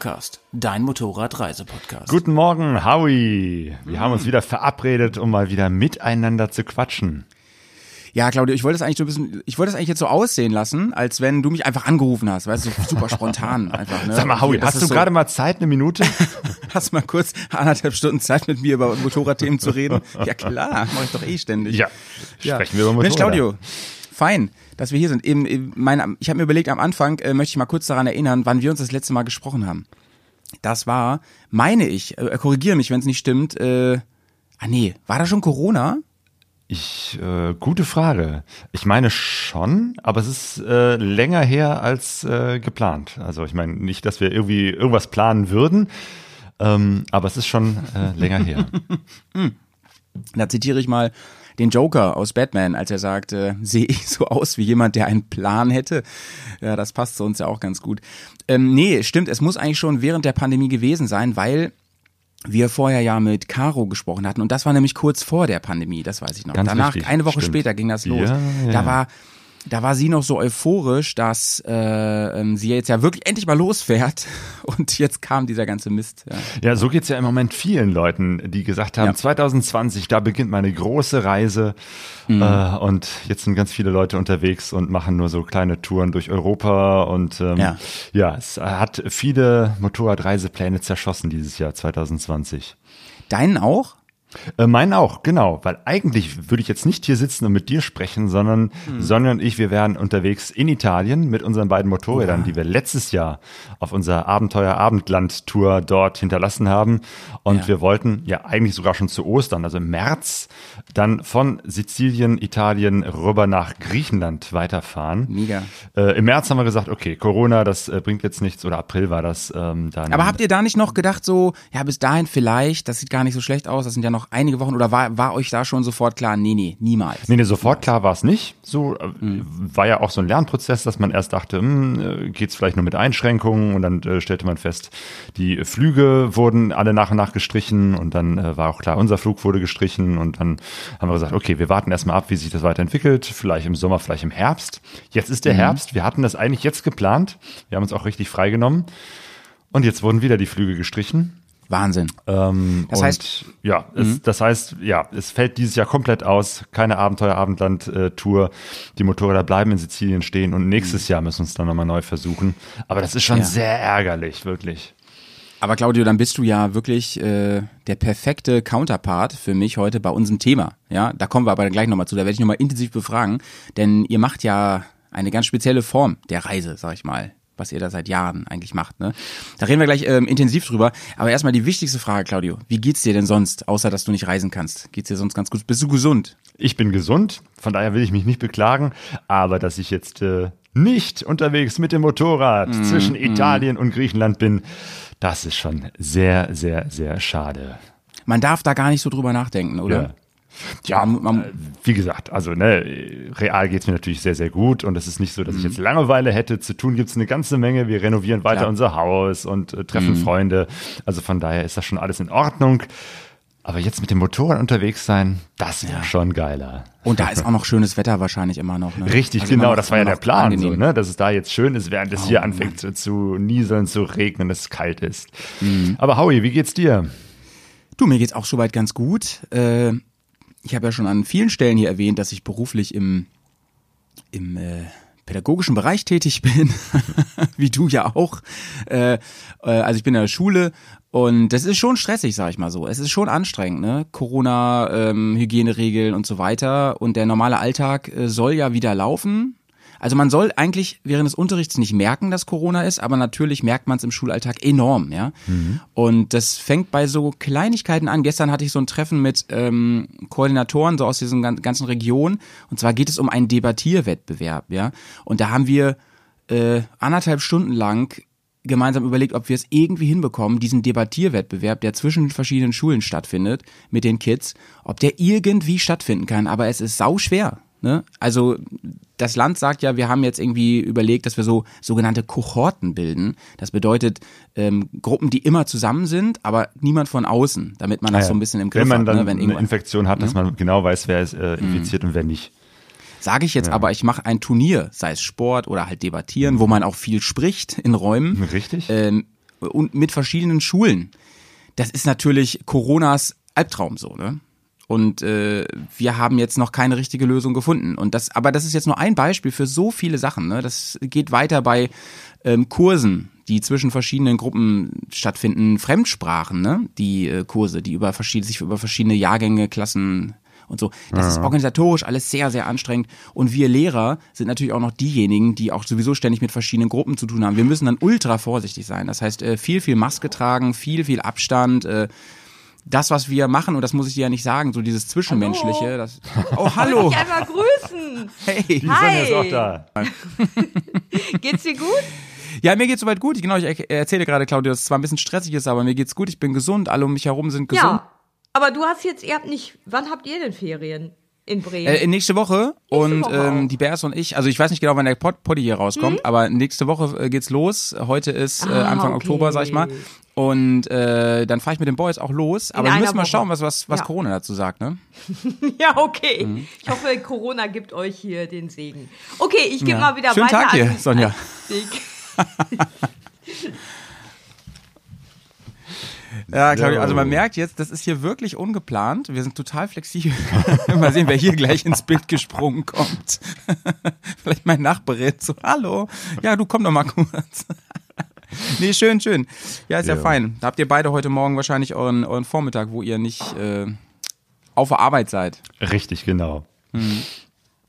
Bergcast, dein Motorradreisepodcast. Guten Morgen, Howie. Wir haben uns wieder verabredet, um mal wieder miteinander zu quatschen. Ja, Claudio, ich wollte es eigentlich so ein bisschen, ich wollte es eigentlich jetzt so aussehen lassen, als wenn du mich einfach angerufen hast, weißt du, so super spontan einfach. Ne? Sag mal, Howie, Das hast du so- gerade mal Zeit, eine Minute? Hast mal kurz anderthalb Stunden Zeit mit mir über Motorradthemen zu reden? Ja klar, mache ich doch eh ständig. ja. Sprechen wir über Mensch, Motorräder. Claudio, fein, dass wir hier sind. Eben, eben mein, ich habe mir überlegt, am Anfang äh, möchte ich mal kurz daran erinnern, wann wir uns das letzte Mal gesprochen haben. Das war, meine ich, äh, korrigiere mich, wenn es nicht stimmt, äh, ah nee, war da schon Corona? Ich, äh, gute Frage. Ich meine schon, aber es ist äh, länger her als äh, geplant. Also ich meine nicht, dass wir irgendwie irgendwas planen würden, ähm, aber es ist schon äh, länger her. Da zitiere ich mal den Joker aus Batman, als er sagt, äh, sehe ich so aus wie jemand, der einen Plan hätte. Ja, das passt zu uns ja auch ganz gut. Ähm, nee, stimmt, es muss eigentlich schon während der Pandemie gewesen sein, weil wir vorher ja mit Caro gesprochen hatten und das war nämlich kurz vor der Pandemie, das weiß ich noch. Ganz Danach, richtig, eine Woche stimmt. später ging das los. Ja, ja. Da war da war sie noch so euphorisch, dass äh, ähm, sie jetzt ja wirklich endlich mal losfährt und jetzt kam dieser ganze Mist. Ja. Ja, so geht's ja im Moment vielen Leuten, die gesagt haben, Ja. 2020, da beginnt meine große Reise. Mhm. Äh, und jetzt sind ganz viele Leute unterwegs und machen nur so kleine Touren durch Europa. Und ähm, Ja. ja. es hat viele Motorradreisepläne zerschossen dieses Jahr 2020. Deinen auch? Äh, meinen auch, genau, weil eigentlich würde ich jetzt nicht hier sitzen und mit dir sprechen, sondern, Hm. sondern ich, wir wären unterwegs in Italien mit unseren beiden Motorrädern, die wir letztes Jahr auf unserer Abenteuer-Abendland-Tour dort hinterlassen haben. Und Ja. wir wollten ja eigentlich sogar schon zu Ostern, also im März, dann von Sizilien, Italien rüber nach Griechenland weiterfahren. Mega. Äh, Im März haben wir gesagt, okay, Corona, das äh, bringt jetzt nichts, oder April war das ähm, dann. Aber habt ihr da nicht noch gedacht, so, ja, bis dahin vielleicht, das sieht gar nicht so schlecht aus, das sind ja noch einige Wochen, oder war, war euch da schon sofort klar, nee, nee, niemals? Nee, nee, sofort klar war es nicht. So Mhm. war ja auch so ein Lernprozess, dass man erst dachte, hm, äh, geht's vielleicht nur mit Einschränkungen und dann äh, stellte man fest, die Flüge wurden alle nach und nach gestrichen und dann äh, war auch klar, unser Flug wurde gestrichen und dann haben wir gesagt, okay, wir warten erstmal ab, wie sich das weiterentwickelt, vielleicht im Sommer, vielleicht im Herbst. Jetzt ist der Mhm. Herbst, wir hatten das eigentlich jetzt geplant, wir haben uns auch richtig freigenommen und jetzt wurden wieder die Flüge gestrichen. Wahnsinn. Ähm, Das heißt- ja, Mhm. es, das heißt, ja, es fällt dieses Jahr komplett aus. Keine Abenteuer-Abendland-Tour. Die Motorräder bleiben in Sizilien stehen und nächstes Jahr müssen wir uns dann nochmal neu versuchen. Aber das ist schon Mhm. Ja. sehr ärgerlich, wirklich. Aber Claudio, dann bist du ja wirklich äh, der perfekte Counterpart für mich heute bei unserem Thema. Ja, da kommen wir aber gleich nochmal zu, da werde ich nochmal intensiv befragen, denn ihr macht ja eine ganz spezielle Form der Reise, sag ich mal, was ihr da seit Jahren eigentlich macht. Ne? Da reden wir gleich ähm, intensiv drüber. Aber erstmal die wichtigste Frage, Claudio. Wie geht's dir denn sonst, außer dass du nicht reisen kannst? Geht's dir sonst ganz gut? Bist du gesund? Ich bin gesund, von daher will ich mich nicht beklagen. Aber dass ich jetzt äh, nicht unterwegs mit dem Motorrad Mhm, zwischen Italien und Griechenland bin, das ist schon sehr, sehr, sehr schade. Man darf da gar nicht so drüber nachdenken, oder? Ja. Ja, Man- wie gesagt, also ne, real geht's mir natürlich sehr, sehr gut und es ist nicht so, dass ich jetzt Langeweile hätte. Zu tun gibt's eine ganze Menge. Wir renovieren weiter Klar. unser Haus und äh, treffen Freunde. Also von daher ist das schon alles in Ordnung. Aber jetzt mit dem Motorrad unterwegs sein, das wäre schon geiler. Und da ist auch noch schönes Wetter wahrscheinlich immer noch. Ne? Richtig, Also genau, das war ja der Plan, so, ne? dass es da jetzt schön ist, während es Oh, hier anfängt zu, zu nieseln, zu regnen, es kalt ist. Mhm. Aber Howie, wie geht's dir? Du, mir geht's auch soweit ganz gut. Äh, ich habe ja schon an vielen Stellen hier erwähnt, dass ich beruflich im, im äh, pädagogischen Bereich tätig bin, wie du ja auch. Äh, äh, also ich bin in der Schule und das ist schon stressig, sag ich mal so. Es ist schon anstrengend, ne? Corona, ähm, Hygieneregeln und so weiter. Und der normale Alltag äh, soll ja wieder laufen. Also man soll eigentlich während des Unterrichts nicht merken, dass Corona ist, aber natürlich merkt man es im Schulalltag enorm, ja. Und das fängt bei so Kleinigkeiten an. Gestern hatte ich so ein Treffen mit ähm, Koordinatoren so aus diesen gan- ganzen Regionen. Und zwar geht es um einen Debattierwettbewerb, ja. Und da haben wir äh, anderthalb Stunden lang gemeinsam überlegt, ob wir es irgendwie hinbekommen, diesen Debattierwettbewerb, der zwischen verschiedenen Schulen stattfindet, mit den Kids, ob der irgendwie stattfinden kann. Aber es ist sau schwer. Ne? Also das Land sagt ja, wir haben jetzt irgendwie überlegt, dass wir so sogenannte Kohorten bilden. Das bedeutet ähm, Gruppen, die immer zusammen sind, aber niemand von außen, damit man das Ah ja. so ein bisschen im Griff Wenn man hat. dann ne? Wenn eine Infektion hat, dass man genau weiß, wer ist äh, infiziert und wer nicht. Sage ich jetzt aber, ich mache ein Turnier, sei es Sport oder halt debattieren, wo man auch viel spricht in Räumen. Richtig? Ähm, und mit verschiedenen Schulen. Das ist natürlich Coronas Albtraum so, ne? Und äh, wir haben jetzt noch keine richtige Lösung gefunden. Und das, aber das ist jetzt nur ein Beispiel für so viele Sachen. Ne? Das geht weiter bei ähm, Kursen, die zwischen verschiedenen Gruppen stattfinden, Fremdsprachen, ne? Die äh, Kurse, die über verschiedene, sich über verschiedene Jahrgänge, Klassen und so. Das ist organisatorisch alles sehr, sehr anstrengend. Und wir Lehrer sind natürlich auch noch diejenigen, die auch sowieso ständig mit verschiedenen Gruppen zu tun haben. Wir müssen dann ultra vorsichtig sein. Das heißt, äh, viel, viel Maske tragen, viel, viel Abstand. Das, was wir machen, und das muss ich dir ja nicht sagen, so dieses Zwischenmenschliche. Das, oh, hallo. Ich einmal grüßen. Hey. Die Sonja Hi. ist auch da. Geht's dir gut? Ja, mir geht's soweit gut. Genau, ich er- erzähle gerade, Claudia, dass es zwar ein bisschen stressig ist, aber mir geht's gut. Ich bin gesund. Alle um mich herum sind gesund. Ja. Aber du hast jetzt, ihr habt nicht, wann habt ihr denn Ferien in Bremen? Äh, nächste Woche und Woche ähm, die Bears und ich, also ich weiß nicht genau, wann der Pod Poddy hier rauskommt, aber nächste Woche äh, geht's los. Heute ist äh, Ah, Anfang okay. Oktober, sag ich mal. Und äh, dann fahre ich mit den Boys auch los. Aber wir müssen mal Woche. schauen, was, was, was Ja. Corona dazu sagt, ne? ja, okay. Mhm. Ich hoffe, Corona gibt euch hier den Segen. Okay, ich gebe Ja. mal wieder Schönen weiter Tag dir, an, Sonja. Ja, Claudia, So. also man merkt jetzt, das ist hier wirklich ungeplant. Wir sind total flexibel. mal sehen, wer hier gleich ins Bild gesprungen kommt. Vielleicht mein Nachbarin so, hallo. Ja, du komm doch mal kurz. nee, schön, schön. Ja, ist ja, Ja. fein. Da habt ihr beide heute Morgen wahrscheinlich euren, euren Vormittag, wo ihr nicht äh, auf der Arbeit seid. Richtig, genau.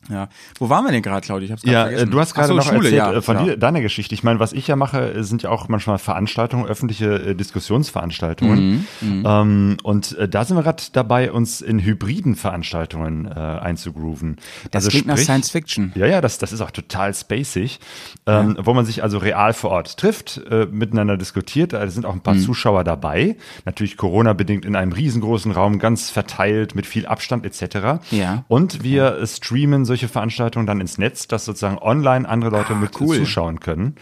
Ja. Wo waren wir denn gerade, Claudia? Ich hab's Ja, vergessen. äh, du hast gerade so, noch Schule, erzählt ja, äh, von dir, deiner Geschichte. Ich meine, was ich ja mache, äh, sind ja auch manchmal Veranstaltungen, öffentliche Diskussionsveranstaltungen. Mhm, Ähm, und äh, da sind wir gerade dabei, uns in hybriden Veranstaltungen äh, einzugrooven. Das Also klingt nach sprich- Science Fiction. Ja, ja, das, das ist auch total spacig, ähm, wo man sich also real vor Ort trifft, äh, miteinander diskutiert. Da sind auch ein paar Mhm. Zuschauer dabei. Natürlich Corona-bedingt in einem riesengroßen Raum, ganz verteilt, mit viel Abstand etc. Ja. Und wir streamen solche Veranstaltungen dann ins Netz, dass sozusagen online andere Leute mit Ah, cool. zuschauen können.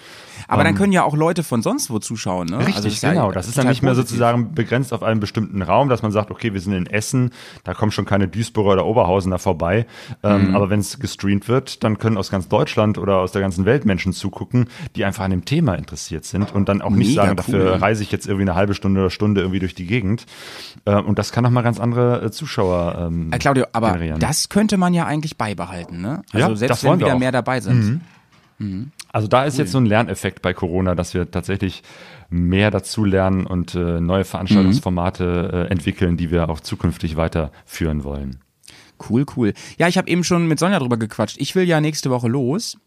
Aber dann können ja auch Leute von sonst wo zuschauen, ne? Ähm, Richtig, Also ja genau. Das ist dann total nicht mehr sozusagen begrenzt auf einen bestimmten Raum, dass man sagt, okay, wir sind in Essen, da kommen schon keine Duisburger oder Oberhausener vorbei. Ähm, Mhm. Aber wenn es gestreamt wird, dann können aus ganz Deutschland oder aus der ganzen Welt Menschen zugucken, die einfach an dem Thema interessiert sind und dann auch nicht Mega sagen, dafür cool. reise ich jetzt irgendwie eine halbe Stunde oder Stunde irgendwie durch die Gegend. Ähm, Und das kann nochmal ganz andere äh, Zuschauer ähm, Äh, Claudio, aber generieren. das könnte man ja eigentlich beibehalten, ne? Also Ja, selbst das wenn wieder auch. mehr dabei sind. Also da ist jetzt so ein Lerneffekt bei Corona, dass wir tatsächlich mehr dazu lernen und äh, neue Veranstaltungsformate äh, entwickeln, die wir auch zukünftig weiterführen wollen. Cool, cool. Ja, ich habe eben schon mit Sonja drüber gequatscht. Ich will ja nächste Woche los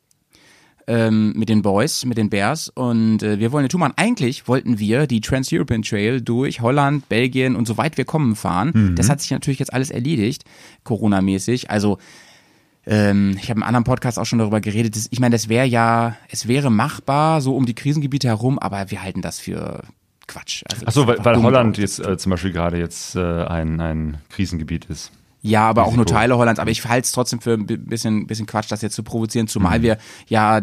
ähm, mit den Boys, mit den Bears und äh, wir wollen eine Tour machen. Eigentlich wollten wir die Trans-European Trail durch Holland, Belgien und so weit wir kommen fahren. Das hat sich natürlich jetzt alles erledigt, Corona-mäßig. Also ähm, ich habe im anderen Podcast auch schon darüber geredet. Das, ich meine, das wäre ja, es wäre machbar, so um die Krisengebiete herum, aber wir halten das für Quatsch. Also, Ach so, weil, weil Holland jetzt äh, zum Beispiel gerade jetzt äh, ein, ein Krisengebiet ist. Ja, aber auch nur. Teile Hollands. Aber ich halte es trotzdem für ein bi- bisschen, bisschen Quatsch, das jetzt zu provozieren, Mhm. zumal wir ja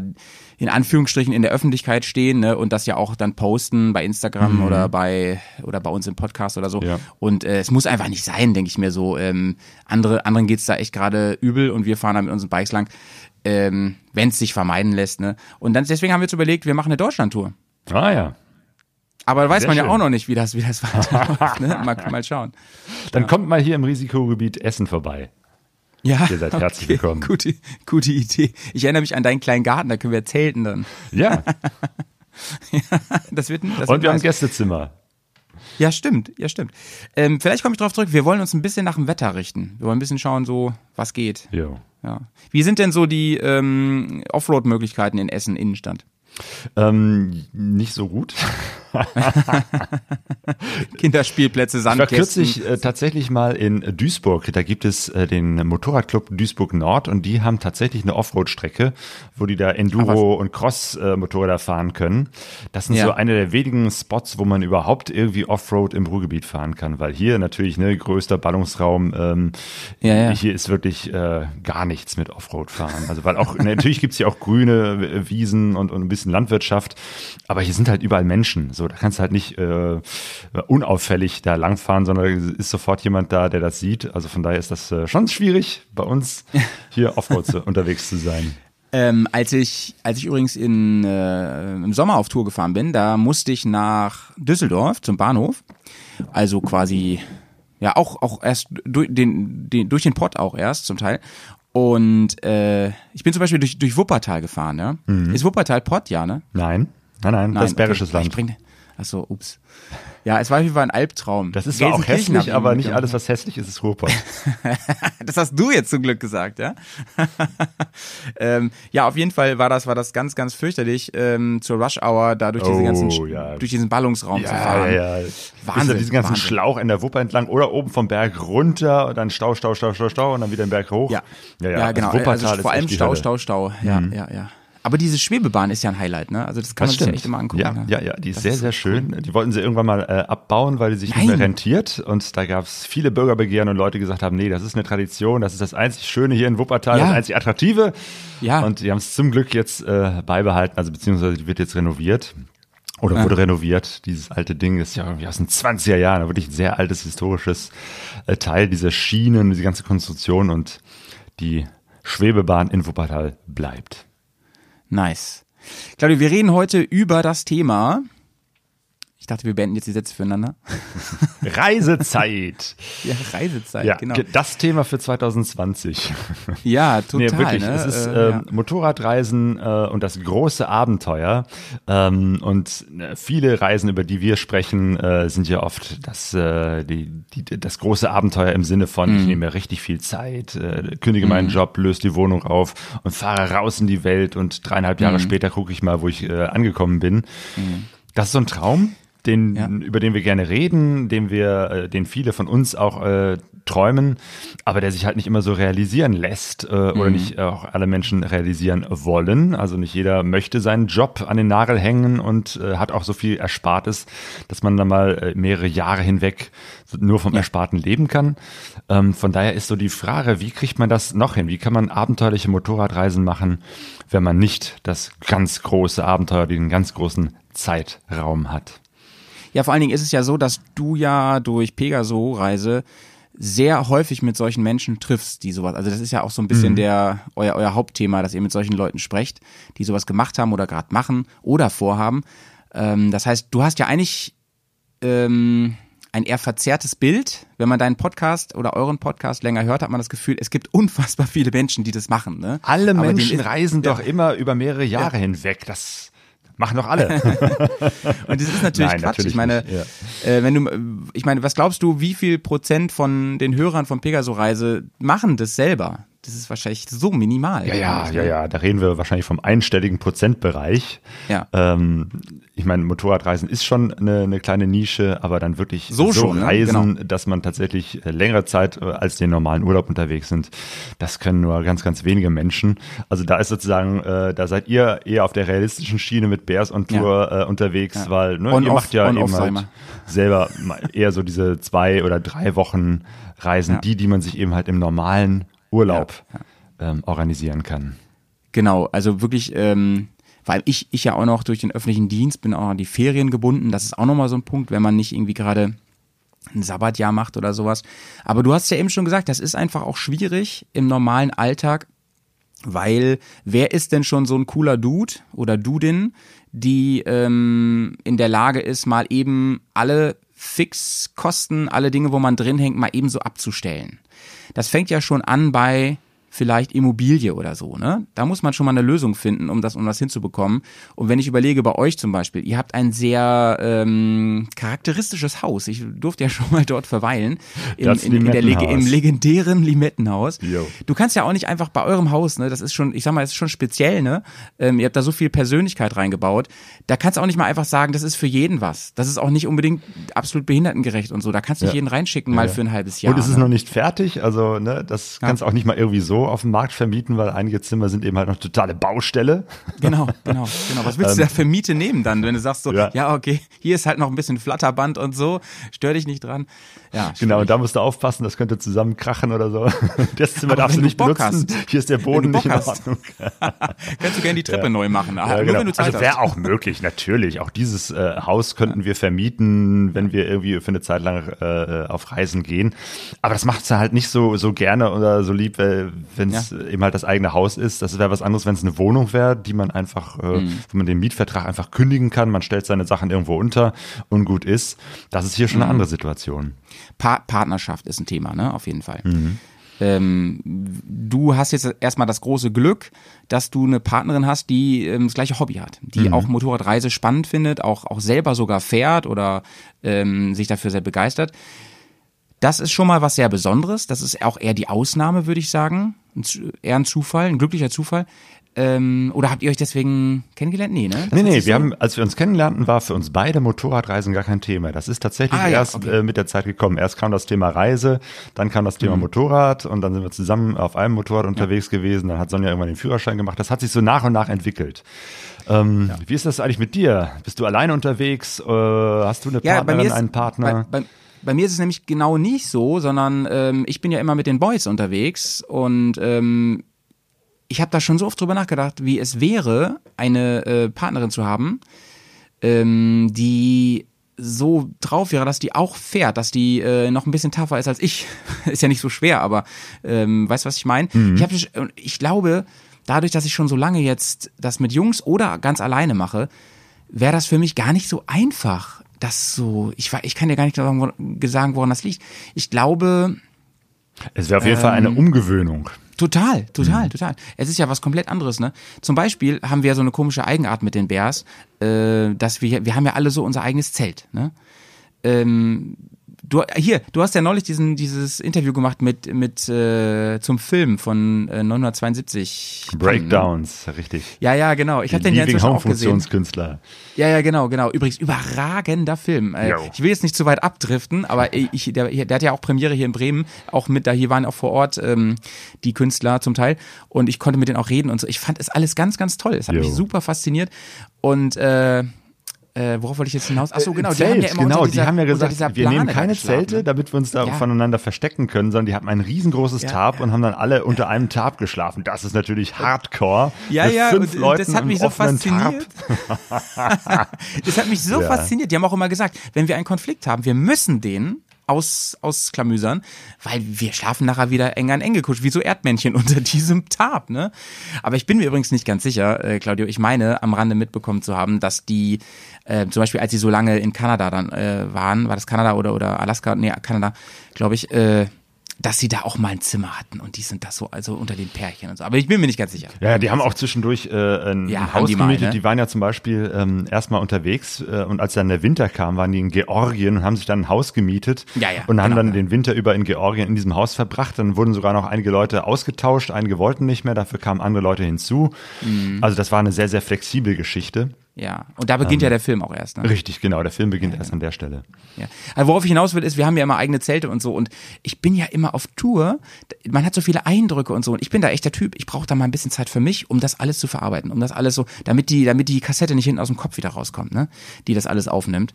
in Anführungsstrichen in der Öffentlichkeit stehen ne, und das ja auch dann posten bei Instagram oder bei oder bei uns im Podcast oder so. Mhm. Ja. Und äh, es muss einfach nicht sein, denke ich mir so. Ähm, andere, anderen geht's da echt gerade übel und wir fahren da mit unseren Bikes lang, ähm, wenn es sich vermeiden lässt. Ne? Und dann deswegen haben wir jetzt überlegt, wir machen eine Deutschlandtour. Ah ja. Aber da weiß Sehr man ja schön. auch noch nicht, wie das, wie das weiterläuft. ne? mal, mal schauen. Dann kommt mal hier im Risikogebiet Essen vorbei. Ja, Ihr seid herzlich willkommen. Gute, gute Idee. Ich erinnere mich an deinen kleinen Garten, da können wir zelten dann. Ja, Das wird, das und wird wir haben. Gästezimmer. Ja, stimmt, ja, stimmt. Ähm, vielleicht komme ich drauf zurück. Wir wollen uns ein bisschen nach dem Wetter richten. Wir wollen ein bisschen schauen, so, was geht. Jo. Ja. Wie sind denn so die ähm, Offroad-Möglichkeiten in Essen Innenstadt? Ähm, nicht so gut. Kinderspielplätze, Ich war Sandkästen. kürzlich äh, tatsächlich mal in Duisburg. Da gibt es äh, den Motorradclub Duisburg Nord und die haben tatsächlich eine Offroad-Strecke, wo die da Enduro und Cross-Motorräder fahren können. Das sind Ja. so eine der wenigen Spots, wo man überhaupt irgendwie Offroad im Ruhrgebiet fahren kann, weil hier natürlich ne größter Ballungsraum. Ähm, Ja, ja. Hier ist wirklich äh, gar nichts mit Offroad fahren. Also weil auch natürlich gibt's hier auch grüne Wiesen und, und ein bisschen Landwirtschaft, aber hier sind halt überall Menschen. So, da kannst du halt nicht äh, unauffällig da langfahren, sondern ist sofort jemand da, der das sieht. Also von daher ist das äh, schon schwierig, bei uns hier Offroad zu- unterwegs zu sein. Ähm, als ich, als ich übrigens in, äh, im Sommer auf Tour gefahren bin, da musste ich nach Düsseldorf zum Bahnhof. Also quasi, ja, auch, auch erst durch den, den, durch den Pott auch erst zum Teil. Und äh, ich bin zum Beispiel durch, durch Wuppertal gefahren, ja. Ist Wuppertal Pott, ja, ne? Nein, nein, nein, das ist Bergisches okay. Ich Land. bring, achso, ups. Ja, es war Fall ein Albtraum. Das ist zwar auch hässlich, ich aber nicht alles, was hässlich ist, ist Ruhrpott. Das hast du jetzt zum Glück gesagt, ja? ähm, ja, auf jeden Fall war das, war das ganz, ganz fürchterlich, ähm, zur Rush Hour da durch diese Oh, ganzen, ja. durch diesen Ballungsraum zu Ja, fahren. ja, ja. Wahnsinn, diesen ganzen Wahnsinn. Schlauch in der Wupper entlang oder oben vom Berg runter und dann Stau, Stau, Stau, Stau, Stau und dann wieder den Berg hoch. Ja, ja, ja. ja genau. Also Wuppertal also vor allem Stau. Mhm. Stau, Stau. Ja, ja, ja. Aber diese Schwebebahn ist ja ein Highlight, ne? Also das kann Das man sich ja echt immer angucken. ja, ne? ja, ja, die ist Das sehr, ist sehr schön. Die wollten sie irgendwann mal äh, abbauen, weil die sich nicht Nein. mehr rentiert. Und da gab es viele Bürgerbegehren und Leute gesagt haben, nee, das ist eine Tradition, das ist das einzig Schöne hier in Wuppertal, Ja. das einzig Attraktive. Ja. Und die haben es zum Glück jetzt äh, beibehalten, also beziehungsweise die wird jetzt renoviert. Oder wurde renoviert. Dieses alte Ding ist ja irgendwie aus den 20er Jahren, wirklich ein sehr altes historisches äh, Teil dieser Schienen, diese ganze Konstruktion und die Schwebebahn in Wuppertal bleibt. Nice. Claudio, wir reden heute über das Thema. Ich dachte, wir beenden jetzt die Sätze füreinander. Reisezeit. Ja, Reisezeit, Ja, genau. ge- das Thema für 2020. Ja, total. Nee, wirklich. Ne? Es ist Äh, ähm, Motorradreisen äh, und das große Abenteuer. Ähm, und äh, viele Reisen, über die wir sprechen, äh, sind ja oft das, äh, die, die, das große Abenteuer im Sinne von, Mhm. ich nehme mir richtig viel Zeit, kündige meinen Job, löse die Wohnung auf und fahre raus in die Welt und dreieinhalb Mhm. Jahre später gucke ich mal, wo ich angekommen bin. Das ist so ein Traum, den, Ja. über den wir gerne reden, den wir, äh, den viele von uns auch äh, träumen, aber der sich halt nicht immer so realisieren lässt äh, oder nicht auch alle Menschen realisieren wollen. Also nicht jeder möchte seinen Job an den Nagel hängen und äh, hat auch so viel Erspartes, dass man dann mal äh, mehrere Jahre hinweg nur vom Ersparten leben kann. Ähm, von daher ist so die Frage, wie kriegt man das noch hin? Wie kann man abenteuerliche Motorradreisen machen, wenn man nicht das ganz große Abenteuer, den ganz großen Zeitraum hat? Ja, vor allen Dingen ist es ja so, dass du ja durch Pegaso-Reise sehr häufig mit solchen Menschen triffst, die sowas. Also das ist ja auch so ein bisschen der euer, euer Hauptthema, dass ihr mit solchen Leuten sprecht, die sowas gemacht haben oder gerade machen oder vorhaben. Ähm, das heißt, du hast ja eigentlich ähm, ein eher verzerrtes Bild. Wenn man deinen Podcast oder euren Podcast länger hört, hat man das Gefühl, es gibt unfassbar viele Menschen, die das machen. Ne? Alle Aber Menschen reisen doch immer über mehrere Jahre hinweg. Das machen doch alle. Und das ist natürlich Nein, Quatsch. natürlich ich meine, nicht, äh, wenn du, äh, ich meine, was glaubst du, wie viel Prozent von den Hörern von Pegaso-Reise machen das selber? Das ist wahrscheinlich so minimal. Ja, ja, ja, ne? ja. Da reden wir wahrscheinlich vom einstelligen Prozentbereich. Ja. Ähm, ich meine, Motorradreisen ist schon eine, eine kleine Nische, aber dann wirklich So schon, ne? reisen, Genau. dass man tatsächlich äh, längere Zeit äh, als den normalen Urlaub unterwegs sind, das können nur ganz, ganz wenige Menschen. Also da ist sozusagen, äh, da seid ihr eher auf der realistischen Schiene mit Bears on Tour äh, unterwegs, weil ne, On, ihr off, macht ja eben off, halt selber eher so diese zwei oder drei Wochen Reisen, Ja. die, die man sich eben halt im normalen Urlaub Ähm, organisieren kann. Genau, also wirklich, ähm, weil ich, ich ja auch noch durch den öffentlichen Dienst bin auch an die Ferien gebunden. Das ist auch nochmal so ein Punkt, wenn man nicht irgendwie gerade ein Sabbatjahr macht oder sowas. Aber du hast ja eben schon gesagt, das ist einfach auch schwierig im normalen Alltag, weil wer ist denn schon so ein cooler Dude oder Dudin, die ähm, in der Lage ist, mal eben alle Fixkosten, alle Dinge, wo man drin hängt, mal eben so abzustellen. Das fängt ja schon an bei vielleicht Immobilie oder so, ne? Da muss man schon mal eine Lösung finden, um das, um das hinzubekommen. Und wenn ich überlege, bei euch zum Beispiel, ihr habt ein sehr ähm, charakteristisches Haus. Ich durfte ja schon mal dort verweilen. In, Das in, in der Leg Limettenhaus. Im legendären Limettenhaus. Jo. Du kannst ja auch nicht einfach bei eurem Haus, ne? Das ist schon, ich sag mal, das ist schon speziell, ne? Ähm, ihr habt da so viel Persönlichkeit reingebaut. Da kannst du auch nicht mal einfach sagen, das ist für jeden was. Das ist auch nicht unbedingt absolut behindertengerecht und so. Da kannst du nicht Ja. jeden reinschicken, mal Ja. für ein halbes Jahr. Und es ist ne? noch nicht fertig, also ne, das kannst du auch nicht mal irgendwie so auf dem Markt vermieten, weil einige Zimmer sind eben halt noch totale Baustelle. Genau, genau, genau. Was willst du da für Miete nehmen dann, wenn du sagst so, ja. Ähm, Ja. okay, hier ist halt noch ein bisschen Flatterband und so, stör dich nicht dran. Ja, Genau, und da musst du aufpassen, das könnte zusammenkrachen oder so. Das Zimmer Aber darfst du nicht Bock benutzen. hast. Hier ist der Boden nicht in. Ordnung. kannst du gerne die Treppe neu machen, Ja, genau. Also wäre auch möglich, natürlich. Auch dieses äh, Haus könnten wir vermieten, wenn wir irgendwie für eine Zeit lang äh, auf Reisen gehen. Aber das macht sie halt nicht so so gerne oder so lieb, wenn es Ja. eben halt das eigene Haus ist. Das wäre was anderes, wenn es eine Wohnung wäre, die man einfach, äh, Mhm. wo man den Mietvertrag einfach kündigen kann. Man stellt seine Sachen irgendwo unter und gut ist. Das ist hier Mhm. schon eine andere Situation. Pa Partnerschaft ist ein Thema, ne? Auf jeden Fall. Mhm. Ähm, du hast jetzt erstmal das große Glück, dass du eine Partnerin hast, die ähm, das gleiche Hobby hat, Mhm. die auch Motorradreise spannend findet, auch, auch selber sogar fährt oder ähm, sich dafür sehr begeistert. Das ist schon mal was sehr Besonderes. Das ist auch eher die Ausnahme, würde ich sagen. Eher ein Zufall, ein glücklicher Zufall. Ähm, oder habt ihr euch deswegen kennengelernt? Nee, ne? Das Nee, nee, wir so- haben, als wir uns kennenlernten, war für uns beide Motorradreisen gar kein Thema. Das ist tatsächlich Ah, ja, erst okay. äh, mit der Zeit gekommen. Erst kam das Thema Reise, dann kam das Mhm. Thema Motorrad und dann sind wir zusammen auf einem Motorrad unterwegs gewesen. Dann hat Sonja irgendwann den Führerschein gemacht. Das hat sich so nach und nach entwickelt. Ähm, Wie ist das eigentlich mit dir? Bist du alleine unterwegs? Äh, hast du eine Partnerin, einen Partner? Bei, bei, bei mir ist es nämlich genau nicht so, sondern ähm, ich bin ja immer mit den Boys unterwegs und ähm, ich habe da schon so oft drüber nachgedacht, wie es wäre, eine äh, Partnerin zu haben, ähm, die so drauf wäre, dass die auch fährt, dass die äh, noch ein bisschen tougher ist als ich. ist ja nicht so schwer, aber ähm, weißt du, was ich meine? Ich, hab, ich glaube, dadurch, dass ich schon so lange jetzt das mit Jungs oder ganz alleine mache, wäre das für mich gar nicht so einfach. Das so, ich, ich kann dir gar nicht sagen, wo- sagen, woran das liegt. Ich glaube, es wäre auf jeden Fall eine ähm, Umgewöhnung. Total, Mhm. total, total. Es ist ja was komplett anderes, ne? Zum Beispiel haben wir so eine komische Eigenart mit den Bears, äh, dass wir, wir haben ja alle so unser eigenes Zelt, ne? Ähm, du, hier, du hast ja neulich diesen, dieses Interview gemacht mit, mit äh, zum Film von äh, 972. Breakdowns, richtig. Ja, ja, genau. Ich habe den ja inzwischen auch gesehen. Funktionskünstler. Ja, ja, genau, genau. Übrigens, überragender Film. Äh, ich will jetzt nicht zu weit abdriften, aber ich, der, der hat ja auch Premiere hier in Bremen, auch mit, da hier waren auch vor Ort ähm, die Künstler zum Teil und ich konnte mit denen auch reden und so. Ich fand es alles ganz, ganz toll. Es hat Jo. mich super fasziniert und äh, äh, worauf wollte ich jetzt hinaus? Ach so, genau. Zelt, die haben ja immer genau, dieser, die haben ja gesagt, wir nehmen keine Zelte, ne? damit wir uns da Ja. voneinander verstecken können, sondern die hatten ein riesengroßes Ja, Tarp ja. und haben dann alle unter einem Tarp geschlafen. Das ist natürlich Hardcore. Ja, ja, fünf und Leuten das hat mich so fasziniert. das hat mich so fasziniert. Die haben auch immer gesagt, wenn wir einen Konflikt haben, wir müssen den aus, ausklamüsern, weil wir schlafen nachher wieder eng an eng gekuschelt, wie so Erdmännchen unter diesem Tarp, ne? Aber ich bin mir übrigens nicht ganz sicher, äh, Claudio, ich meine, am Rande mitbekommen zu haben, dass die, äh, zum Beispiel als sie so lange in Kanada dann äh, waren, war das Kanada oder, oder Alaska, nee, Kanada, glaube ich, äh, dass sie da auch mal ein Zimmer hatten und die sind da so, also unter den Pärchen und so. Aber ich bin mir nicht ganz sicher. Ja, die haben auch zwischendurch äh, ein, Ja, ein Haus die mal, gemietet. ne? Die waren ja zum Beispiel ähm, erstmal unterwegs äh, und als dann der Winter kam, waren die in Georgien und haben sich dann ein Haus gemietet Ja, ja, und haben genau, dann ja. den Winter über in Georgien in diesem Haus verbracht. Dann wurden sogar noch einige Leute ausgetauscht, einige wollten nicht mehr, dafür kamen andere Leute hinzu. Mhm. Also das war eine sehr, sehr flexible Geschichte. Ja, und da beginnt ja der Film auch erst. Ne? Richtig, genau. Der Film beginnt erst an der Stelle. Ja. Also worauf ich hinaus will, ist, wir haben ja immer eigene Zelte und so und ich bin ja immer auf Tour. Man hat so viele Eindrücke und so und ich bin da echt der Typ. Ich brauche da mal ein bisschen Zeit für mich, um das alles zu verarbeiten, um das alles so, damit die, damit die Kassette nicht hinten aus dem Kopf wieder rauskommt, ne? Die das alles aufnimmt.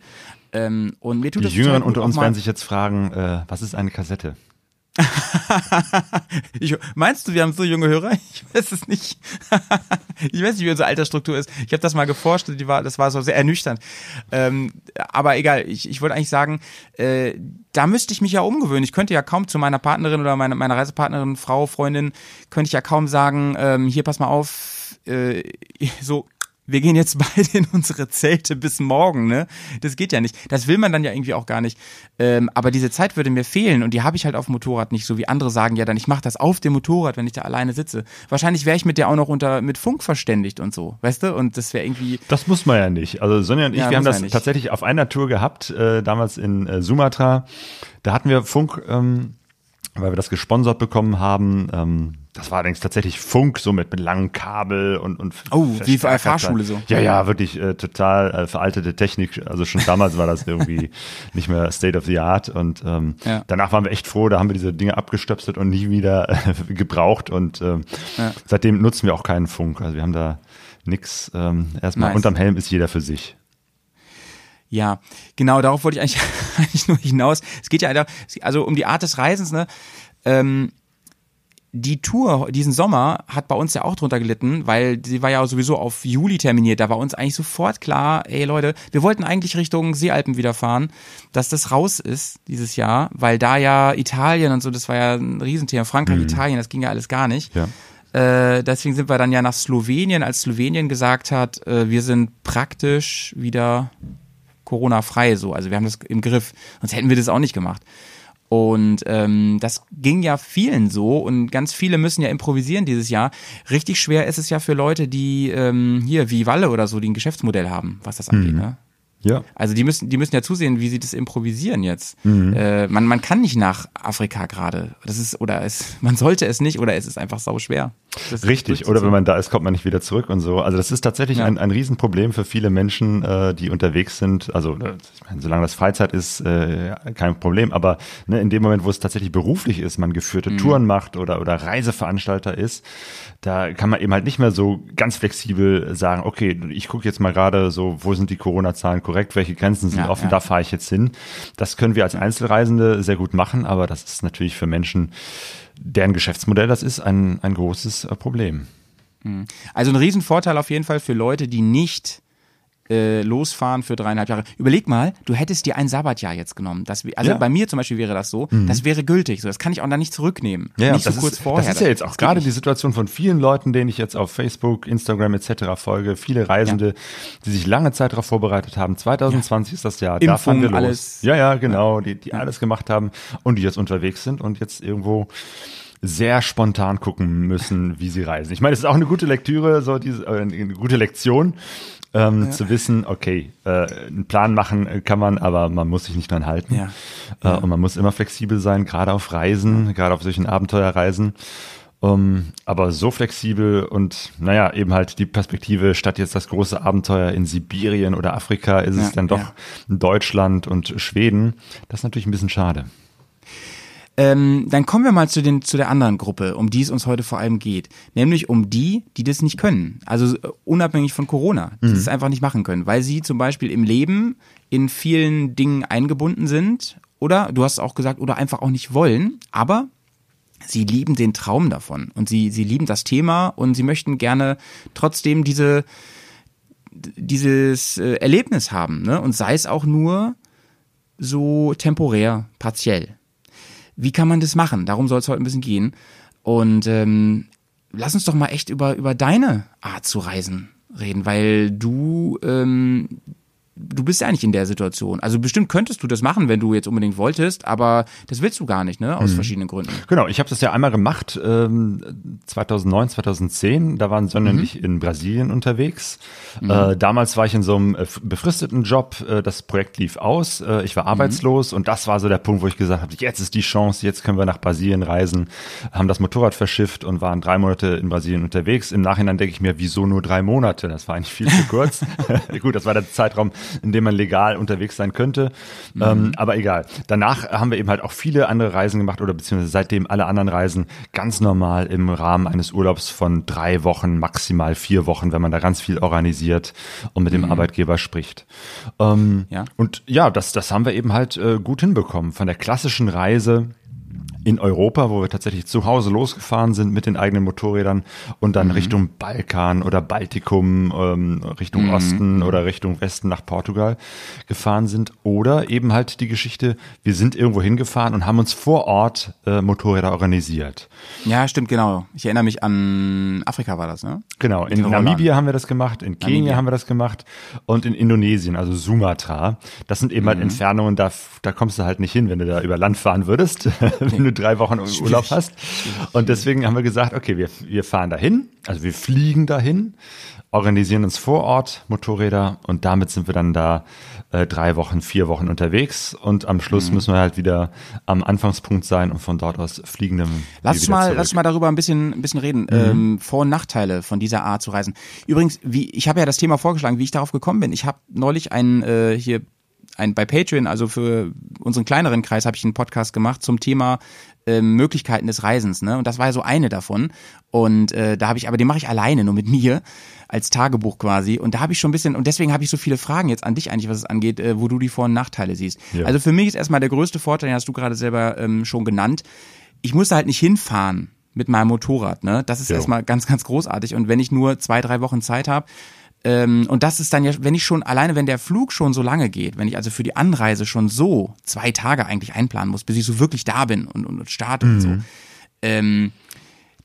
Ähm, und mir tut Die das Jüngeren unter uns werden sich jetzt fragen, äh, was ist eine Kassette? Ich, meinst du, wir haben so junge Hörer? Ich weiß es nicht. ich weiß nicht, wie unsere Altersstruktur ist. Ich habe das mal geforscht, die war, das war so sehr ernüchternd. Ähm, aber egal, ich, ich wollte eigentlich sagen, äh, da müsste ich mich ja umgewöhnen. Ich könnte ja kaum zu meiner Partnerin oder meiner, meiner Reisepartnerin, Frau, Freundin, könnte ich ja kaum sagen, ähm, hier pass mal auf, äh, so wir gehen jetzt beide in unsere Zelte bis morgen, ne? Das geht ja nicht. Das will man dann ja irgendwie auch gar nicht. Ähm, aber diese Zeit würde mir fehlen und die habe ich halt auf dem Motorrad nicht, so wie andere sagen, ja, dann ich mache das auf dem Motorrad, wenn ich da alleine sitze. Wahrscheinlich wäre ich mit der auch noch unter mit Funk verständigt und so, weißt du? Und das wäre irgendwie. Das muss man ja nicht. Also Sonja und ich, Ja, wir haben das tatsächlich auf einer Tour gehabt, äh, damals in äh, Sumatra. Da hatten wir Funk, ähm, weil wir das gesponsert bekommen haben. Ähm, das war allerdings tatsächlich Funk, so mit, mit langen Kabel und, und Oh, wie bei Verstärker. Fahrschule so. Ja, ja, wirklich äh, total äh, veraltete Technik. Also schon damals war das irgendwie nicht mehr State of the Art. Und ähm, Ja. danach waren wir echt froh, da haben wir diese Dinge abgestöpselt und nie wieder äh, gebraucht. Und ähm, seitdem nutzen wir auch keinen Funk. Also wir haben da nix. Ähm, erstmal Nice. unterm Helm ist jeder für sich. Ja, genau, darauf wollte ich eigentlich, eigentlich nur hinaus. Es geht ja einfach- also um die Art des Reisens, ne? Ähm, die Tour diesen Sommer hat bei uns ja auch drunter gelitten, weil sie war ja sowieso auf Juli terminiert. Da war uns eigentlich sofort klar, ey Leute, wir wollten eigentlich Richtung Seealpen wieder fahren, dass das raus ist dieses Jahr, weil da ja Italien und so, das war ja ein Riesenthema. Frankreich, Italien, das ging ja alles gar nicht. Ja. Äh, deswegen sind wir dann ja nach Slowenien, als Slowenien gesagt hat, äh, wir sind praktisch wieder Corona-frei so. Also wir haben das im Griff. Sonst hätten wir das auch nicht gemacht. Und ähm, das ging ja vielen so und ganz viele müssen ja improvisieren dieses Jahr. Richtig schwer ist es ja für Leute, die ähm, hier wie Walle oder so, die ein Geschäftsmodell haben, was das angeht. Ne? Ja. Also die müssen, die müssen ja zusehen, wie sie das improvisieren jetzt. Mhm. Äh, man, man kann nicht nach Afrika gerade. Das ist, oder es, man sollte es nicht, oder es ist einfach sau schwer. Richtig, oder wenn man da ist, kommt man nicht wieder zurück und so. Also das ist tatsächlich Ja. ein, ein Riesenproblem für viele Menschen, äh, die unterwegs sind. Also äh, ich meine, solange das Freizeit ist, äh, kein Problem. Aber ne, in dem Moment, wo es tatsächlich beruflich ist, man geführte Mhm. Touren macht oder, oder Reiseveranstalter ist, da kann man eben halt nicht mehr so ganz flexibel sagen, okay, ich gucke jetzt mal gerade so, wo sind die Corona-Zahlen korrekt, welche Grenzen sind Ja, offen, ja. da fahre ich jetzt hin. Das können wir als Einzelreisende sehr gut machen, aber das ist natürlich für Menschen, deren Geschäftsmodell das ist, ein, ein großes äh, Problem. Also ein Riesenvorteil auf jeden Fall für Leute, die nicht äh, losfahren für dreieinhalb Jahre. Überleg mal, du hättest dir ein Sabbatjahr jetzt genommen. Das, also Ja. Mhm. bei mir zum Beispiel wäre das so, das wäre gültig. So, das kann ich auch dann nicht zurücknehmen. Ja, nicht so das kurz ist, vorher. Das ist ja jetzt auch gerade nicht. die Situation von vielen Leuten, denen ich jetzt auf Facebook, Instagram etc. folge, viele Reisende, die sich lange Zeit darauf vorbereitet haben. 2020 ist das Jahr, da Impfung, fahren wir los. alles. Ja, ja, genau, die, die alles gemacht haben und die jetzt unterwegs sind und jetzt irgendwo sehr spontan gucken müssen, wie sie reisen. Ich meine, es ist auch eine gute Lektüre, so diese, äh, eine gute Lektion, ähm, zu wissen, okay, äh, einen Plan machen äh, kann man, aber man muss sich nicht dran halten. Ja. Äh, und man muss immer flexibel sein, gerade auf Reisen, gerade auf solchen Abenteuerreisen. Um, aber so flexibel und naja, eben halt die Perspektive, statt jetzt das große Abenteuer in Sibirien oder Afrika, ist es Ja, dann doch ja. Deutschland und Schweden. Das ist natürlich ein bisschen schade. Ähm, dann kommen wir mal zu, den, zu der anderen Gruppe, um die es uns heute vor allem geht. Nämlich um die, die das nicht können. Also äh, unabhängig von Corona, die das einfach nicht machen können, weil sie zum Beispiel im Leben in vielen Dingen eingebunden sind oder, du hast auch gesagt, oder einfach auch nicht wollen, aber sie lieben den Traum davon und sie, sie lieben das Thema und sie möchten gerne trotzdem diese, dieses äh, Erlebnis haben, ne? Und sei es auch nur so temporär, partiell. Wie kann man das machen? Darum soll es heute ein bisschen gehen. Und ähm, lass uns doch mal echt über, über deine Art zu reisen reden, weil du, ähm, du bist ja nicht in der Situation. Also bestimmt könntest du das machen, wenn du jetzt unbedingt wolltest, aber das willst du gar nicht, ne? Aus verschiedenen Gründen. Genau, ich habe das ja einmal gemacht, ähm, 2009, 2010. Da waren Sonne und ich in Brasilien unterwegs. Äh, damals war ich in so einem äh, befristeten Job. Äh, das Projekt lief aus. Äh, ich war arbeitslos und das war so der Punkt, wo ich gesagt habe, jetzt ist die Chance, jetzt können wir nach Brasilien reisen. Haben das Motorrad verschifft und waren drei Monate in Brasilien unterwegs. Im Nachhinein denke ich mir, wieso nur drei Monate? Das war eigentlich viel zu kurz. Gut, das war der Zeitraum, in dem man legal unterwegs sein könnte. Ähm, aber egal. Danach haben wir eben halt auch viele andere Reisen gemacht oder beziehungsweise seitdem alle anderen Reisen ganz normal im Rahmen eines Urlaubs von drei Wochen, maximal vier Wochen, wenn man da ganz viel organisiert und mit dem Arbeitgeber spricht. Ähm, Ja. Und ja, das, das haben wir eben halt äh, gut hinbekommen. Von der klassischen Reise in Europa, wo wir tatsächlich zu Hause losgefahren sind mit den eigenen Motorrädern und dann Richtung Balkan oder Baltikum, ähm, Richtung Osten oder Richtung Westen nach Portugal gefahren sind. Oder eben halt die Geschichte, wir sind irgendwo hingefahren und haben uns vor Ort äh, Motorräder organisiert. Ja, stimmt, genau. Ich erinnere mich an Afrika war das, ne? Genau, in Rollern. Namibia haben wir das gemacht, in Kenia Namibia. haben wir das gemacht und in Indonesien, also Sumatra. Das sind eben halt Mhm. Entfernungen, da, da kommst du halt nicht hin, wenn du da über Land fahren würdest, wenn du drei Wochen Urlaub hast. Und deswegen haben wir gesagt, okay, wir, wir fahren dahin, also wir fliegen dahin, organisieren uns vor Ort Motorräder und damit sind wir dann da äh, drei Wochen, vier Wochen unterwegs und am Schluss Mhm. müssen wir halt wieder am Anfangspunkt sein und von dort aus fliegen dann Lass mal, zurück. lass mal darüber ein bisschen, ein bisschen reden. Ähm, Vor- und Nachteile von dieser Art zu reisen. Übrigens, wie ich habe ja das Thema vorgeschlagen, wie ich darauf gekommen bin. Ich habe neulich einen äh, hier ein bei Patreon, also für unseren kleineren Kreis, habe ich einen Podcast gemacht zum Thema ähm, Möglichkeiten des Reisens, ne? Und das war ja so eine davon. Und äh, da habe ich, aber den mache ich alleine, nur mit mir als Tagebuch quasi. Und da habe ich schon ein bisschen, und deswegen habe ich so viele Fragen jetzt an dich eigentlich, was es angeht, äh, wo du die Vor- und Nachteile siehst. Ja. Also für mich ist erstmal der größte Vorteil, den hast du gerade selber ähm, schon genannt. Ich musste halt nicht hinfahren mit meinem Motorrad, ne? Das ist Jo. erstmal ganz, ganz großartig. Und wenn ich nur zwei, drei Wochen Zeit habe, ähm, und das ist dann ja, wenn ich schon, alleine wenn der Flug schon so lange geht, wenn ich also für die Anreise schon so zwei Tage eigentlich einplanen muss, bis ich so wirklich da bin und, und, und starte und so. Ähm,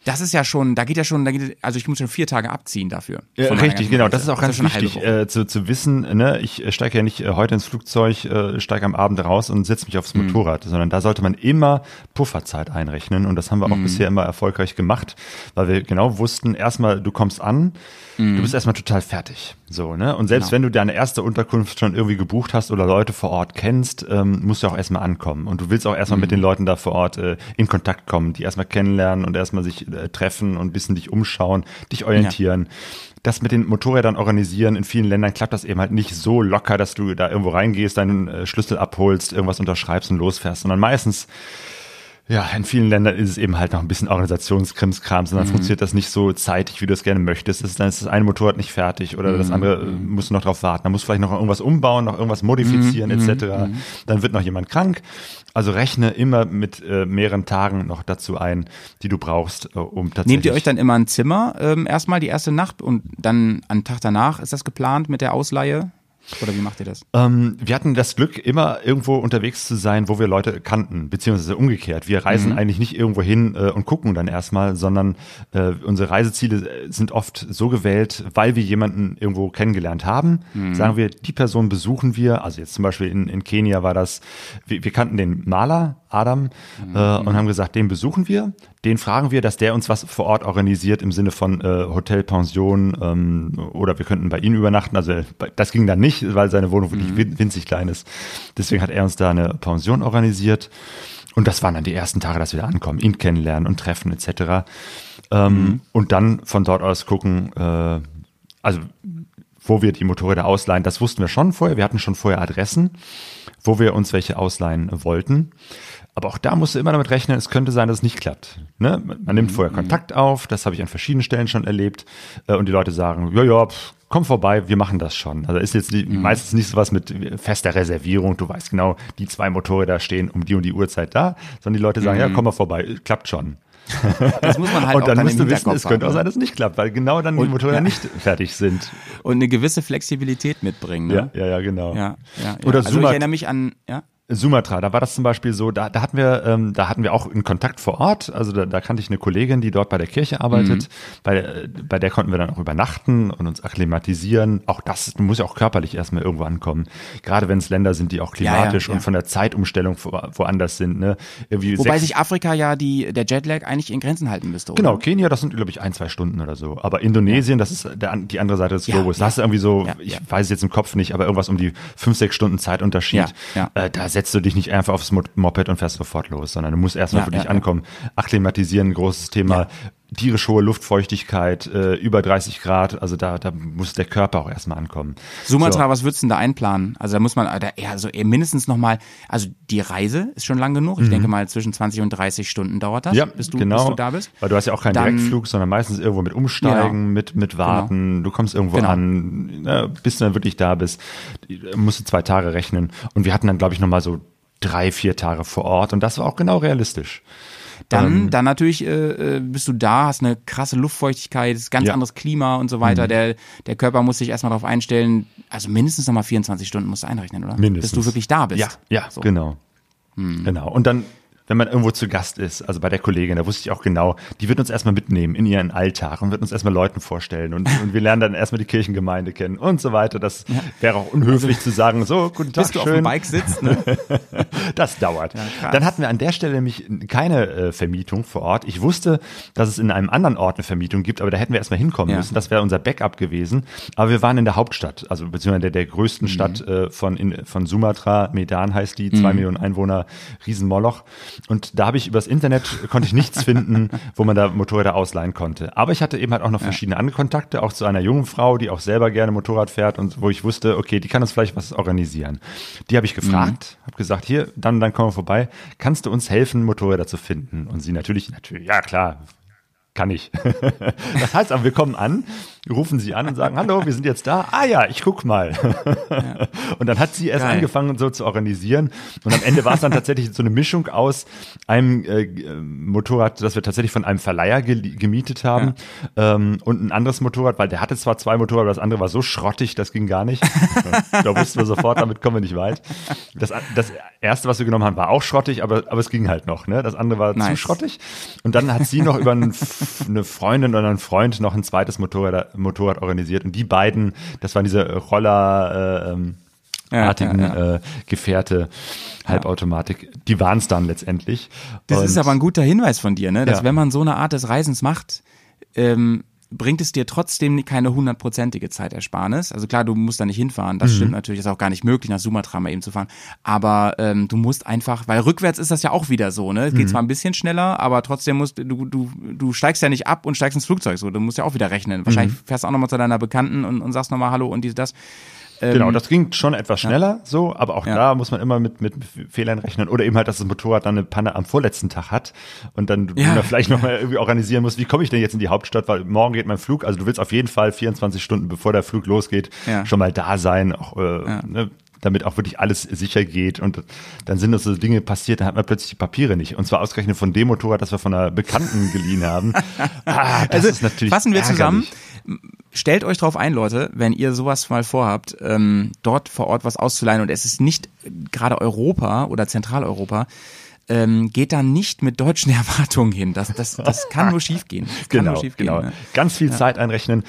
das ist ja schon, da geht ja schon, da geht, also ich muss schon vier Tage abziehen dafür. Ja, richtig, genau. Das ist auch ganz halbe wichtig äh, zu, zu wissen. Ne? Ich äh, steige ja nicht äh, heute ins Flugzeug, äh, steige am Abend raus und setze mich aufs Mhm. Motorrad, sondern da sollte man immer Pufferzeit einrechnen. Und das haben wir Mhm. auch bisher immer erfolgreich gemacht, weil wir genau wussten, erstmal, du kommst an, du bist erstmal total fertig. So, ne? Und selbst. Genau. wenn du deine erste Unterkunft schon irgendwie gebucht hast oder Leute vor Ort kennst, ähm, musst du auch erstmal ankommen. Und du willst auch erstmal Mhm. mit den Leuten da vor Ort äh, in Kontakt kommen, die erstmal kennenlernen und erstmal sich äh, treffen und ein bisschen dich umschauen, dich orientieren. Das mit den Motorrädern organisieren, in vielen Ländern klappt das eben halt nicht so locker, dass du da irgendwo reingehst, deinen äh, Schlüssel abholst, irgendwas unterschreibst und losfährst, sondern meistens ja, in vielen Ländern ist es eben halt noch ein bisschen Organisationskrimskrams und dann funktioniert das nicht so zeitig, wie du es gerne möchtest. Ist, dann ist das eine Motorrad nicht fertig oder das andere äh, musst du noch drauf warten. Dann musst du vielleicht noch irgendwas umbauen, noch irgendwas modifizieren etc. Dann wird noch jemand krank. Also rechne immer mit äh, mehreren Tagen noch dazu ein, die du brauchst, äh, um tatsächlich. Nehmt ihr euch dann immer ein Zimmer, ähm, erstmal die erste Nacht und dann am Tag danach ist das geplant mit der Ausleihe? Oder wie macht ihr das? Ähm, wir hatten das Glück, immer irgendwo unterwegs zu sein, wo wir Leute kannten, beziehungsweise umgekehrt. Wir reisen eigentlich nicht irgendwo hin äh, und gucken dann erstmal, sondern äh, unsere Reiseziele äh, sind oft so gewählt, weil wir jemanden irgendwo kennengelernt haben. Sagen wir, die Person besuchen wir. Also jetzt zum Beispiel in, in Kenia war das, wir, wir kannten den Maler, Adam, äh, und haben gesagt, den besuchen wir. Den fragen wir, dass der uns was vor Ort organisiert im Sinne von äh, Hotel, Pension ähm, oder wir könnten bei ihm übernachten. Also bei- das ging dann nicht, weil seine Wohnung wirklich win- winzig klein ist. Deswegen hat er uns da eine Pension organisiert. Und das waren dann die ersten Tage, dass wir da ankommen, ihn kennenlernen und treffen etc. Ähm, Und dann von dort aus gucken, äh, also wo wir die Motorräder ausleihen, das wussten wir schon vorher. Wir hatten schon vorher Adressen, wo wir uns welche ausleihen wollten. Aber auch da musst du immer damit rechnen, es könnte sein, dass es nicht klappt. Ne? Man nimmt vorher Kontakt auf, das habe ich an verschiedenen Stellen schon erlebt. Äh, Und die Leute sagen, ja, ja, pff, komm vorbei, wir machen das schon. Also ist jetzt die, meistens nicht sowas mit fester Reservierung, du weißt genau, die zwei Motorräder stehen um die und die Uhrzeit da, sondern die Leute sagen, ja, komm mal vorbei, klappt schon. Das muss man halt und dann dann musst du wissen, es könnte auch haben, sein, ne? dass es nicht klappt, weil genau dann die Und- Motorräder ja. nicht fertig sind. Und eine gewisse Flexibilität mitbringen. Ne? Ja, ja, ja, genau. Ja, ja. Oder also ich Sumat- erinnere mich an, ja. Sumatra, da war das zum Beispiel so, da, da hatten wir, ähm, da hatten wir auch einen Kontakt vor Ort. Also da, da kannte ich eine Kollegin, die dort bei der Kirche arbeitet. Bei, äh, bei der konnten wir dann auch übernachten und uns akklimatisieren. Auch das du musst ja auch körperlich erstmal irgendwo ankommen. Gerade wenn es Länder sind, die auch Ja, ja, klimatisch ja. und von der Zeitumstellung wo, woanders sind. Ne? Irgendwie Wobei sich Afrika ja die, der Jetlag eigentlich in Grenzen halten müsste, oder? Genau, Kenia, das sind, glaube ich, ein, zwei Stunden oder so. Aber Indonesien, das ist der, die andere Seite des Ja, Globus. ja. Da hast du irgendwie so, Ja, ich ja. weiß es jetzt im Kopf nicht, aber irgendwas um die fünf, sechs Stunden Zeitunterschied. Ja, ja. Äh, da setzt du dich nicht einfach aufs Mo- Moped und fährst sofort los, sondern du musst erstmal Ja, wirklich ja, ja. ankommen. Akklimatisieren, großes Thema. Tierisch hohe Luftfeuchtigkeit, äh, über 30 Grad, also da, da muss der Körper auch erstmal ankommen. Sumatra, So. was würdest du denn da einplanen? Also da muss man da also eher mindestens nochmal, also die Reise ist schon lang genug. Ich denke mal zwischen 20 und 30 Stunden dauert das, Mhm. Ja, bis, du, genau. bis du da bist. Weil du hast ja auch keinen Dann- Direktflug, sondern meistens irgendwo mit Umsteigen, Genau. mit, mit Warten. Du kommst irgendwo Genau. an, ne, bis du dann wirklich da bist, musst du zwei Tage rechnen. Und wir hatten dann, glaube ich, nochmal so drei, vier Tage vor Ort und das war auch genau realistisch. Dann, Ähm, dann natürlich äh, äh, bist du da, hast eine krasse Luftfeuchtigkeit, ist ganz Ja. anderes Klima und so weiter. Der, der Körper muss sich erstmal darauf einstellen. Also mindestens nochmal 24 Stunden musst du einrechnen, oder? Mindestens. Bis du wirklich da bist. Ja, ja, So. genau. Genau. Und dann, wenn man irgendwo zu Gast ist, also bei der Kollegin, da wusste ich auch genau, die wird uns erstmal mitnehmen in ihren Alltag und wird uns erstmal Leuten vorstellen und, und wir lernen dann erstmal die Kirchengemeinde kennen und so weiter. Das wäre auch unhöflich zu sagen, so, guten Tag, Bis du auf schön. dem Bike sitzt, ne? Das dauert. krass. Dann hatten wir an der Stelle nämlich keine äh, Vermietung vor Ort. Ich wusste, dass es in einem anderen Ort eine Vermietung gibt, aber da hätten wir erstmal hinkommen Ja. müssen. Das wäre unser Backup gewesen. Aber wir waren in der Hauptstadt, also beziehungsweise der, der größten Stadt äh, von, in, von Sumatra, Medan heißt die, zwei Millionen Einwohner, Riesenmoloch. Und da habe ich übers Internet, konnte ich nichts finden, wo man da Motorräder ausleihen konnte. Aber ich hatte eben halt auch noch verschiedene andere Kontakte, auch zu einer jungen Frau, die auch selber gerne Motorrad fährt und wo ich wusste, okay, die kann uns vielleicht was organisieren. Die habe ich gefragt, habe gesagt, hier, dann, dann kommen wir vorbei. Kannst du uns helfen, Motorräder zu finden? Und sie natürlich, natürlich, ja klar, kann ich. Das heißt aber, wir kommen an, rufen sie an und sagen, hallo, wir sind jetzt da. Ah ja, ich guck mal. Und dann hat sie erst Geil. angefangen, so zu organisieren. Und am Ende war es dann tatsächlich so eine Mischung aus einem äh, äh, Motorrad, das wir tatsächlich von einem Verleiher ge gemietet haben ähm, und ein anderes Motorrad, weil der hatte zwar zwei Motorräder, aber das andere war so schrottig, das ging gar nicht. da wussten wir sofort, damit kommen wir nicht weit. Das, das erste, was wir genommen haben, war auch schrottig, aber, aber es ging halt noch. Ne? Das andere war zu Nice. schrottig. Und dann hat sie noch über einen, eine Freundin oder einen Freund noch ein zweites Motorrad, Motorrad organisiert. Und die beiden, das waren diese Roller, äh, ähm, Ja, artigen ja, Äh, Gefährte, Halbautomatik, die waren es dann letztendlich. Das Und- ist aber ein guter Hinweis von dir, ne? dass Ja. wenn man so eine Art des Reisens macht, ähm, bringt es dir trotzdem keine hundertprozentige Zeitersparnis. Also klar, du musst da nicht hinfahren. Mhm. Das stimmt natürlich, ist auch gar nicht möglich, nach Sumatra mal eben zu fahren. Aber ähm, du musst einfach, weil rückwärts ist das ja auch wieder so, ne? Es Mhm. geht zwar ein bisschen schneller, aber trotzdem musst du, du, du steigst ja nicht ab und steigst ins Flugzeug so. Du musst ja auch wieder rechnen. Wahrscheinlich Mhm. fährst du auch nochmal zu deiner Bekannten und, und sagst nochmal Hallo und dies, das. Genau, das ging schon etwas schneller, so, aber auch Ja. da muss man immer mit, mit Fehlern rechnen. Oder eben halt, dass das Motorrad dann eine Panne am vorletzten Tag hat und dann du Ja. da vielleicht nochmal irgendwie organisieren musst, wie komme ich denn jetzt in die Hauptstadt, weil morgen geht mein Flug. Also du willst auf jeden Fall 24 Stunden, bevor der Flug losgeht, Ja. schon mal da sein, auch, äh, ne, damit auch wirklich alles sicher geht. Und dann sind das so Dinge passiert, dann hat man plötzlich die Papiere nicht. Und zwar ausgerechnet von dem Motorrad, das wir von einer Bekannten geliehen haben. Ah, das also ist natürlich fassen wir zusammen. Stellt euch drauf ein, Leute, wenn ihr sowas mal vorhabt, ähm, dort vor Ort was auszuleihen. Und es ist nicht gerade Europa oder Zentraleuropa, ähm, geht da nicht mit deutschen Erwartungen hin. Das, das, das kann nur schiefgehen. Genau, nur schiefgehen. genau. Ne? Ganz viel Zeit einrechnen.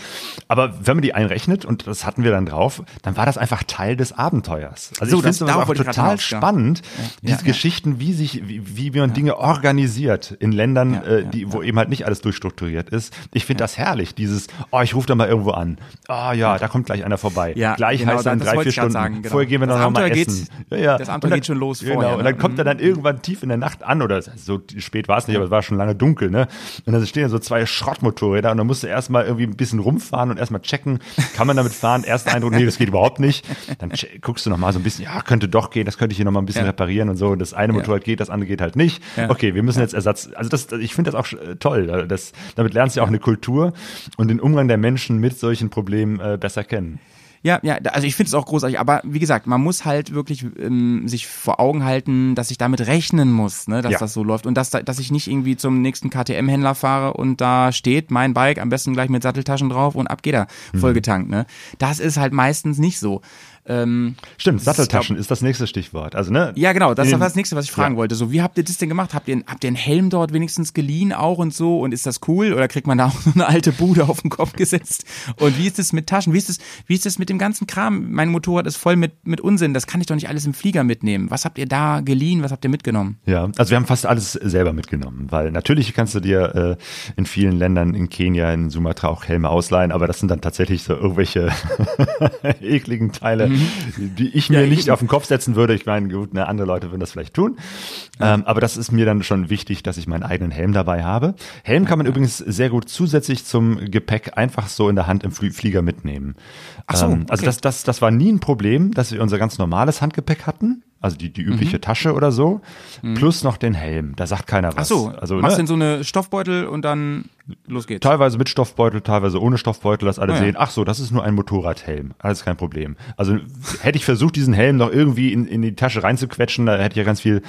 Aber wenn man die einrechnet, und das hatten wir dann drauf, dann war das einfach Teil des Abenteuers. Also So, ich finde grad total hinaus, ja. spannend, diese Ja, ja. Geschichten, wie sich, wie, wie man Dinge organisiert in Ländern, Ja, äh, ja, die, wo eben halt nicht alles durchstrukturiert ist. Ich finde das herrlich, dieses, oh, ich rufe da mal irgendwo an. Ah ja, da kommt gleich einer vorbei. Ja, gleich genau, heißt dann drei, vier Stunden. sagen, genau. Vorher gehen wir Das noch mal Abenteuer essen. geht- ja, ja. das Abenteuer geht schon los Genau, vorher, und dann ne? kommt er dann irgendwann tief in der Nacht an oder so spät war es nicht, aber es war schon lange dunkel, ne? Und dann stehen so zwei Schrottmotorräder und dann musst du erstmal irgendwie ein bisschen rumfahren und erstmal checken, kann man damit fahren? Erster Eindruck, nee, das geht überhaupt nicht. Dann guckst du nochmal so ein bisschen, ja, könnte doch gehen, das könnte ich hier nochmal ein bisschen Ja. reparieren und so. Das eine Motorrad geht, das andere geht halt nicht. Ja. Okay, wir müssen jetzt Ersatz, also das, ich finde das auch toll. Das, damit lernst du ja auch eine Kultur und den Umgang der Menschen mit solchen Problemen äh, besser kennen. Ja, ja, also ich finde es auch großartig, aber wie gesagt, man muss halt wirklich ähm, sich vor Augen halten, dass ich damit rechnen muss, ne, dass Ja. das so läuft und dass, da- dass ich nicht irgendwie zum nächsten KTM-Händler fahre und da steht mein Bike, am besten gleich mit Satteltaschen drauf und ab geht er, Mhm. vollgetankt, ne. Das ist halt meistens nicht so. Ähm, Stimmt, Satteltaschen ist das nächste Stichwort. Also, ne? ja, genau, das war das nächste, was ich fragen Ja. wollte. So, wie habt ihr das denn gemacht? Habt ihr, habt ihr einen Helm dort wenigstens geliehen auch und so? Und ist das cool? Oder kriegt man da auch so eine alte Bude auf den Kopf gesetzt? Und wie ist es mit Taschen? Wie ist es, wie ist es mit dem ganzen Kram? Mein Motorrad ist voll mit, mit Unsinn. Das kann ich doch nicht alles im Flieger mitnehmen. Was habt ihr da geliehen? Was habt ihr mitgenommen? Ja, also wir haben fast alles selber mitgenommen, weil natürlich kannst du dir äh, in vielen Ländern, in Kenia, in Sumatra auch Helme ausleihen, aber das sind dann tatsächlich so irgendwelche ekligen Teile, die ich mir Mhm. Ja, nicht auf den Kopf setzen würde. Ich meine, gut, ne, andere Leute würden das vielleicht tun, ähm, aber das ist mir dann schon wichtig, dass ich meinen eigenen Helm dabei habe. Helm kann man übrigens sehr gut zusätzlich zum Gepäck einfach so in der Hand im Flie- Flieger mitnehmen. Ach so, ähm, also okay. das, das, das war nie ein Problem, dass wir unser ganz normales Handgepäck hatten. Also die, die Mhm. übliche Tasche oder so, plus noch den Helm. Da sagt keiner was. Ach so, also machst ne? du in so eine Stoffbeutel und dann los geht's. Teilweise mit Stoffbeutel, teilweise ohne Stoffbeutel, dass alle Ah, ja. sehen, ach so, das ist nur ein Motorradhelm. Alles kein Problem. Also hätte ich versucht, diesen Helm noch irgendwie in, in die Tasche reinzuquetschen, da hätte ich ja ganz viel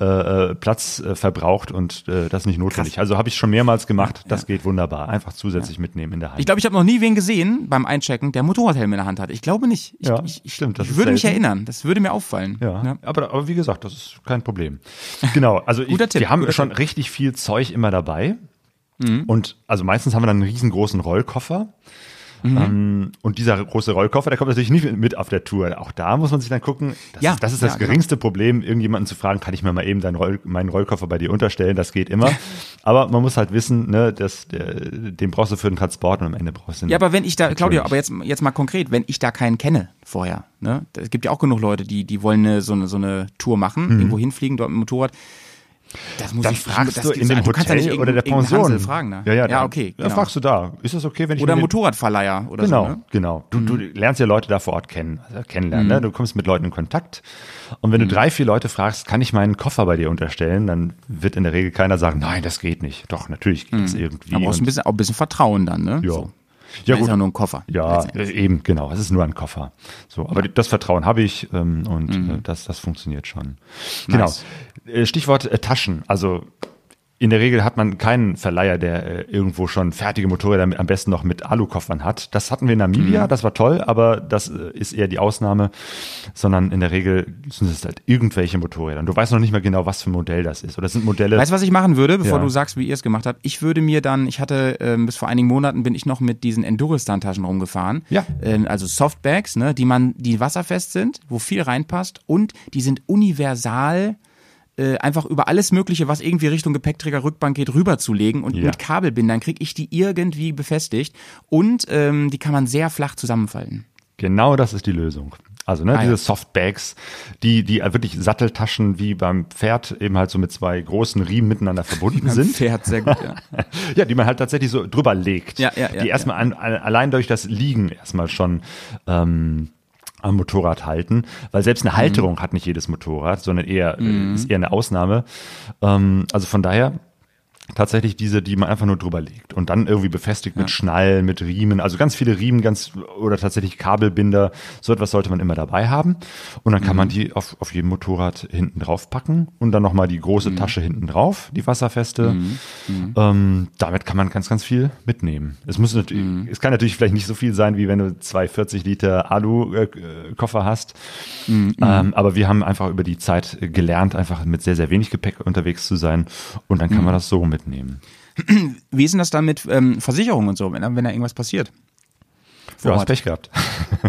äh, äh, Platz äh, verbraucht und äh, das ist nicht notwendig. Also habe ich schon mehrmals gemacht, das geht wunderbar. Einfach zusätzlich mitnehmen in der Hand. Ich glaube, ich habe noch nie wen gesehen beim Einchecken, der Motorradhelm in der Hand hat. Ich glaube nicht. Ich, Ja, ich, ich, stimmt, das ich würde mich selten. erinnern. Das würde mir auffallen. Ja, Aber, aber wie gesagt, das ist kein Problem. Genau, also ich, wir haben schon richtig viel Zeug immer dabei. Und also meistens haben wir dann einen riesengroßen Rollkoffer. Ähm, und dieser große Rollkoffer, der kommt natürlich nicht mit auf der Tour. Auch da muss man sich dann gucken, das, Ja, ist, das ist das ja, genau. geringste Problem, irgendjemanden zu fragen, kann ich mir mal eben deinen Roll, meinen Rollkoffer bei dir unterstellen, das geht immer. aber man muss halt wissen, ne, dass, der, den brauchst du für den Transport und am Ende brauchst du den Ja, aber wenn ich da, Claudia, Natürlich. aber jetzt, jetzt mal konkret, wenn ich da keinen kenne vorher, ne? Es gibt ja auch genug Leute, die, die wollen eine, so, eine, so eine Tour machen, irgendwo hinfliegen, dort mit dem Motorrad. Das muss Mhm. Dann ich fragst das, du in dem du ja Hotel nicht oder der Pension. Fragen, ne? Ja, ja, ja dann- okay. Dann Genau. fragst du da, ist das okay, wenn ich oder Motorradverleiher oder Genau, so. Ne? genau. Du, du lernst ja Leute da vor Ort kennen, also kennenlernen. Mhm. Ne? Du kommst mit Leuten in Kontakt. Und wenn du drei, vier Leute fragst, kann ich meinen Koffer bei dir unterstellen, dann wird in der Regel keiner sagen, nein, das geht nicht. Doch, natürlich geht es irgendwie. Da brauchst du ein bisschen, auch ein bisschen Vertrauen dann, ne? ja. So. Ja, ist gut. ja nur ein Koffer. Ja, äh, eben, genau. Es ist nur ein Koffer. So, aber das Vertrauen habe ich ähm, und Mhm. äh, das, das funktioniert schon. Nice. Genau. Äh, Stichwort äh, Taschen. Also in der Regel hat man keinen Verleiher, der äh, irgendwo schon fertige Motorräder mit, am besten noch mit Alukoffern hat. Das hatten wir in Namibia, Mhm. das war toll, aber das äh, ist eher die Ausnahme, sondern in der Regel sind es halt irgendwelche Motorräder. Und du weißt noch nicht mal genau, was für ein Modell das ist. Oder es sind Modelle. Weißt du, was ich machen würde, bevor Ja. du sagst, wie ihr es gemacht habt? Ich würde mir dann, ich hatte ähm, bis vor einigen Monaten bin ich noch mit diesen Enduristan-Taschen rumgefahren. Ja. Ähm, also Softbags, ne, die man, die wasserfest sind, wo viel reinpasst und die sind universal äh, einfach über alles Mögliche, was irgendwie Richtung Gepäckträger, Rückbank geht, rüberzulegen und Ja. mit Kabelbindern kriege ich die irgendwie befestigt und ähm, die kann man sehr flach zusammenfalten. Genau das ist die Lösung. Also ne, Ah, diese ja. Softbags, die, die wirklich Satteltaschen wie beim Pferd eben halt so mit zwei großen Riemen miteinander verbunden sind. Pferd, sehr gut, ja. Ja, die man halt tatsächlich so drüber legt. Ja, ja, ja, die erstmal an, an, allein durch das Liegen erstmal schon ähm, am Motorrad halten, weil selbst Mhm. eine Halterung hat nicht jedes Motorrad, sondern eher äh, ist eher eine Ausnahme. Ähm, also von daher tatsächlich diese, die man einfach nur drüber legt und dann irgendwie befestigt mit Schnallen, mit Riemen, also ganz viele Riemen, ganz oder tatsächlich Kabelbinder, so etwas sollte man immer dabei haben. Und dann kann man die auf, auf jedem Motorrad hinten drauf packen und dann nochmal die große Tasche hinten drauf, die wasserfeste. Ähm, damit kann man ganz, ganz viel mitnehmen. Es muss natürlich, es kann natürlich vielleicht nicht so viel sein, wie wenn du zwei 40 Liter Alu-Koffer hast, ähm, aber wir haben einfach über die Zeit gelernt, einfach mit sehr, sehr wenig Gepäck unterwegs zu sein. Und dann kann man das so mitnehmen. Wie ist denn das dann mit ähm, Versicherung und so, wenn, da- wenn da irgendwas passiert? Vor Ja, hast. Pech gehabt.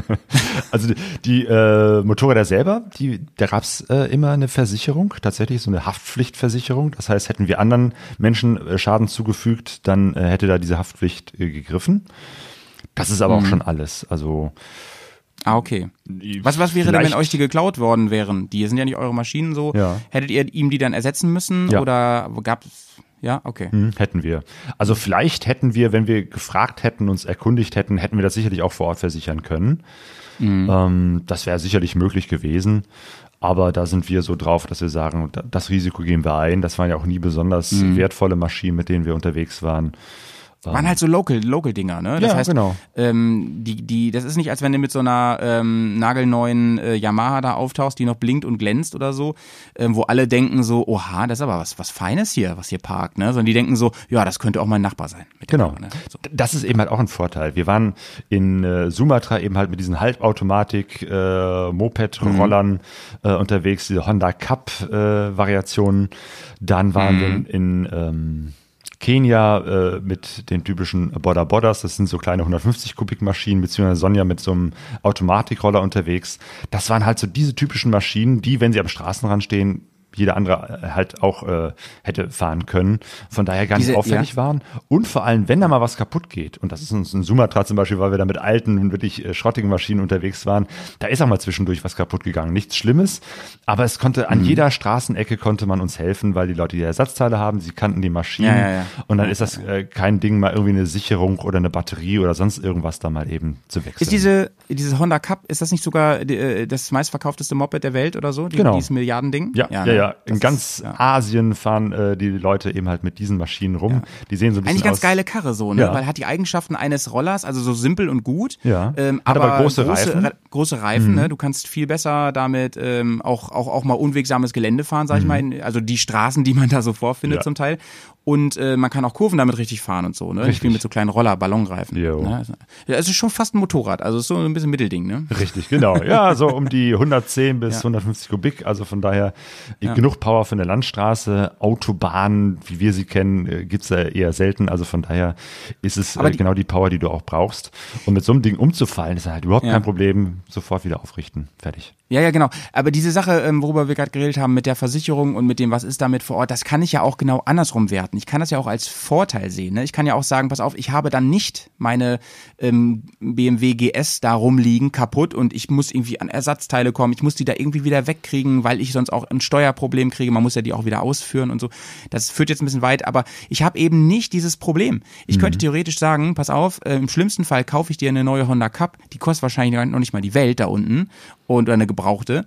also die, die äh, Motorräder selber, die, da gab's äh, immer eine Versicherung, tatsächlich so eine Haftpflichtversicherung. Das heißt, hätten wir anderen Menschen äh, Schaden zugefügt, dann äh, hätte da diese Haftpflicht äh, gegriffen. Das ist aber auch schon alles. Also Ah, okay. Was, was wäre denn, wenn euch die geklaut worden wären? Die sind ja nicht eure Maschinen so. Ja. Hättet ihr ihm die dann ersetzen müssen? Ja. Oder gab es. Ja, okay. Hm, hätten wir. Also vielleicht hätten wir, wenn wir gefragt hätten, uns erkundigt hätten, hätten wir das sicherlich auch vor Ort versichern können. Ähm, das wäre sicherlich möglich gewesen. Aber da sind wir so drauf, dass wir sagen, da- das Risiko gehen wir ein. Das waren ja auch nie besonders wertvolle Maschinen, mit denen wir unterwegs waren. Waren halt so Local, Local Dinger, ne? Das Ja, heißt, genau. ähm, die, die, das ist nicht, als wenn du mit so einer ähm, nagelneuen äh, Yamaha da auftauchst, die noch blinkt und glänzt oder so, ähm, wo alle denken so, oha, das ist aber was, was Feines hier, was hier parkt, ne? Sondern die denken so, ja, das könnte auch mein Nachbar sein. Genau. Karre, ne? so. Das ist eben halt auch ein Vorteil. Wir waren in äh, Sumatra eben halt mit diesen Halbautomatik äh, Moped-Rollern äh, unterwegs, diese Honda Cup äh. Dann waren wir in ähm, Kenia äh, mit den typischen Border Bodders, das sind so kleine 150 Kubik Maschinen, beziehungsweise Sonja mit so einem Automatikroller unterwegs. Das waren halt so diese typischen Maschinen, die, wenn sie am Straßenrand stehen, jeder andere äh, halt auch äh, hätte fahren können. Von daher gar nicht Diese- auffällig waren. Und vor allem, wenn da mal was kaputt geht, und das ist uns in Sumatra zum Beispiel, weil wir da mit alten, wirklich äh, schrottigen Maschinen unterwegs waren, da ist auch mal zwischendurch was kaputt gegangen. Nichts Schlimmes, aber es konnte Mhm. an jeder Straßenecke konnte man uns helfen, weil die Leute die Ersatzteile haben, sie kannten die Maschinen. Ja, ja, ja. Und dann ist das äh, kein Ding, mal irgendwie eine Sicherung oder eine Batterie oder sonst irgendwas da mal eben zu wechseln. Ist diese, diese Honda Cup, ist das nicht sogar äh, das meistverkaufteste Moped der Welt oder so? Die, Genau. Dieses Milliardending? ja, ja, ne? ja, Ja, in ganz Asien fahren äh, die Leute eben halt mit diesen Maschinen rum. Die sehen so ein bisschen Eigentlich ganz aus. geile Karre so, ne? Ja. Weil hat die Eigenschaften eines Rollers, also so simpel und gut. Ja. Ähm, Hat aber, aber große Reifen. Mhm. Re große Reifen, ne? Du kannst viel besser damit ähm, auch, auch, auch mal unwegsames Gelände fahren, sag ich mal. Also die Straßen, die man da so vorfindet Mhm. Ja. zum Teil. Und äh, man kann auch Kurven damit richtig fahren und so, ne? Nicht wie Richtig. mit so kleinen Roller, Ballonreifen. Jo. Ne? Ja, es ist schon fast ein Motorrad, also es so ein bisschen Mittelding, ne? Richtig, genau. Ja, so um die 110 bis 150 Kubik. Also von daher genug Power für eine Landstraße. Autobahnen, wie wir sie kennen, äh, gibt's ja eher selten. Also von daher ist es äh, die- genau die Power, die du auch brauchst. Und mit so einem Ding umzufallen, ist halt überhaupt Ja. kein Problem. Sofort wieder aufrichten. Fertig. Ja, ja, genau. Aber diese Sache, ähm, worüber wir gerade geredet haben, mit der Versicherung und mit dem, was ist damit vor Ort, das kann ich ja auch genau andersrum werten. Ich kann das ja auch als Vorteil sehen. Ne? Ich kann ja auch sagen, pass auf, ich habe dann nicht meine ähm, BMW GS da rumliegen, kaputt und ich muss irgendwie an Ersatzteile kommen. Ich muss die da irgendwie wieder wegkriegen, weil ich sonst auch ein Steuerproblem kriege. Man muss ja die auch wieder ausführen und so. Das führt jetzt ein bisschen weit, aber ich habe eben nicht dieses Problem. Ich könnte theoretisch sagen, pass auf, äh, im schlimmsten Fall kaufe ich dir eine neue Honda Cup, die kostet wahrscheinlich noch nicht mal die Welt da unten und oder eine gebrauchte.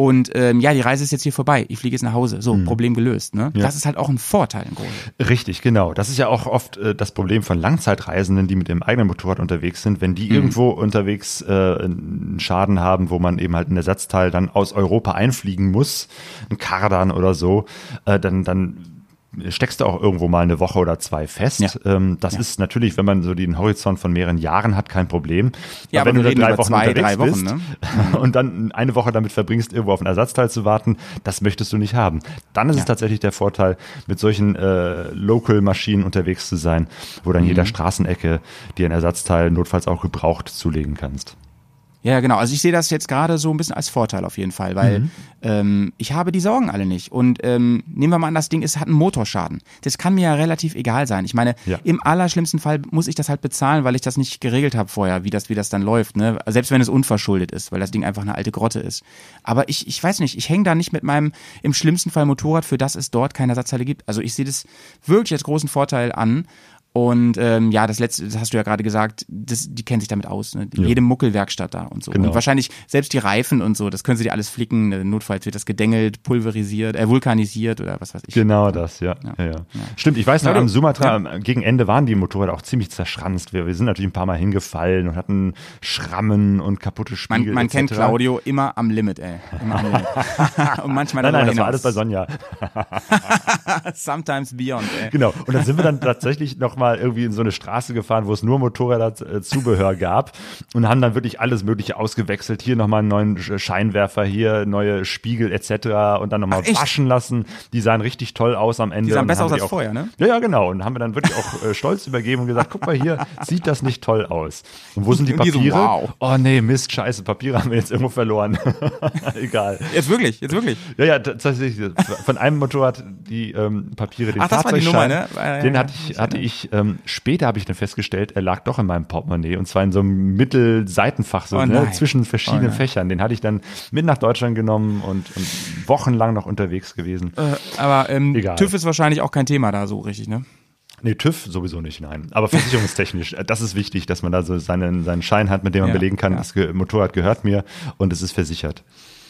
Und ähm, ja, die Reise ist jetzt hier vorbei. Ich fliege jetzt nach Hause. So, Problem gelöst. Ne? Das ist halt auch ein Vorteil im Grunde. Richtig, genau. Das ist ja auch oft äh, das Problem von Langzeitreisenden, die mit dem eigenen Motorrad unterwegs sind. Wenn die irgendwo unterwegs äh, einen Schaden haben, wo man eben halt ein Ersatzteil dann aus Europa einfliegen muss, ein Kardan oder so, äh, dann, dann steckst du auch irgendwo mal eine Woche oder zwei fest. Ja. Ähm, das ist natürlich, wenn man so den Horizont von mehreren Jahren hat, kein Problem. Ja, aber wenn du da drei Wochen zwei, unterwegs drei Wochen, bist ne? und dann eine Woche damit verbringst, irgendwo auf ein Ersatzteil zu warten, das möchtest du nicht haben. Dann ist es tatsächlich der Vorteil, mit solchen äh, Local-Maschinen unterwegs zu sein, wo dann Mhm. jeder Straßenecke dir ein Ersatzteil notfalls auch gebraucht zulegen kannst. Ja, genau. Also ich sehe das jetzt gerade so ein bisschen als Vorteil auf jeden Fall, weil ähm, ich habe die Sorgen alle nicht. Und ähm, nehmen wir mal an, das Ding ist, hat einen Motorschaden. Das kann mir ja relativ egal sein. Ich meine, Ja. im allerschlimmsten Fall muss ich das halt bezahlen, weil ich das nicht geregelt habe vorher, wie das, wie das dann läuft. Ne? Selbst wenn es unverschuldet ist, weil das Ding einfach eine alte Grotte ist. Aber ich, ich weiß nicht, ich hänge da nicht mit meinem im schlimmsten Fall Motorrad, für das es dort keine Ersatzteile gibt. Also ich sehe das wirklich als großen Vorteil an. Und ähm, ja, das letzte, das hast du ja gerade gesagt, das, die kennen sich damit aus. Ne? Jede Muckelwerkstatt da und so. Genau. Und wahrscheinlich selbst die Reifen und so, das können sie dir alles flicken. Ne? Notfalls wird das gedengelt, pulverisiert, äh, vulkanisiert oder was weiß ich. Genau das, ja. ja. ja, Stimmt, ich weiß noch, am Sumatra am- gegen Ende waren die Motorräder auch ziemlich zerschranzt. Wir, wir sind natürlich ein paar Mal hingefallen und hatten Schrammen und kaputte Man, Spiegel. man etc. kennt Claudio immer am Limit, ey. Immer am Limit. und manchmal Nein, nein, das war alles bei. Sonja. Sometimes beyond, ey. Genau. Und dann sind wir dann tatsächlich noch mal irgendwie in so eine Straße gefahren, wo es nur Motorräder-Zubehör gab und haben dann wirklich alles Mögliche ausgewechselt. Hier nochmal einen neuen Sch- Scheinwerfer, hier neue Spiegel etc. und dann nochmal waschen lassen. Die sahen richtig toll aus am Ende. Die sahen besser aus als auch, vorher, ne? Ja, ja, genau. Und haben wir dann wirklich auch äh, stolz übergeben und gesagt, guck mal hier, sieht das nicht toll aus. Und wo sind die Und die so, Papiere? wow. Oh nee, Mist, scheiße, Papiere haben wir jetzt irgendwo verloren. Egal. Jetzt wirklich, jetzt wirklich. Ja, ja, tatsächlich. Von einem Motorrad die ähm, Papiere, den Ach, das war die Nummer, ne? Ja, den hatte ich, hatte ich ähm, später habe ich dann festgestellt, er lag doch in meinem Portemonnaie und zwar in so einem Mittelseitenfach, so Oh ne, zwischen verschiedenen Oh. Fächern. Den hatte ich dann mit nach Deutschland genommen und, und wochenlang noch unterwegs gewesen. Äh, aber ähm, Egal. TÜV ist wahrscheinlich auch kein Thema da so richtig, ne? Nee, TÜV sowieso nicht, nein. Aber versicherungstechnisch, äh, das ist wichtig, dass man da so seinen, seinen Schein hat, mit dem man Ja, belegen kann, ja. das Motorrad gehört mir und es ist versichert.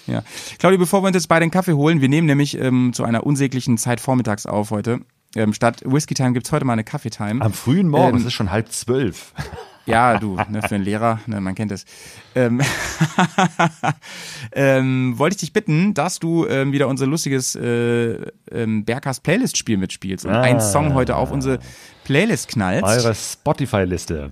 Ja. Claudio, bevor wir uns jetzt beide einen Kaffee holen, wir nehmen nämlich ähm, zu einer unsäglichen Zeit vormittags auf heute. Ähm, statt Whisky Time gibt's heute mal eine Kaffee-Time. Am frühen Morgen, Ähm, es ist schon halb zwölf. Ja, du, ne, für einen Lehrer, ne, man kennt es. Ähm, ähm, wollte ich dich bitten, dass du ähm, wieder unser lustiges äh, ähm, Berghast Playlist-Spiel mitspielst und Ah. einen Song heute auf unsere Playlist knallst. Eure Spotify-Liste.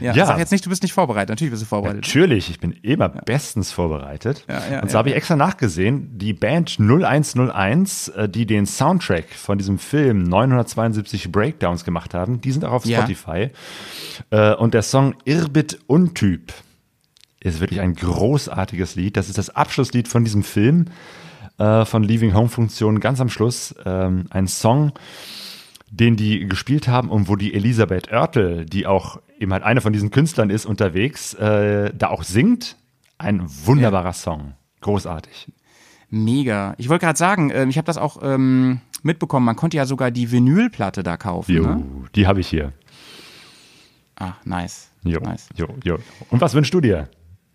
ja, ja. Sag jetzt nicht, du bist nicht vorbereitet. Natürlich bist du vorbereitet. Natürlich, ich bin immer bestens vorbereitet. Ja, ja, und so ja, habe ich extra nachgesehen, die Band 0101, äh, die den Soundtrack von diesem Film 972 Breakdowns gemacht haben, die sind auch auf Ja. Spotify. Äh, Und der Song Irbit Untyp ist wirklich ein großartiges Lied. Das ist das Abschlusslied von diesem Film, äh, von Leaving Home Funktion, ganz am Schluss. Ähm, Ein Song, den die gespielt haben und wo die Elisabeth Oertel, die auch eben halt eine von diesen Künstlern ist, unterwegs, äh, da auch singt. Ein wunderbarer Song. Großartig. Mega. Ich wollte gerade sagen, ähm, ich habe das auch ähm, mitbekommen, man konnte ja sogar die Vinylplatte da kaufen. Jo, Ne? die habe ich hier. Ah, nice. Jo, nice. jo, jo. Und was wünschst du dir?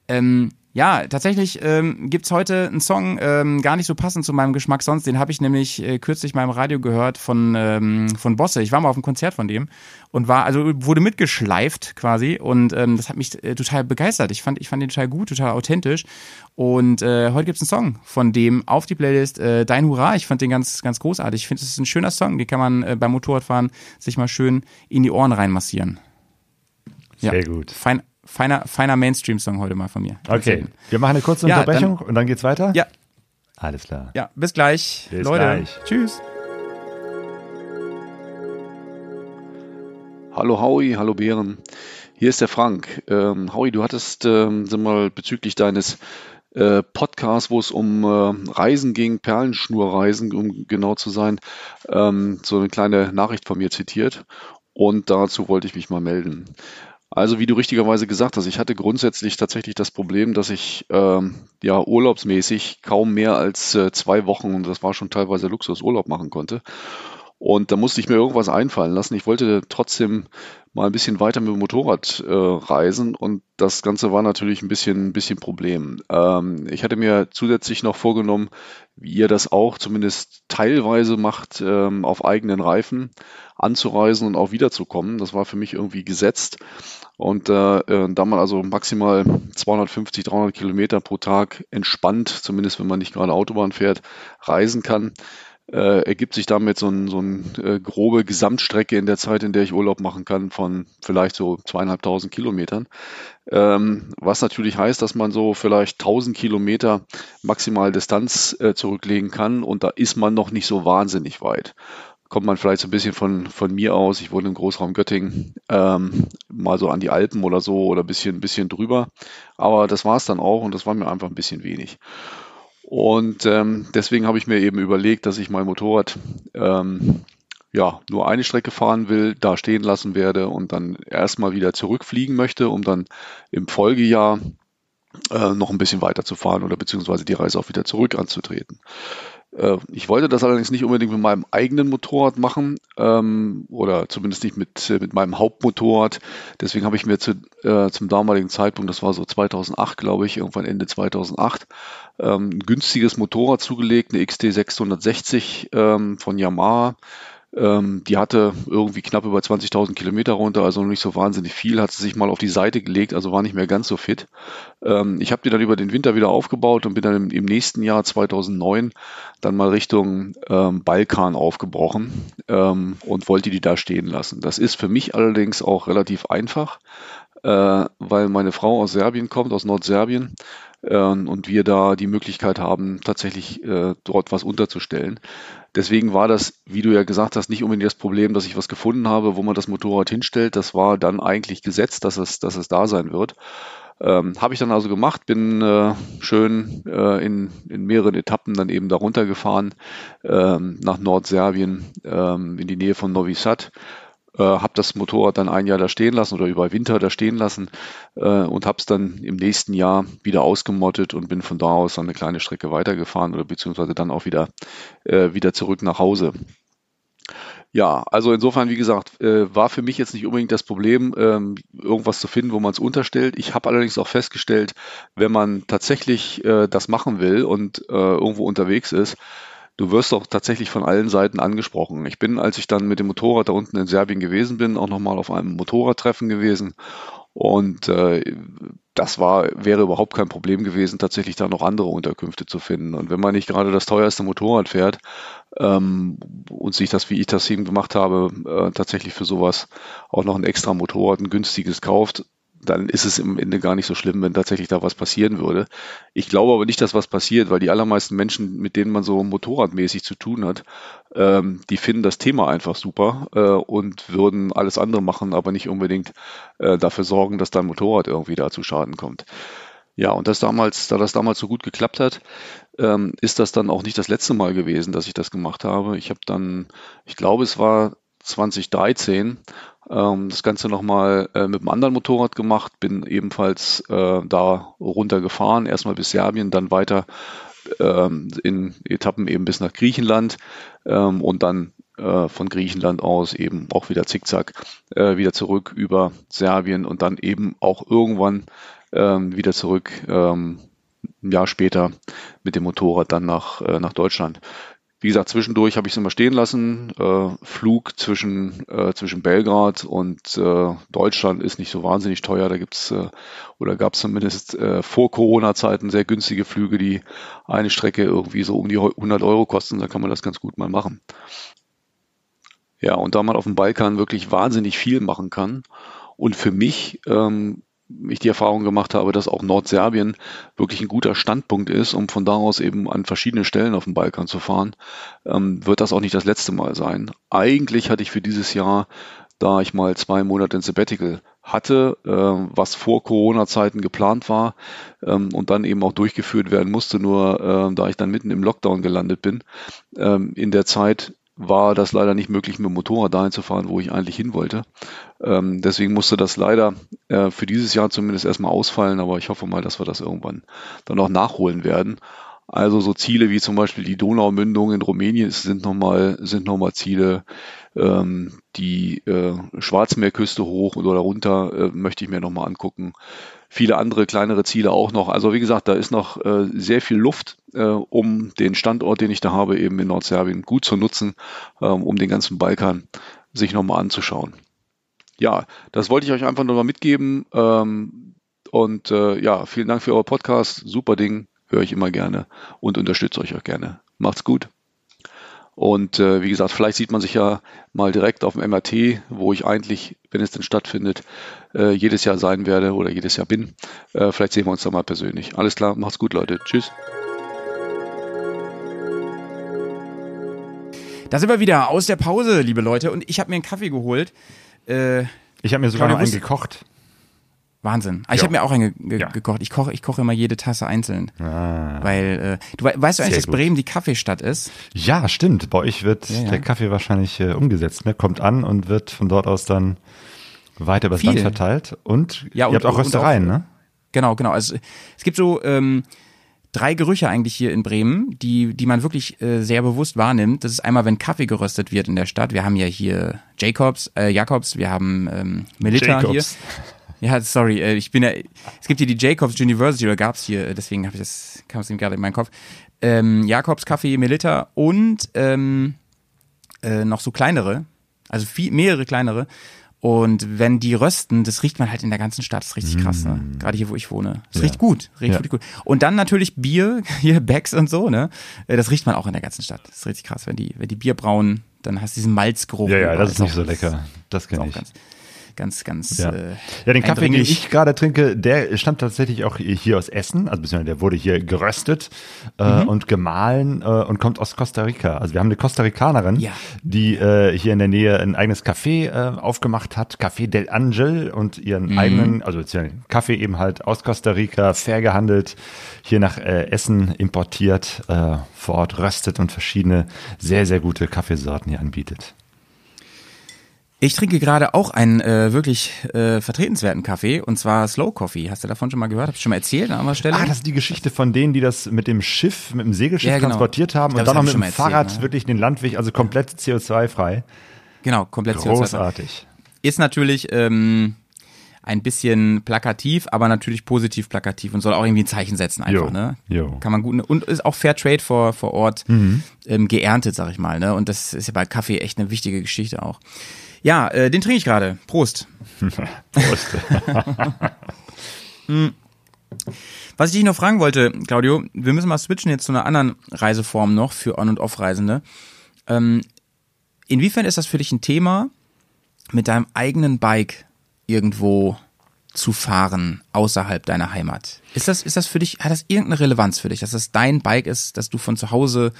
Ähm, Ja, tatsächlich ähm, gibt's heute einen Song, ähm, gar nicht so passend zu meinem Geschmack sonst. Den habe ich nämlich äh, kürzlich mal im Radio gehört von, ähm, von Bosse. Ich war mal auf einem Konzert von dem und war, also wurde mitgeschleift quasi und ähm, das hat mich äh, total begeistert. Ich fand, ich fand den total gut, total authentisch. Und äh, heute gibt's einen Song von dem auf die Playlist äh, Dein Hurra. Ich fand den ganz, ganz großartig. Ich finde, es ist ein schöner Song. Den kann man äh, beim Motorradfahren sich mal schön in die Ohren reinmassieren. Sehr gut. Fein, feiner, feiner Mainstream-Song heute mal von mir. Okay, wir machen eine kurze Ja, Unterbrechung und dann geht's weiter? Ja, Alles klar. ja, bis gleich. Bis Leute, gleich. tschüss. Hallo Howie, hallo Bären. Hier ist der Frank. Ähm, Howie, du hattest ähm, sag mal, bezüglich deines äh, Podcasts, wo es um äh, Reisen ging, Perlenschnurreisen, um genau zu sein, ähm, so eine kleine Nachricht von mir zitiert. Und dazu wollte ich mich mal melden. Also wie du richtigerweise gesagt hast, ich hatte grundsätzlich tatsächlich das Problem, dass ich ähm, ja urlaubsmäßig kaum mehr als äh, zwei Wochen, und das war schon teilweise Luxusurlaub machen konnte. Und da musste ich mir irgendwas einfallen lassen. Ich wollte trotzdem mal ein bisschen weiter mit dem Motorrad äh, reisen und das Ganze war natürlich ein bisschen, ein bisschen Problem. Ähm, ich hatte mir zusätzlich noch vorgenommen, wie ihr das auch zumindest teilweise macht, ähm, auf eigenen Reifen anzureisen und auch wiederzukommen. Das war für mich irgendwie gesetzt. Und äh, äh, da man also maximal 250, 300 Kilometer pro Tag entspannt, zumindest wenn man nicht gerade Autobahn fährt, reisen kann, äh, ergibt sich damit so ein, so ein äh, grobe Gesamtstrecke in der Zeit, in der ich Urlaub machen kann, von vielleicht so zweieinhalbtausend Kilometern. Ähm, was natürlich heißt, dass man so vielleicht 1000 Kilometer maximal Distanz äh, zurücklegen kann und da ist man noch nicht so wahnsinnig weit. Kommt man vielleicht so ein bisschen von, von mir aus, ich wohne im Großraum Göttingen, ähm, mal so an die Alpen oder so oder ein bisschen, bisschen drüber. Aber das war es dann auch und das war mir einfach ein bisschen wenig. Und ähm, deswegen habe ich mir eben überlegt, dass ich mein Motorrad ähm, ja nur eine Strecke fahren will, da stehen lassen werde und dann erstmal wieder zurückfliegen möchte, um dann im Folgejahr äh, noch ein bisschen weiter zu fahren oder beziehungsweise die Reise auch wieder zurück anzutreten. Äh, ich wollte das allerdings nicht unbedingt mit meinem eigenen Motorrad machen ähm, oder zumindest nicht mit, äh, mit meinem Hauptmotorrad. Deswegen habe ich mir zu, äh, zum damaligen Zeitpunkt, das war so 2008, glaube ich, irgendwann Ende 2008, ähm, ein günstiges Motorrad zugelegt, eine XT 660 ähm, von Yamaha. Ähm, die hatte irgendwie knapp über 20.000 Kilometer runter, also noch nicht so wahnsinnig viel, hat sie sich mal auf die Seite gelegt, also war nicht mehr ganz so fit. Ähm, ich habe die dann über den Winter wieder aufgebaut und bin dann im, im nächsten Jahr 2009 dann mal Richtung ähm, Balkan aufgebrochen ähm, und wollte die da stehen lassen. Das ist für mich allerdings auch relativ einfach, äh, weil meine Frau aus Serbien kommt, aus Nordserbien und wir da die Möglichkeit haben, tatsächlich äh, dort was unterzustellen. Deswegen war das, wie du ja gesagt hast, nicht unbedingt das Problem, dass ich was gefunden habe, wo man das Motorrad hinstellt. Das war dann eigentlich gesetzt, dass es, dass es da sein wird. Ähm, habe ich dann also gemacht, bin äh, schön äh, in, in mehreren Etappen dann eben darunter gefahren ähm, nach Nordserbien ähm, in die Nähe von Novi Sad äh, habe das Motorrad dann ein Jahr da stehen lassen oder über Winter da stehen lassen äh, und habe es dann im nächsten Jahr wieder ausgemottet und bin von da aus dann eine kleine Strecke weitergefahren oder beziehungsweise dann auch wieder, äh, wieder zurück nach Hause. Ja, also insofern, wie gesagt, äh, war für mich jetzt nicht unbedingt das Problem, ähm, irgendwas zu finden, wo man es unterstellt. Ich habe allerdings auch festgestellt, wenn man tatsächlich äh, das machen will und äh, irgendwo unterwegs ist, du wirst auch tatsächlich von allen Seiten angesprochen. Ich bin, als ich dann mit dem Motorrad da unten in Serbien gewesen bin, auch nochmal auf einem Motorradtreffen gewesen. Und äh, das war, wäre überhaupt kein Problem gewesen, tatsächlich da noch andere Unterkünfte zu finden. Und wenn man nicht gerade das teuerste Motorrad fährt ähm, und sich das, wie ich das eben gemacht habe, äh, tatsächlich für sowas auch noch ein extra Motorrad, ein günstiges kauft, dann ist es im Ende gar nicht so schlimm, wenn tatsächlich da was passieren würde. Ich glaube aber nicht, dass was passiert, weil die allermeisten Menschen, mit denen man so motorradmäßig zu tun hat, ähm, die finden das Thema einfach super äh, und würden alles andere machen, aber nicht unbedingt äh, dafür sorgen, dass dein Motorrad irgendwie da zu Schaden kommt. Ja, und das damals, da das damals so gut geklappt hat, ähm, ist das dann auch nicht das letzte Mal gewesen, dass ich das gemacht habe. Ich habe dann, ich glaube, es war 2013 ähm, das Ganze nochmal äh, mit einem anderen Motorrad gemacht, bin ebenfalls äh, da runtergefahren, erstmal bis Serbien, dann weiter ähm, in Etappen eben bis nach Griechenland ähm, und dann äh, von Griechenland aus eben auch wieder zickzack äh, wieder zurück über Serbien und dann eben auch irgendwann ähm, wieder zurück. Ähm, ein Jahr später mit dem Motorrad dann nach, äh, nach Deutschland. Wie gesagt, zwischendurch habe ich es immer stehen lassen. Äh, Flug zwischen, äh, zwischen Belgrad und äh, Deutschland ist nicht so wahnsinnig teuer. Da gibt's äh, oder gab es zumindest äh, vor Corona-Zeiten sehr günstige Flüge, die eine Strecke irgendwie so um die 100 Euro kosten. Da kann man das ganz gut mal machen. Ja, und da man auf dem Balkan wirklich wahnsinnig viel machen kann und für mich ähm, ich die Erfahrung gemacht habe, dass auch Nordserbien wirklich ein guter Standpunkt ist, um von da aus eben an verschiedene Stellen auf dem Balkan zu fahren, ähm, wird das auch nicht das letzte Mal sein. Eigentlich hatte ich für dieses Jahr, da ich mal zwei Monate in Sabbatical hatte, äh, was vor Corona-Zeiten geplant war ähm, und dann eben auch durchgeführt werden musste, nur äh, da ich dann mitten im Lockdown gelandet bin, ähm, in der Zeit war das leider nicht möglich, mit dem Motorrad dahin zu fahren, wo ich eigentlich hin wollte. Ähm, deswegen musste das leider äh, für dieses Jahr zumindest erstmal ausfallen, aber ich hoffe mal, dass wir das irgendwann dann noch nachholen werden. Also so Ziele wie zum Beispiel die Donaumündung in Rumänien sind nochmal sind noch mal Ziele. Ähm, die äh, Schwarzmeerküste hoch oder runter äh, möchte ich mir nochmal angucken viele andere kleinere Ziele auch noch. Also wie gesagt, da ist noch äh, sehr viel Luft, äh, um den Standort, den ich da habe, eben in Nordserbien gut zu nutzen, ähm, um den ganzen Balkan sich nochmal anzuschauen. Ja, das wollte ich euch einfach nur mal mitgeben. Ähm, und äh, ja, vielen Dank für euer Podcast. Super Ding, höre ich immer gerne und unterstütze euch auch gerne. Macht's gut. Und äh, wie gesagt, vielleicht sieht man sich ja mal direkt auf dem MRT, wo ich eigentlich, wenn es denn stattfindet, äh, jedes Jahr sein werde oder jedes Jahr bin. Äh, vielleicht sehen wir uns da mal persönlich. Alles klar, macht's gut, Leute. Tschüss. Da sind wir wieder aus der Pause, liebe Leute. Und ich habe mir einen Kaffee geholt. Äh, Ich habe mir sogar Claudia, noch einen gekocht. Wahnsinn. Ah, Ich Ja. habe mir auch einen ge Ja. gekocht. Ich koche, ich koche immer jede Tasse einzeln. Ah. Weil, äh, du we- weißt du eigentlich, dass. Bremen die Kaffeestadt ist? Ja, stimmt. Bei euch wird Ja, der Kaffee wahrscheinlich äh, umgesetzt. Ne? Kommt an und wird von dort aus dann weiter über das Viel. Land verteilt. Und Ja, ihr und- habt auch und Röstereien, auch- ne? Genau, genau. Also es gibt so ähm, drei Gerüche eigentlich hier in Bremen, die, die man wirklich äh, sehr bewusst wahrnimmt. Das ist einmal, wenn Kaffee geröstet wird in der Stadt. Wir haben ja hier Jacobs, äh, Jacobs, wir haben ähm, Melitta Jacobs. hier. Ja, sorry, äh, ich bin ja, es gibt hier die Jacobs University, oder gab's hier, äh, deswegen habe ich das, kam es ihm gerade in meinen Kopf. Ähm, Jacobs Kaffee, Melitta und ähm, äh, noch so kleinere, also viel, mehrere kleinere. Und wenn die rösten, das riecht man halt in der ganzen Stadt. Das ist richtig krass, ne? Gerade hier, wo ich wohne. Das Ja. riecht gut, riecht Ja. wirklich gut. Und dann natürlich Bier, hier Becks und so, ne? Äh, Das riecht man auch in der ganzen Stadt. Das ist richtig krass. Wenn die, wenn die Bier brauen, dann hast du diesen Malzgeruch. Ja, ja, das ist nicht so lecker. Das kenne auch ich. ganz, ganz, ganz. Ja. Äh, Ja, den Kaffee, den ich gerade trinke, der stammt tatsächlich auch hier aus Essen, also beziehungsweise der wurde hier geröstet äh, Mhm. und gemahlen äh, und kommt aus Costa Rica. Also wir haben eine Costa Ricanerin, Ja. die äh, hier in der Nähe ein eigenes Café äh, aufgemacht hat, Café del Angel und ihren Mhm. eigenen, also beziehungsweise Kaffee eben halt aus Costa Rica, fair gehandelt, hier nach äh, Essen importiert, äh, vor Ort röstet und verschiedene sehr, sehr gute Kaffeesorten hier anbietet. Ich trinke gerade auch einen äh, wirklich äh, vertretenswerten Kaffee und zwar Slow Coffee. Hast du davon schon mal gehört? Hab ich schon mal erzählt an anderer Stelle? Ah, das ist die Geschichte von denen, die das mit dem Schiff, mit dem Segelschiff Ja, genau. transportiert haben Ich und glaub, dann noch mit dem erzählt, Fahrrad ne? wirklich den Landweg, also komplett CO2-frei. genau, komplett CO2 Großartig. Ist natürlich ähm, ein bisschen plakativ, aber natürlich positiv plakativ und soll auch irgendwie ein Zeichen setzen einfach, Jo, ne? jo. Kann man gut und ist auch Fair Trade vor vor Ort Mhm. ähm, geerntet, sag ich mal, ne? Und das ist ja bei Kaffee echt eine wichtige Geschichte auch. Ja, äh, den trinke ich gerade. Prost. Prost. Was ich dich noch fragen wollte, Claudio, wir müssen mal switchen jetzt zu einer anderen Reiseform noch für On- und Off-Reisende. Ähm, inwiefern ist das für dich ein Thema, mit deinem eigenen Bike irgendwo zu fahren außerhalb deiner Heimat? Ist das, ist das für dich, hat das irgendeine Relevanz für dich, dass das dein Bike ist, dass du von zu Hause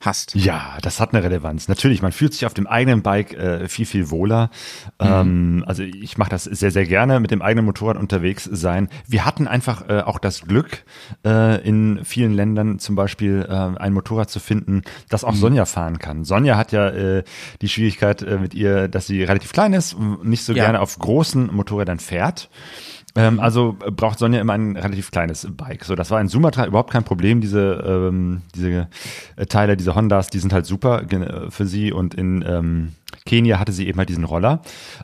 hast? Ja, das hat eine Relevanz. Natürlich, man fühlt sich auf dem eigenen Bike äh, viel, viel wohler. Ähm, also ich mache das sehr, sehr gerne, mit dem eigenen Motorrad unterwegs sein. Wir hatten einfach äh, auch das Glück, äh, in vielen Ländern zum Beispiel äh, ein Motorrad zu finden, das auch Sonja fahren kann. Sonja hat ja äh, die Schwierigkeit äh, mit ihr, dass sie relativ klein ist und nicht so Ja. gerne auf großen Motorrädern fährt. Ähm, also äh, braucht Sonja immer ein relativ kleines Bike. So, das war in Sumatra überhaupt kein Problem. Diese, ähm, diese äh, Teile, diese Hondas, die sind halt super äh, für sie und in, ähm, Kenia hatte sie eben halt diesen Roller.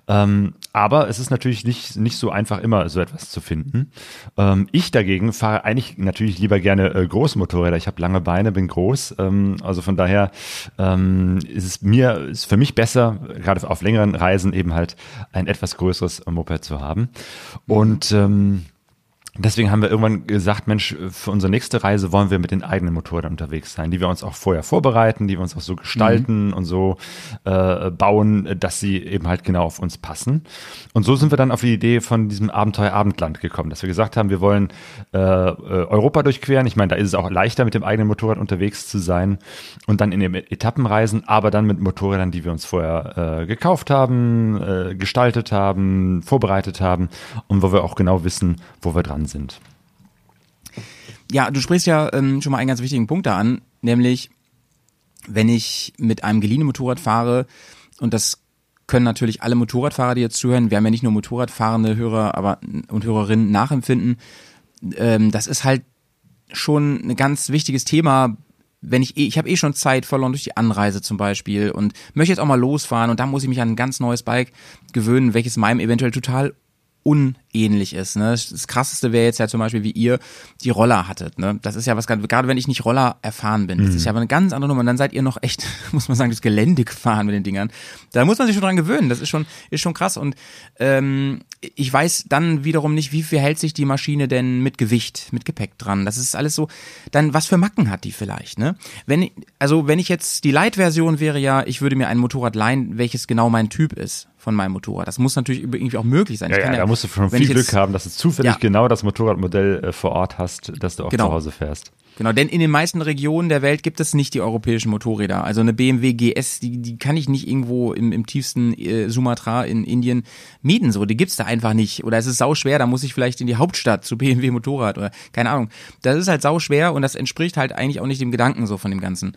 Ähm, aber es ist natürlich nicht, nicht so einfach, immer so etwas zu finden. Ähm, ich dagegen fahre eigentlich natürlich lieber gerne äh, große Motorräder. Ich habe lange Beine, bin groß. Ähm, also von daher ähm, ist es mir, ist für mich besser, gerade auf längeren Reisen eben halt ein etwas größeres Moped zu haben. Und ähm, Deswegen haben wir irgendwann gesagt, Mensch, für unsere nächste Reise wollen wir mit den eigenen Motorrädern unterwegs sein, die wir uns auch vorher vorbereiten, die wir uns auch so gestalten mhm. und so äh, bauen, dass sie eben halt genau auf uns passen. Und so sind wir dann auf die Idee von diesem Abenteuer Abendland gekommen, dass wir gesagt haben, wir wollen äh, äh, Europa durchqueren. Ich meine, da ist es auch leichter, mit dem eigenen Motorrad unterwegs zu sein und dann in den Etappen reisen, aber dann mit Motorrädern, die wir uns vorher äh, gekauft haben, äh, gestaltet haben, vorbereitet haben und wo wir auch genau wissen, wo wir dran sind. Ja, du sprichst ja ähm, schon mal einen ganz wichtigen Punkt da an, nämlich wenn ich mit einem geliehenen Motorrad fahre und das können natürlich alle Motorradfahrer, die jetzt zuhören, wir haben ja nicht nur Motorradfahrende Hörer aber, und Hörerinnen nachempfinden, ähm, das ist halt schon ein ganz wichtiges Thema, wenn ich eh, ich habe eh schon Zeit verloren durch die Anreise zum Beispiel und möchte jetzt auch mal losfahren und da muss ich mich an ein ganz neues Bike gewöhnen, welches meinem eventuell total unähnlich ist. Ne? Das krasseste wäre jetzt ja zum Beispiel, wie ihr die Roller hattet. Ne? Das ist ja was, gerade wenn ich nicht Roller erfahren bin, das ist mhm. ja aber eine ganz andere Nummer. Und dann seid ihr noch echt, muss man sagen, das Gelände gefahren mit den Dingern. Da muss man sich schon dran gewöhnen. Das ist schon, ist schon krass. Und ähm, ich weiß dann wiederum nicht, wie viel hält sich die Maschine denn mit Gewicht, mit Gepäck dran. Das ist alles so. Dann was für Macken hat die vielleicht? Ne? Wenn also wenn ich jetzt die Light-Version wäre ja, ich würde mir ein Motorrad leihen, welches genau mein Typ ist von meinem Motorrad. Das muss natürlich irgendwie auch möglich sein. Ja, ja, ja, da musst du schon viel Glück haben, dass du zufällig ja. genau das Motorradmodell äh, vor Ort hast, dass du auch genau. zu Hause fährst. Genau, denn in den meisten Regionen der Welt gibt es nicht die europäischen Motorräder. Also eine BMW GS, die, die kann ich nicht irgendwo im, im tiefsten äh, Sumatra in Indien mieten. So, die gibt's da einfach nicht. Oder es ist sau schwer, da muss ich vielleicht in die Hauptstadt zu BMW Motorrad oder keine Ahnung. Das ist halt sau schwer und das entspricht halt eigentlich auch nicht dem Gedanken so von dem Ganzen.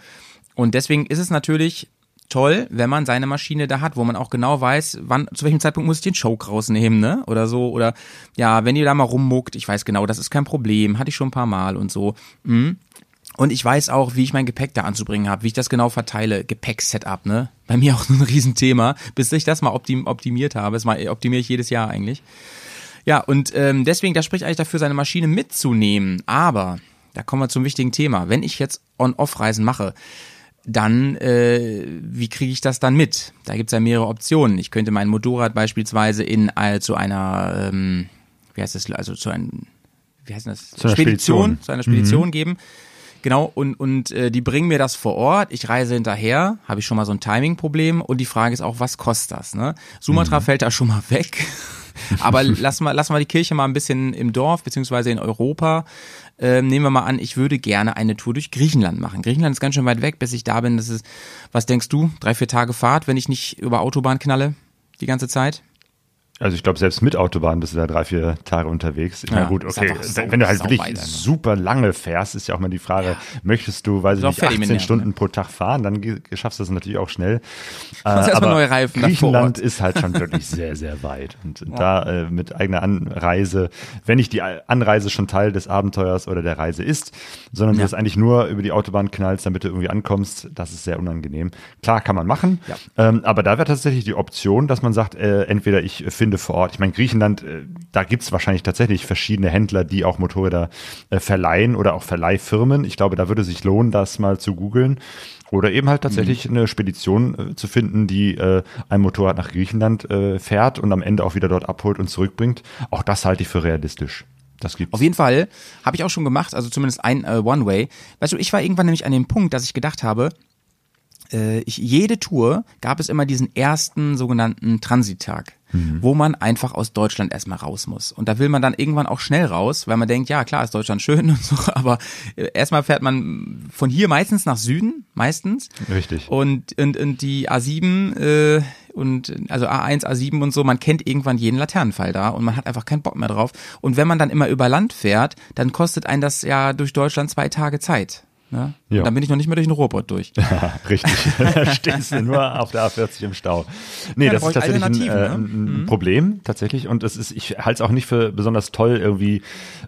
Und deswegen ist es natürlich toll, wenn man seine Maschine da hat, wo man auch genau weiß, wann, zu welchem Zeitpunkt muss ich den Choke rausnehmen, ne? Oder so. Oder ja, wenn ihr da mal rummuckt, ich weiß genau, das ist kein Problem, hatte ich schon ein paar Mal und so. Mhm. Und ich weiß auch, wie ich mein Gepäck da anzubringen habe, wie ich das genau verteile. Gepäck-Setup, ne? Bei mir auch ein Riesenthema, bis ich das mal optim optimiert habe. Das mal optimiere ich jedes Jahr eigentlich. Ja, und ähm, deswegen, da spricht eigentlich dafür, seine Maschine mitzunehmen. Aber, da kommen wir zum wichtigen Thema. Wenn ich jetzt On-Off-Reisen mache, dann, äh, wie kriege ich das dann mit? Da gibt's ja mehrere Optionen. Ich könnte mein Motorrad beispielsweise in äh, zu einer, ähm, wie heißt das, also zu einem, wie heißt das? Zu einer Spedition, Spedition. zu einer Spedition mhm. geben. Genau, und, und äh, die bringen mir das vor Ort, ich reise hinterher, habe ich schon mal so ein Timing-Problem und die Frage ist auch, was kostet das? Ne? Sumatra mhm. fällt da schon mal weg. Aber lass mal, lass mal die Kirche mal ein bisschen im Dorf, beziehungsweise in Europa. Ähm, nehmen wir mal an, ich würde gerne eine Tour durch Griechenland machen. Griechenland ist ganz schön weit weg, bis ich da bin. Das ist, was denkst du? Drei, vier Tage Fahrt, wenn ich nicht über Autobahn knalle die ganze Zeit? Also ich glaube, selbst mit Autobahn bist du da drei, vier Tage unterwegs. Ich ja, meine, gut, okay, so, wenn du halt wirklich weiter, ne? super lange fährst, ist ja auch mal die Frage, ja. möchtest du, weiß ich nicht, 18 Nerven, Stunden ne? pro Tag fahren, dann schaffst du das natürlich auch schnell. Äh, aber neue Reifen Griechenland ist halt schon wirklich sehr, sehr weit. Und ja. da äh, mit eigener Anreise, wenn nicht die Anreise schon Teil des Abenteuers oder der Reise ist, sondern du das eigentlich nur über die Autobahn knallst, damit du irgendwie ankommst, das ist sehr unangenehm. Klar, kann man machen, ähm, aber da wäre tatsächlich die Option, dass man sagt, äh, entweder ich finde finde vor Ort. Ich meine, Griechenland, äh, da gibt es wahrscheinlich tatsächlich verschiedene Händler, die auch Motorräder äh, verleihen oder auch Verleihfirmen. Ich glaube, da würde sich lohnen, das mal zu googeln. Oder eben halt tatsächlich mhm. eine Spedition äh, zu finden, die äh, ein Motorrad nach Griechenland äh, fährt und am Ende auch wieder dort abholt und zurückbringt. Auch das halte ich für realistisch. Das gibt's. Auf jeden Fall habe ich auch schon gemacht, also zumindest ein äh, One-Way. Weißt du, ich war irgendwann nämlich an dem Punkt, dass ich gedacht habe, ich, jede Tour gab es immer diesen ersten sogenannten Transittag, mhm. wo man einfach aus Deutschland erstmal raus muss. Und da will man dann irgendwann auch schnell raus, weil man denkt, ja klar, ist Deutschland schön und so, aber äh, erstmal fährt man von hier meistens nach Süden, meistens. Richtig. Und, und, und die A7 äh, und also A1, A7 und so, man kennt irgendwann jeden Laternenfall da und man hat einfach keinen Bock mehr drauf. Und wenn man dann immer über Land fährt, dann kostet einen das ja durch Deutschland zwei Tage Zeit. Ne? Ja. Dann bin ich noch nicht mehr durch den Ruhrpott durch. Richtig. da stehst du nur auf der A40 im Stau. Nee, Ja, da das ist tatsächlich ein, äh, ne? ein Problem, tatsächlich. Und es ist, ich halte es auch nicht für besonders toll, irgendwie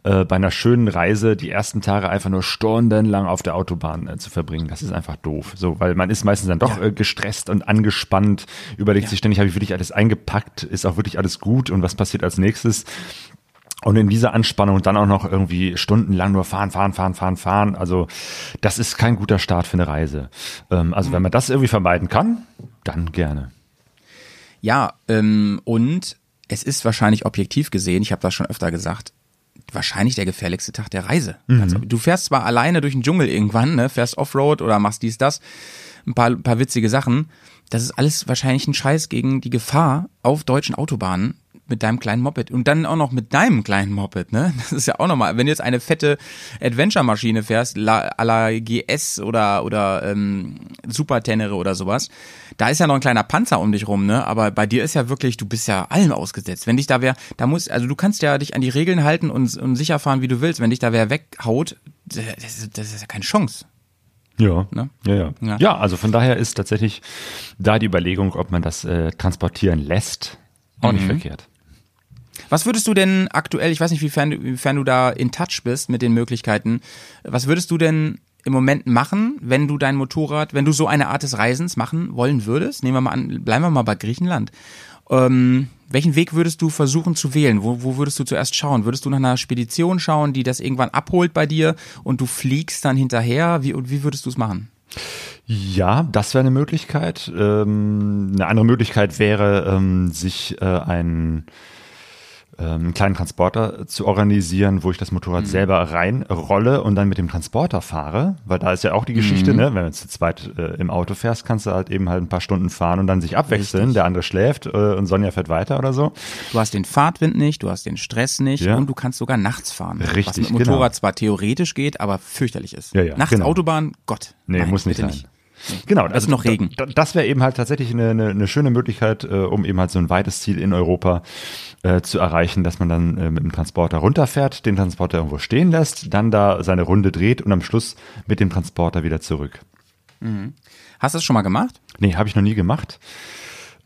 äh, bei einer schönen Reise die ersten Tage einfach nur stundenlang auf der Autobahn äh, zu verbringen. Das ist einfach doof. So, weil man ist meistens dann doch äh, gestresst und angespannt, überlegt sich ständig, habe ich wirklich alles eingepackt, ist auch wirklich alles gut und was passiert als nächstes? Und in dieser Anspannung dann auch noch irgendwie stundenlang nur fahren, fahren, fahren, fahren, fahren. Also das ist kein guter Start für eine Reise. Ähm, also wenn man das irgendwie vermeiden kann, dann gerne. Ja, ähm, und es ist wahrscheinlich objektiv gesehen, ich habe das schon öfter gesagt, wahrscheinlich der gefährlichste Tag der Reise. Also, du fährst zwar alleine durch den Dschungel irgendwann, ne, fährst Offroad oder machst dies, das, ein paar, ein paar witzige Sachen. Das ist alles wahrscheinlich ein Scheiß gegen die Gefahr auf deutschen Autobahnen mit deinem kleinen Moped und dann auch noch mit deinem kleinen Moped, ne? Das ist ja auch nochmal, wenn du jetzt eine fette Adventure-Maschine fährst, la, à la GS oder oder ähm, Super Tenere oder sowas, da ist ja noch ein kleiner Panzer um dich rum, ne? Aber bei dir ist ja wirklich, du bist ja allem ausgesetzt. Wenn dich da wer, da muss, also du kannst ja dich an die Regeln halten und, und sicher fahren, wie du willst. Wenn dich da wer weghaut, das ist, das ist ja keine Chance. Ja. Ne? ja, ja, Ja. ja. also von daher ist tatsächlich da die Überlegung, ob man das äh, transportieren lässt, auch nicht verkehrt. Was würdest du denn aktuell, ich weiß nicht, wiefern, wiefern du da in Touch bist mit den Möglichkeiten, was würdest du denn im Moment machen, wenn du dein Motorrad, wenn du so eine Art des Reisens machen wollen würdest? Nehmen wir mal an, bleiben wir mal bei Griechenland. Ähm, welchen Weg würdest du versuchen zu wählen? Wo, wo würdest du zuerst schauen? Würdest du nach einer Spedition schauen, die das irgendwann abholt bei dir und du fliegst dann hinterher? Wie, wie würdest du es machen? Ja, das wäre eine Möglichkeit. Ähm, eine andere Möglichkeit wäre, ähm, sich äh, ähm, einen kleinen Transporter zu organisieren, wo ich das Motorrad selber reinrolle und dann mit dem Transporter fahre, weil da ist ja auch die Geschichte, ne? wenn du zu zweit äh, im Auto fährst, kannst du halt eben halt ein paar Stunden fahren und dann sich abwechseln. Richtig. Der andere schläft äh, und Sonja fährt weiter oder so. Du hast den Fahrtwind nicht, du hast den Stress nicht Ja. und du kannst sogar nachts fahren. Was Richtig, mit Motorrad genau. zwar theoretisch geht, aber fürchterlich ist. Ja, ja, nachts genau. Autobahn, Gott. Nee, nein, muss nicht sein. Genau, Da ist noch Regen. da- Das wäre eben halt tatsächlich eine, eine, eine schöne Möglichkeit, äh, um eben halt so ein weites Ziel in Europa äh, zu erreichen, dass man dann äh, mit dem Transporter runterfährt, den Transporter irgendwo stehen lässt, dann da seine Runde dreht und am Schluss mit dem Transporter wieder zurück. Hast du das schon mal gemacht? Nee, habe ich noch nie gemacht.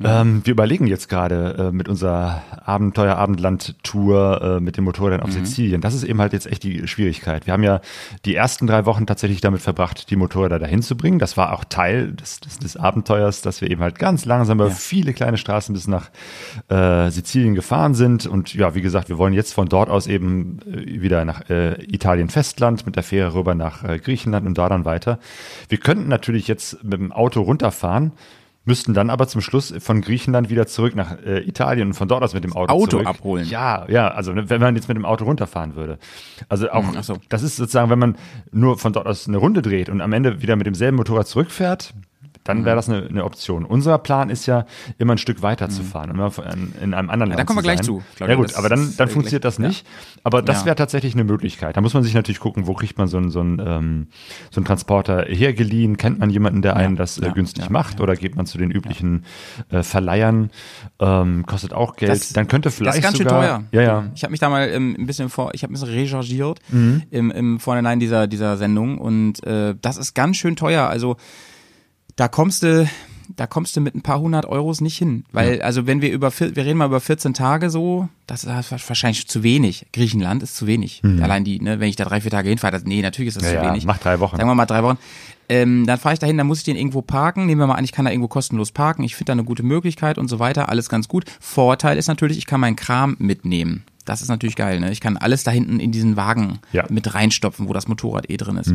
Ähm, wir überlegen jetzt gerade äh, mit unserer Abenteuer-Abendland-Tour äh, mit dem Motorrad auf Sizilien. Das ist eben halt jetzt echt die Schwierigkeit. Wir haben ja die ersten drei Wochen tatsächlich damit verbracht, die Motorräder dahin zu bringen. Das war auch Teil des, des, des Abenteuers, dass wir eben halt ganz langsam über viele kleine Straßen bis nach äh, Sizilien gefahren sind. Und ja, wie gesagt, wir wollen jetzt von dort aus eben äh, wieder nach äh, Italien Festland mit der Fähre rüber nach äh, Griechenland und da dann weiter. Wir könnten natürlich jetzt mit dem Auto runterfahren, müssten dann aber zum Schluss von Griechenland wieder zurück nach äh, Italien und von dort aus mit dem Auto, Auto zurück. abholen. Ja, ja, also ne, wenn man jetzt mit dem Auto runterfahren würde. Also auch, ach so. das ist sozusagen, wenn man nur von dort aus eine Runde dreht und am Ende wieder mit demselben Motorrad zurückfährt, dann Mhm. wäre das eine, eine Option. Unser Plan ist ja, immer ein Stück weiter zu fahren, immer in, in einem anderen Ja, Land da kommen wir gleich zu. Ja gut, Das aber dann, dann funktioniert das nicht. Aber das Ja. wäre tatsächlich eine Möglichkeit. Da muss man sich natürlich gucken, wo kriegt man so einen, so einen, ähm, so einen Transporter hergeliehen? Kennt man jemanden, der einen das äh, ja, günstig ja, macht? Oder geht man zu den üblichen äh, Verleihern? Ähm, kostet auch Geld. Das- dann könnte Das vielleicht ist ganz schön sogar, teuer. Ja, ja. Ich habe mich da mal ähm, ein bisschen vor, ich habe ein bisschen rechargiert Mhm. im, im Vorhinein dieser dieser Sendung und äh, das ist ganz schön teuer. Also da kommst du da kommst du mit ein paar hundert Euros nicht hin, weil also wenn wir über wir reden mal über 14 Tage so, das ist wahrscheinlich zu wenig. Griechenland ist zu wenig. Allein die, ne, wenn ich da drei vier Tage hinfahre, das, nee, natürlich ist das Mhm. Ja, zu ja, wenig. mach drei Wochen. Sagen wir mal drei Wochen. Ähm, dann fahre ich dahin, dann muss ich den irgendwo parken. Nehmen wir mal an, ich kann da irgendwo kostenlos parken. Ich finde da eine gute Möglichkeit und so weiter. Alles ganz gut. Vorteil ist natürlich, ich kann meinen Kram mitnehmen. Das ist natürlich geil. Ne? Ich kann alles da hinten in diesen Wagen Ja. mit reinstopfen, wo das Motorrad eh drin ist.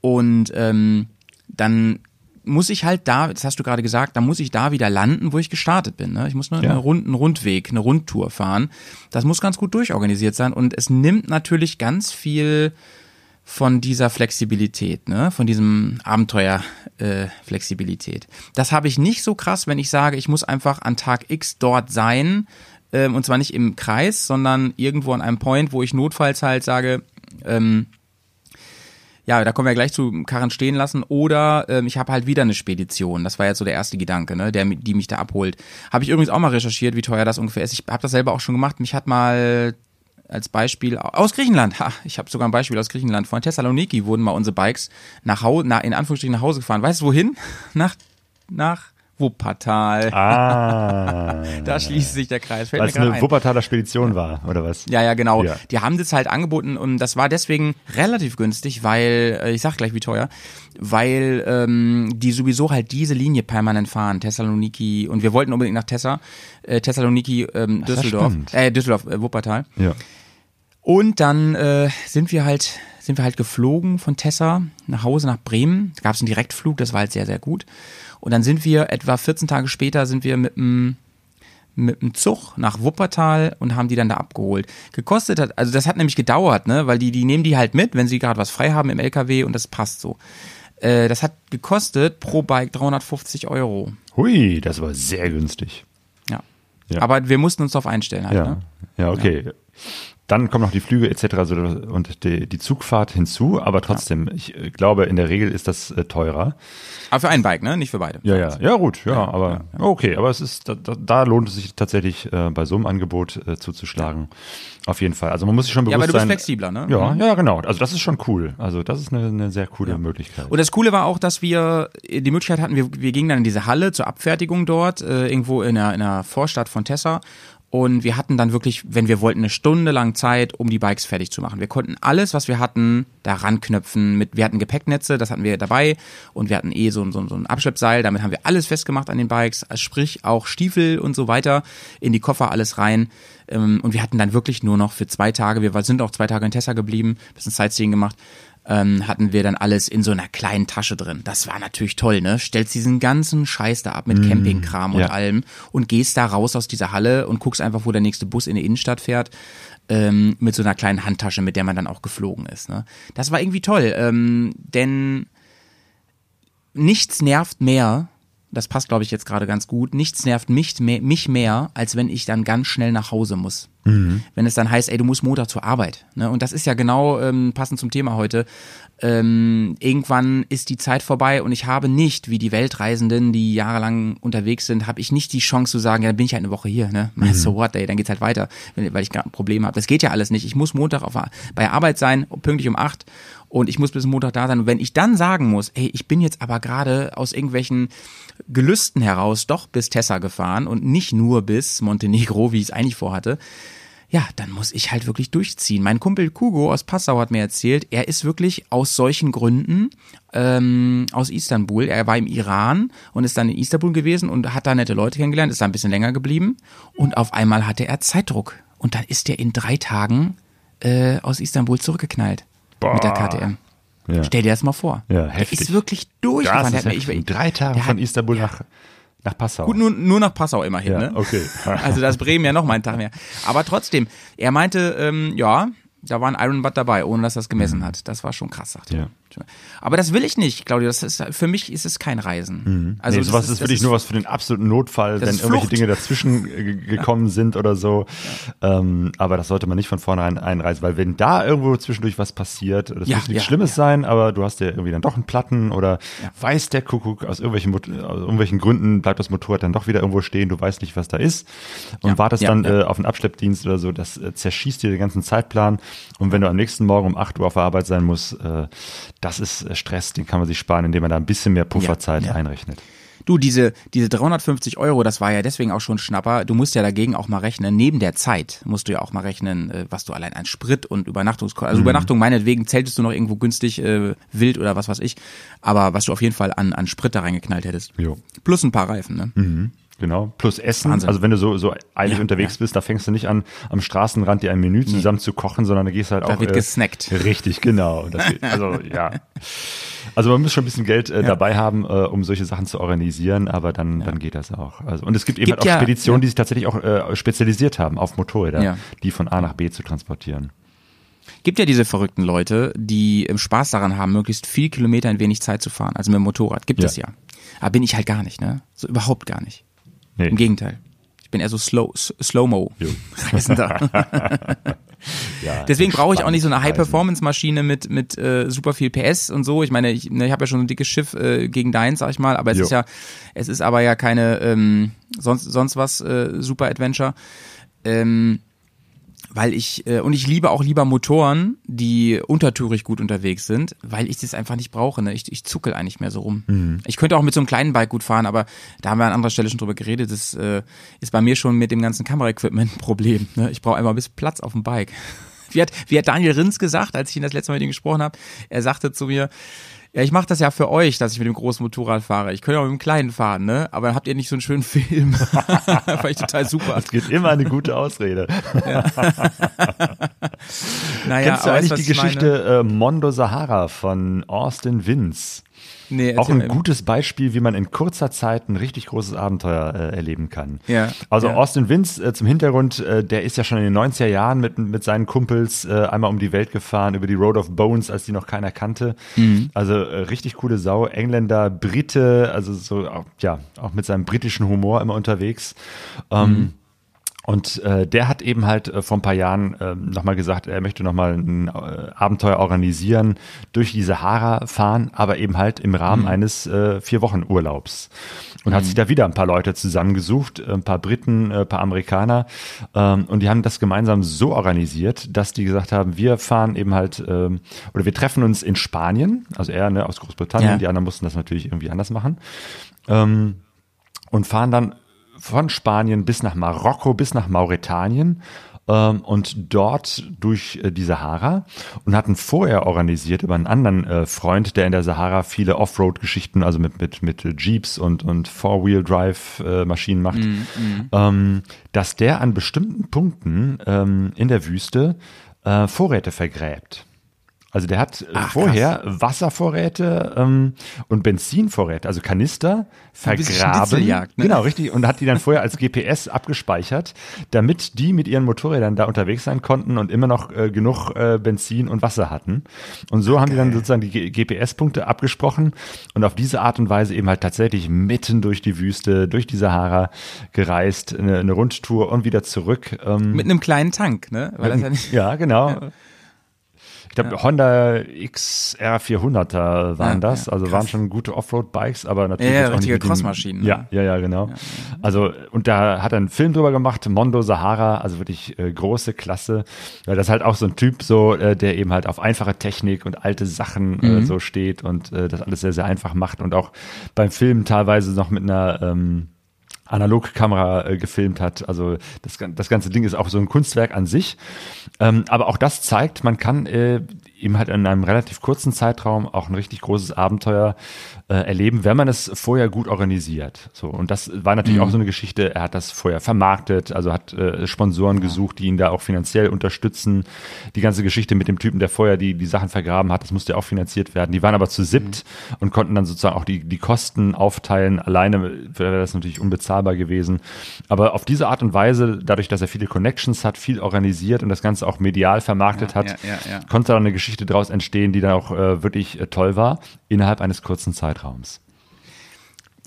Und ähm, dann muss ich halt da, das hast du gerade gesagt, da muss ich da wieder landen, wo ich gestartet bin. Ne? Ich muss nur Ja. einen runden Rundweg, eine Rundtour fahren. Das muss ganz gut durchorganisiert sein und es nimmt natürlich ganz viel von dieser Flexibilität, ne, von diesem Abenteuer äh, Flexibilität. Das habe ich nicht so krass, wenn ich sage, ich muss einfach an Tag X dort sein ähm, und zwar nicht im Kreis, sondern irgendwo an einem Point, wo ich notfalls halt sage, ähm, ja, da kommen wir gleich zu Karren stehen lassen. Oder ähm, ich habe halt wieder eine Spedition. Das war jetzt so der erste Gedanke, ne, der die mich da abholt. Habe ich übrigens auch mal recherchiert, wie teuer das ungefähr ist. Ich habe das selber auch schon gemacht. Mich hat mal als Beispiel aus Griechenland. Ha, ich habe sogar ein Beispiel aus Griechenland. Von Thessaloniki wurden mal unsere Bikes nach Hause, nach, in Anführungsstrichen nach Hause gefahren. Weißt du wohin? Nach nach Wuppertal. Ah. Da schließt sich der Kreis. Fällt Weil es eine ein. Wuppertaler Spedition war, oder was? Ja, ja, genau. Ja. Die haben das halt angeboten und das war deswegen relativ günstig, weil, äh, ich sag gleich wie teuer, weil ähm, die sowieso halt diese Linie permanent fahren, Thessaloniki und wir wollten unbedingt nach Tessa, äh, Thessaloniki, ähm, Düsseldorf, äh, Düsseldorf, äh, Wuppertal. Ja. Und dann äh, sind wir halt sind wir halt geflogen von Tessa nach Hause nach Bremen. Da gab es einen Direktflug, das war halt sehr sehr gut. Und dann sind wir etwa 14 Tage später sind wir mit dem mit dem Zug nach Wuppertal und haben die dann da abgeholt. Gekostet hat, also das hat nämlich gedauert, ne, weil die die nehmen die halt mit, wenn sie gerade was frei haben im LKW und das passt so. Äh, das hat gekostet pro Bike 350 Euro. Hui, das war sehr günstig. Ja. Ja. Aber wir mussten uns darauf einstellen halt, Ja, ne? ja, okay. Dann kommen noch die Flüge etc. und die, die Zugfahrt hinzu, aber trotzdem, ich äh, glaube, in der Regel ist das äh, teurer. Aber für ein Bike, ne? Nicht für beide. Ja, ja, ja, gut, ja, aber okay, aber es ist, da, da, lohnt es sich tatsächlich äh, bei so einem Angebot äh, zuzuschlagen. Auf jeden Fall. Also man muss sich schon Ja, bewusst aber du bist sein. flexibler, ne? Ja, Mhm. ja, genau. Also das ist schon cool. Also das ist eine, eine sehr coole Möglichkeit. Und das Coole war auch, dass wir die Möglichkeit hatten, wir, wir gingen dann in diese Halle zur Abfertigung dort, äh, irgendwo in der, in der Vorstadt von Tessa. Und wir hatten dann wirklich, wenn wir wollten, eine Stunde lang Zeit, um die Bikes fertig zu machen. Wir konnten alles, was wir hatten, da ranknüpfen. Mit, wir hatten Gepäcknetze, das hatten wir dabei. Und wir hatten eh so, so, so ein Abschleppseil. Damit haben wir alles festgemacht an den Bikes. Sprich auch Stiefel und so weiter. In die Koffer alles rein. Ähm, Und wir hatten dann wirklich nur noch für zwei Tage, wir sind auch zwei Tage in Tessa geblieben, bisschen Sightseeing gemacht ähm, hatten wir dann alles in so einer kleinen Tasche drin. Das war natürlich toll, ne? Stellst diesen ganzen Scheiß da ab mit Campingkram und ja. allem und gehst da raus aus dieser Halle und guckst einfach, wo der nächste Bus in die Innenstadt fährt. Ähm, mit so einer kleinen Handtasche, mit der man dann auch geflogen ist. Ne? Das war irgendwie toll, ähm, denn nichts nervt mehr, das passt glaube ich jetzt gerade ganz gut, nichts nervt mich mehr, mich mehr, als wenn ich dann ganz schnell nach Hause muss. Wenn es dann heißt, ey, du musst Montag zur Arbeit. Ne? Und das ist ja genau ähm, passend zum Thema heute. Ähm, irgendwann ist die Zeit vorbei und ich habe nicht, wie die Weltreisenden, die jahrelang unterwegs sind, habe ich nicht die Chance zu sagen, ja, dann bin ich halt eine Woche hier, ne? So what, ey, dann geht's halt weiter, weil ich gerade ein Problem habe. Das geht ja alles nicht. Ich muss Montag auf, bei Arbeit sein, pünktlich um acht und ich muss bis Montag da sein. Und wenn ich dann sagen muss, ey, ich bin jetzt aber gerade aus irgendwelchen Gelüsten heraus doch bis Tessa gefahren und nicht nur bis Montenegro, wie ich es eigentlich vorhatte, ja, dann muss ich halt wirklich durchziehen. Mein Kumpel Kugo aus Passau hat mir erzählt, er ist wirklich aus solchen Gründen ähm, aus Istanbul. Er war im Iran und ist dann in Istanbul gewesen und hat da nette Leute kennengelernt, ist da ein bisschen länger geblieben und auf einmal hatte er Zeitdruck. Und dann ist er in drei Tagen äh, aus Istanbul zurückgeknallt mit der Boah. KTM. Ja. Stell dir das mal vor. Ja, Der heftig. ist wirklich Das durchgefahren. Der ist heftig. ich- drei Tage der von hat- Istanbul nach, nach Passau. Gut, nur, nur nach Passau immerhin, Ja, ne? okay. Also das Bremen ja noch mal einen Tag mehr. Aber trotzdem, er meinte, ähm, ja, da war ein Iron Butt dabei, ohne dass er es gemessen hat. Das war schon krass, sagt er. Ja. Aber das will ich nicht, Claudia. Das ist, für mich ist es kein Reisen. Also nee, sowas ist, wirklich das nur was für den absoluten Notfall, wenn ist irgendwelche. Dinge dazwischen gekommen sind oder so. Ähm, aber das sollte man nicht von vornherein einreisen, weil wenn da irgendwo zwischendurch was passiert, das Ja, muss nichts ja, Schlimmes ja. sein, aber du hast ja irgendwie dann doch einen Platten oder weiß der Kuckuck, aus irgendwelchen, aus irgendwelchen Gründen bleibt das Motorrad dann doch wieder irgendwo stehen, du weißt nicht, was da ist und Ja, wartest ja, dann ja. Äh, auf einen Abschleppdienst oder so, das äh, zerschießt dir den ganzen Zeitplan und wenn du am nächsten Morgen um 8 Uhr auf der Arbeit sein musst, äh, das ist äh, Stress, den kann man sich sparen, indem man da ein bisschen mehr Pufferzeit ja. einrechnet. Du, diese, diese 350 Euro, das war ja deswegen auch schon Schnapper. Du musst ja dagegen auch mal rechnen. Neben der Zeit musst du ja auch mal rechnen, äh, was du allein an Sprit und Übernachtungskosten, also Übernachtung meinetwegen zeltest du noch irgendwo günstig, äh, wild oder was weiß ich. Aber was du auf jeden Fall an, an Sprit da reingeknallt hättest. Jo. Plus ein paar Reifen, ne? Genau. Plus Essen. Wahnsinn. Also wenn du so, so eilig Ja, unterwegs ja. bist, da fängst du nicht an, am Straßenrand dir ein Menü zusammen zu kochen, sondern da gehst halt auch. wird gesnackt. Richtig, genau. Das, also, ja. Also man muss schon ein bisschen Geld äh, dabei haben, äh, um solche Sachen zu organisieren, aber dann, dann geht das auch. Also, und es gibt eben Gibt halt auch ja- Speditionen, ja. die sich tatsächlich auch äh, spezialisiert haben auf Motorräder, Ja. die von A nach B zu transportieren. Gibt ja diese verrückten Leute, die im Spaß daran haben, möglichst viel Kilometer in wenig Zeit zu fahren. Also mit dem Motorrad. Gibt Ja. es ja. Aber bin ich halt gar nicht, ne? So überhaupt gar nicht. Nee. Im Gegenteil. Ich bin eher so slow, slow-mo. Reisender. Ja, Deswegen brauche ich auch nicht so eine. High-Performance-Maschine mit, mit äh, super viel PS und so. Ich meine, ich, ne, ich habe ja schon ein dickes Schiff äh, gegen deins, sag ich mal, aber es Jo. ist ja, es ist aber ja keine ähm, sonst, sonst was äh, Super Adventure. Ähm, weil ich äh, und ich liebe auch lieber Motoren, die untertourig gut unterwegs sind, weil ich das einfach nicht brauche. Ne? Ich, ich zuckel eigentlich mehr so rum. Mhm. Ich könnte auch mit so einem kleinen Bike gut fahren, aber da haben wir an anderer Stelle schon drüber geredet. Das äh, ist bei mir schon mit dem ganzen Kameraequipment ein Problem. Ne? Ich brauche einfach ein bisschen Platz auf dem Bike. Wie hat, wie hat Daniel Rins gesagt, als ich ihn das letzte Mal mit ihm gesprochen habe? Er sagte zu mir, ja, ich mache das ja für euch, dass ich mit dem großen Motorrad fahre. Ich könnte auch mit dem kleinen fahren, ne? Aber dann habt ihr nicht so einen schönen Film. Fand ich total super. Es gibt immer eine gute Ausrede. Naja, Kennst du eigentlich die? Geschichte äh, Mondo Sahara von Austin Vince? Nee, Auch ein gutes Beispiel, wie man in kurzer Zeit ein richtig großes Abenteuer äh, erleben kann. Ja, Also ja. Austin Vince äh, zum Hintergrund, äh, der ist ja schon in den 90er Jahren mit, mit seinen Kumpels äh, einmal um die Welt gefahren, über die Road of Bones, als die noch keiner kannte. Mhm. Also äh, richtig coole Sau. Engländer, Brite, also so, auch, ja, auch mit seinem britischen Humor immer unterwegs. Ähm, Mhm. Und äh, der hat eben halt äh, vor ein paar Jahren äh, nochmal gesagt, er möchte nochmal ein äh, Abenteuer organisieren, durch die Sahara fahren, aber eben halt im Rahmen eines äh, vier Wochen Urlaubs. Und hat sich da wieder ein paar Leute zusammengesucht, äh, ein paar Briten, äh, ein paar Amerikaner. Ähm, und die haben das gemeinsam so organisiert, dass die gesagt haben, wir fahren eben halt, ähm, oder wir treffen uns in Spanien, also er ne, aus Großbritannien, Ja. die anderen mussten das natürlich irgendwie anders machen. Ähm, und fahren dann von Spanien bis nach Marokko, bis nach Mauretanien ähm, und dort durch äh, die Sahara und hatten vorher organisiert über einen anderen äh, Freund, der in der Sahara viele Offroad-Geschichten, also mit, mit, mit äh, Jeeps und, und Four-Wheel-Drive-Maschinen macht, ähm, dass der an bestimmten Punkten ähm, in der Wüste äh, Vorräte vergräbt. Also der hat äh, vorher Wasservorräte ähm, und Benzinvorräte, also Kanister, vergraben. Ne? Genau, richtig. Und hat die dann vorher als GPS abgespeichert, damit die mit ihren Motorrädern da unterwegs sein konnten und immer noch äh, genug äh, Benzin und Wasser hatten. Und so haben die dann sozusagen die GPS-Punkte abgesprochen und auf diese Art und Weise eben halt tatsächlich mitten durch die Wüste, durch die Sahara gereist, eine, eine Rundtour und wieder zurück. Ähm, Mit einem kleinen Tank, ne? Weil das ja nicht, ja, genau. Ich glaube, Honda XR 400er waren Ja, das. ja, also krass. waren schon gute Offroad-Bikes, aber natürlich Ja, ja, richtige Crossmaschinen, Ja, ne? ja, ja, genau. Also, und da hat er einen Film drüber gemacht, Mondo Sahara, also wirklich äh, große Klasse. Weil das ist halt auch so ein Typ, so, äh, der eben halt auf einfache Technik und alte Sachen Mhm. äh, so steht und äh, das alles sehr, sehr einfach macht und auch beim Film teilweise noch mit einer ähm, Analogkamera äh, gefilmt hat. Also das, das ganze Ding ist auch so ein Kunstwerk an sich. Ähm, aber auch das zeigt, man kann äh, eben halt in einem relativ kurzen Zeitraum auch ein richtig großes Abenteuer äh, erleben, wenn man es vorher gut organisiert. So und das war natürlich auch so eine Geschichte. Er hat das vorher vermarktet, also hat äh, Sponsoren gesucht, die ihn da auch finanziell unterstützen. Die ganze Geschichte mit dem Typen, der vorher die die Sachen vergraben hat, das musste ja auch finanziert werden. Die waren aber zu siebt und konnten dann sozusagen auch die die Kosten aufteilen. Alleine wäre das natürlich unbezahlbar gewesen. Aber auf diese Art und Weise, dadurch, dass er viele Connections hat, viel organisiert und das Ganze auch medial vermarktet hat, ja, ja, ja. konnte da eine Geschichte daraus entstehen, die dann auch äh, wirklich äh, toll war, innerhalb eines kurzen Zeitraums.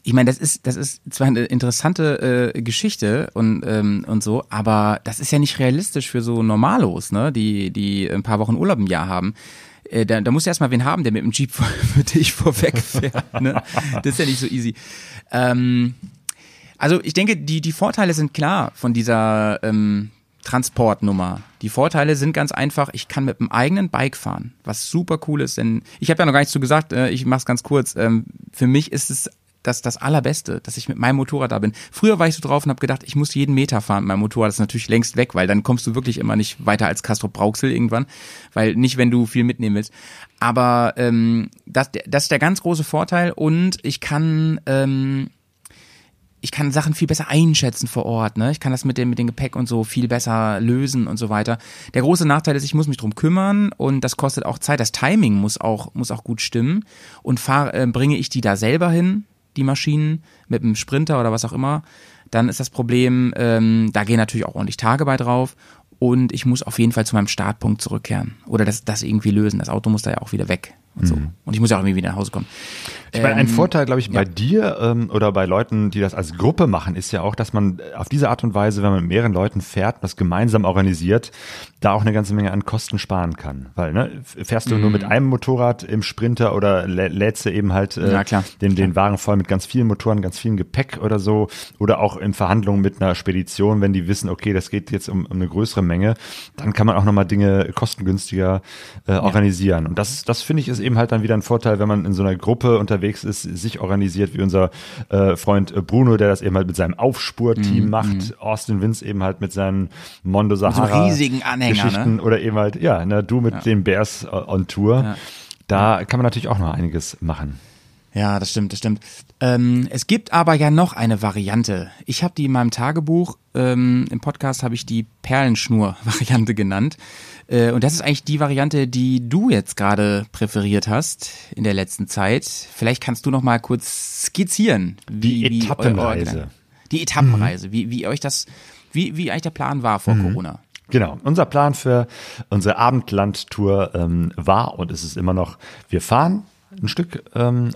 ich meine, das ist, das ist zwar eine interessante äh, Geschichte und, ähm, und so, aber das ist ja nicht realistisch für so Normalos, ne, die, die ein paar Wochen Urlaub im Jahr haben. Äh, da, da musst du erstmal wen haben, der mit dem Jeep für, für dich vorwegfährt. Ne? Das ist ja nicht so easy. Ähm, also ich denke, die, die Vorteile sind klar von dieser ähm, Transportnummer. Die Vorteile sind ganz einfach, ich kann mit einem eigenen Bike fahren, was super cool ist, denn ich habe ja noch gar nichts zu gesagt, äh, ich mach's ganz kurz. Ähm, für mich ist es das, das Allerbeste, dass ich mit meinem Motorrad da bin. Früher war ich so drauf und habe gedacht, ich muss jeden Meter fahren mit meinem Motorrad. Das ist natürlich längst weg, weil dann kommst du wirklich immer nicht weiter als Castro Brauxel irgendwann, weil nicht, wenn du viel mitnehmen willst. Aber ähm, das, das ist der ganz große Vorteil und ich kann ähm, ich kann Sachen viel besser einschätzen vor Ort, ne? Ich kann das mit dem, mit dem Gepäck und so viel besser lösen und so weiter. Der große Nachteil ist, ich muss mich drum kümmern und das kostet auch Zeit. Das Timing muss auch, muss auch gut stimmen. Und fahr, äh, bringe ich die da selber hin, die Maschinen, mit einem Sprinter oder was auch immer, dann ist das Problem, ähm, da gehen natürlich auch ordentlich Tage bei drauf. Und ich muss auf jeden Fall zu meinem Startpunkt zurückkehren. Oder das, das irgendwie lösen. Das Auto muss da ja auch wieder weg. Und so. Und ich muss ja auch irgendwie wieder nach Hause kommen. Ich meine, ein Ähm, Vorteil, glaube ich, bei ja. dir ähm, oder bei Leuten, die das als Gruppe machen, ist ja auch, dass man auf diese Art und Weise, wenn man mit mehreren Leuten fährt, das gemeinsam organisiert, da auch eine ganze Menge an Kosten sparen kann. Weil, ne, fährst du nur Mhm. mit einem Motorrad im Sprinter oder lä- lädst du eben halt äh, Ja, klar. den, den Wagen voll mit ganz vielen Motoren, ganz viel Gepäck oder so. Oder auch in Verhandlungen mit einer Spedition, wenn die wissen, okay, das geht jetzt um, um eine größere Menge, dann kann man auch nochmal Dinge kostengünstiger äh, organisieren. Und das, das finde ich ist eben halt dann wieder ein Vorteil, wenn man in so einer Gruppe unterwegs ist, sich organisiert, wie unser äh, Freund äh, Bruno, der das eben halt mit seinem Aufspurteam macht, Austin Vince eben halt mit seinen Mondo Sahara riesigen Anhänger, Geschichten ne? oder eben halt, ja, ne, du mit den Bears äh, on Tour. Ja. Da kann man natürlich auch noch einiges machen. Ja, das stimmt, das stimmt. Ähm, es gibt aber ja noch eine Variante. Ich habe die in meinem Tagebuch, ähm, im Podcast habe ich die Perlenschnur-Variante genannt. Äh, und das ist eigentlich die Variante, die du jetzt gerade präferiert hast in der letzten Zeit. Vielleicht kannst du noch mal kurz skizzieren. Wie, Die wie Etappenreise. euer- die Etappenreise, wie, wie euch das, wie, wie eigentlich der Plan war vor Corona. Genau. Unser Plan für unsere Abendlandtour ähm, war und es ist immer noch, wir fahren ein Stück, ähm,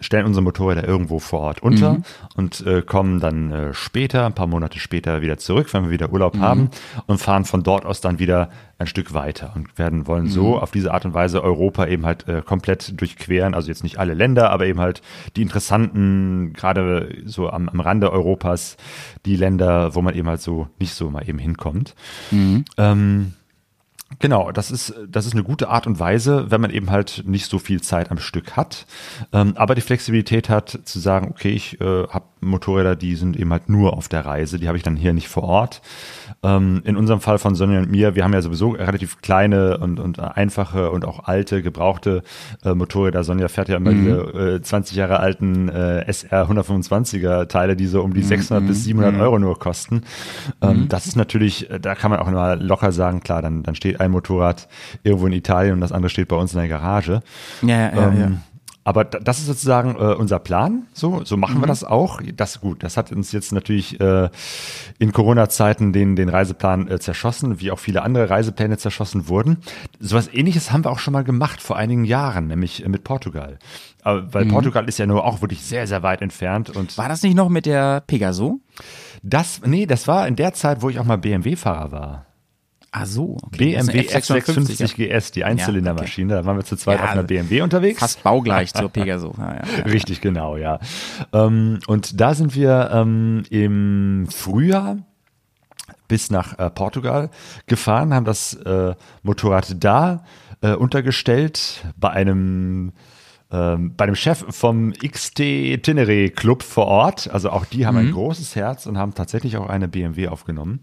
stellen unsere Motorräder irgendwo vor Ort unter und äh, kommen dann äh, später, ein paar Monate später wieder zurück, wenn wir wieder Urlaub haben und fahren von dort aus dann wieder ein Stück weiter und werden wollen so auf diese Art und Weise Europa eben halt äh, komplett durchqueren, also jetzt nicht alle Länder, aber eben halt die interessanten, gerade so am, am Rande Europas, die Länder, wo man eben halt so nicht so mal eben hinkommt. Ähm, Genau, das ist, das ist eine gute Art und Weise, wenn man eben halt nicht so viel Zeit am Stück hat, ähm, aber die Flexibilität hat zu sagen, okay, ich äh, habe Motorräder, die sind eben halt nur auf der Reise, die habe ich dann hier nicht vor Ort. Ähm, in unserem Fall von Sonja und mir, wir haben ja sowieso relativ kleine und, und einfache und auch alte, gebrauchte äh, Motorräder. Sonja fährt ja immer diese äh, 20 Jahre alten äh, SR 125er Teile, die so um die 600 bis 700 Euro nur kosten. Ähm, Das ist natürlich, äh, da kann man auch immer locker sagen, klar, dann, dann steht ein Motorrad irgendwo in Italien und das andere steht bei uns in der Garage. Ja, ja, ja, Ähm, ja. Aber da- das ist sozusagen äh, unser Plan. So, so machen wir das auch. Das gut. Das hat uns jetzt natürlich äh, in Corona-Zeiten den den Reiseplan äh, zerschossen, wie auch viele andere Reisepläne zerschossen wurden. Sowas Ähnliches haben wir auch schon mal gemacht vor einigen Jahren, nämlich äh, mit Portugal. Aber, weil Portugal ist ja nur auch wirklich sehr sehr weit entfernt und War das nicht noch mit der Pegaso? das nee, das war in der Zeit, wo ich auch mal BMW-Fahrer war. Ah so, okay. BMW eine F650, F650 GS, die Einzylindermaschine. Da waren wir zu zweit Ja, auf einer BMW unterwegs. Fast baugleich zur Pegaso. Ja, ja, ja. Richtig, genau, ja. Ähm, und da sind wir ähm, im Frühjahr bis nach äh, Portugal gefahren, haben das äh, Motorrad da äh, untergestellt bei einem ähm, bei dem Chef vom XT Tenere Club vor Ort. Also auch die haben ein großes Herz und haben tatsächlich auch eine BMW aufgenommen,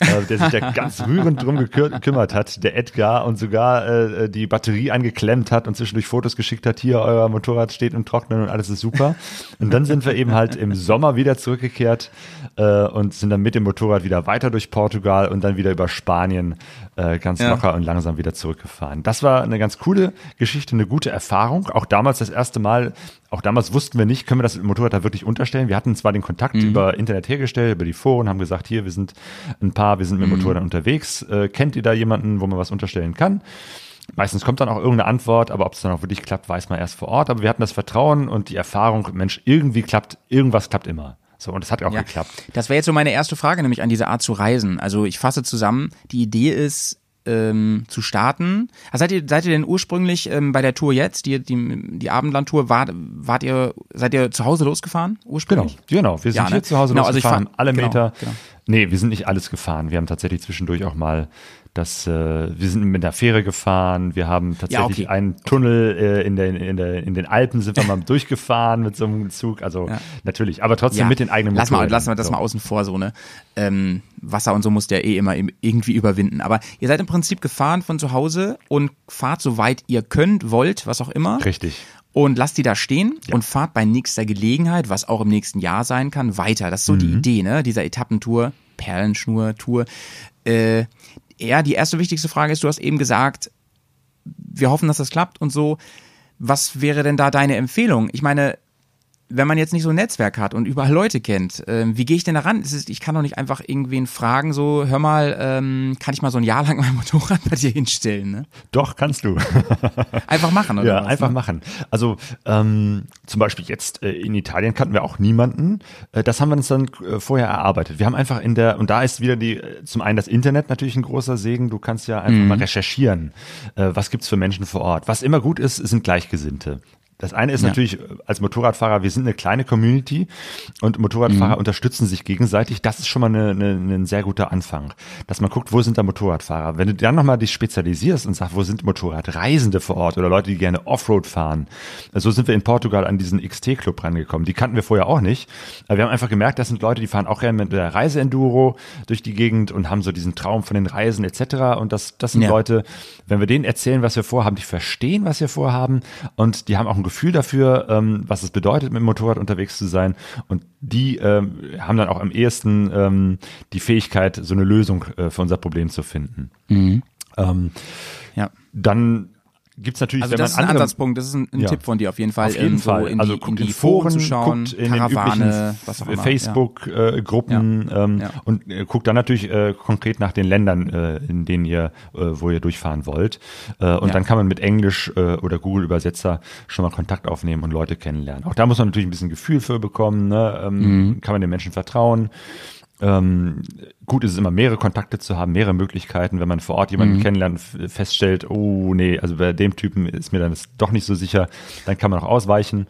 äh, der sich da ganz rührend drum gekümmert hat, der Edgar, und sogar äh, die Batterie angeklemmt hat und zwischendurch Fotos geschickt hat, hier, euer Motorrad steht im Trocknen und alles ist super. Und dann sind wir eben halt im Sommer wieder zurückgekehrt äh, und sind dann mit dem Motorrad wieder weiter durch Portugal und dann wieder über Spanien äh, ganz Ja. locker und langsam wieder zurückgefahren. Das war eine ganz coole Geschichte, eine gute Erfahrung. Auch damals das erste Mal, auch damals wussten wir nicht, können wir das Motorrad da wirklich unterstellen. Wir hatten zwar den Kontakt über Internet hergestellt, über die Foren, haben gesagt, hier, wir sind ein paar, wir sind mit dem Motorrad unterwegs. Äh, kennt ihr da jemanden, wo man was unterstellen kann? Meistens kommt dann auch irgendeine Antwort, aber ob es dann auch wirklich klappt, weiß man erst vor Ort. Aber wir hatten das Vertrauen und die Erfahrung, Mensch, irgendwie klappt, irgendwas klappt immer. So, und es hat auch Ja. geklappt. Das wäre jetzt so meine erste Frage, nämlich an diese Art zu reisen. Also ich fasse zusammen, die Idee ist, ähm, zu starten. Also seid ihr, seid ihr denn ursprünglich ähm, bei der Tour jetzt, die, die, die Abendlandtour, wart, wart ihr, seid ihr zu Hause losgefahren Genau, ursprünglich? genau. Wir sind Ja, ne? hier zu Hause Genau, also ich losgefahren, fahr- alle genau, Meter. genau. Nee, wir sind nicht alles gefahren. Wir haben tatsächlich zwischendurch auch mal das, äh, wir sind mit der Fähre gefahren. Wir haben tatsächlich okay. einen Tunnel äh, in, den, in, der, in den Alpen sind wir mal durchgefahren mit so einem Zug. Also Ja. natürlich, aber trotzdem mit den eigenen lass mal, Motorrädern. lassen wir das So. mal außen vor, so, ne? Ähm, Wasser und so muss der eh immer im- irgendwie überwinden. Aber ihr seid im Prinzip gefahren von zu Hause und fahrt so weit ihr könnt, wollt, was auch immer. Richtig. Und lasst die da stehen und fahrt bei nächster Gelegenheit, was auch im nächsten Jahr sein kann, weiter. Das ist so die Idee, ne? Dieser Etappentour, Perlenschnur-Tour. Äh, ja, die erste wichtigste Frage ist, du hast eben gesagt, wir hoffen, dass das klappt und so. Was wäre denn da deine Empfehlung? Ich meine, wenn man jetzt nicht so ein Netzwerk hat und überall Leute kennt, ähm, wie gehe ich denn da ran? Es ist, ich kann doch nicht einfach irgendwen fragen, so, hör mal, ähm, kann ich mal so ein Jahr lang mein Motorrad bei dir hinstellen? Ne? Doch, kannst du. Einfach machen, oder? Ja, was, einfach ne? machen. Also ähm, zum Beispiel jetzt äh, in Italien kannten wir auch niemanden. Äh, das haben wir uns dann äh, vorher erarbeitet. Wir haben einfach in der, und da ist wieder die, äh, zum einen das Internet natürlich ein großer Segen. Du kannst ja einfach mal recherchieren. Äh, was gibt's für Menschen vor Ort? Was immer gut ist, sind Gleichgesinnte. Das eine ist Ja. natürlich äh, als Motorradfahrer, wir sind eine kleine Community und Motorradfahrer unterstützen sich gegenseitig. Das ist schon mal eine, eine, ein sehr guter Anfang, dass man guckt, wo sind da Motorradfahrer. Wenn du dann nochmal dich spezialisierst und sagst, wo sind Motorradreisende vor Ort oder Leute, die gerne Offroad fahren. So sind wir in Portugal an diesen XT-Club rangekommen. Die kannten wir vorher auch nicht. Aber wir haben einfach gemerkt, das sind Leute, die fahren auch gerne mit der Reiseenduro durch die Gegend und haben so diesen Traum von den Reisen etc. Und das, das sind Ja. Leute, wenn wir denen erzählen, was wir vorhaben, die verstehen, was wir vorhaben und die haben auch ein Gefühl dafür, ähm, was es bedeutet, mit dem Motorrad unterwegs zu sein. Und die ähm, haben dann auch am ehesten ähm, die Fähigkeit, so eine Lösung äh, für unser Problem zu finden. Ähm, Ja. dann gibt's natürlich, Also wenn das ist man ein andere, Ansatzpunkt, das ist ein, ein Ja. Tipp von dir auf jeden Fall. auf jeden so Fall. In also die, guckt in in die Foren, zu schauen, guckt in Karawane, den was auch üblichen immer. Facebook-Gruppen ähm, Ja. und äh, guckt dann natürlich äh, konkret nach den Ländern, äh, in denen ihr, äh, wo ihr durchfahren wollt. Äh, und Ja. dann kann man mit Englisch äh, oder Google-Übersetzer schon mal Kontakt aufnehmen und Leute kennenlernen. Auch da muss man natürlich ein bisschen Gefühl für bekommen. Ne? Ähm, Mhm. Kann man den Menschen vertrauen? Ähm, gut ist es immer, mehrere Kontakte zu haben, mehrere Möglichkeiten. Wenn man vor Ort jemanden Mhm. kennenlernt, feststellt, oh nee, also bei dem Typen ist mir dann das doch nicht so sicher, dann kann man auch ausweichen.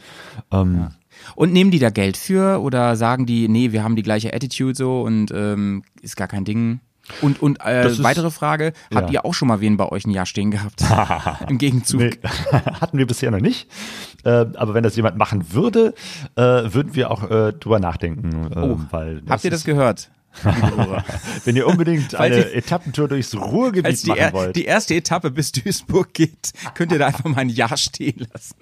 Ähm, Und nehmen die da Geld für oder sagen die, nee, wir haben die gleiche Attitude so und ähm, ist gar kein Ding? Und, und äh, ist- weitere Frage, habt Ja. ihr auch schon mal wen bei euch ein Jahr stehen gehabt? Im Gegenzug. Nee, hatten wir bisher noch nicht. Äh, aber wenn das jemand machen würde, äh, würden wir auch äh, drüber nachdenken. Äh, Oh, weil Habt ihr das gehört? Wenn ihr unbedingt eine ihr- Etappentour durchs Ruhrgebiet die, machen wollt. die erste Etappe bis Duisburg geht, könnt ihr da einfach mal ein Jahr stehen lassen.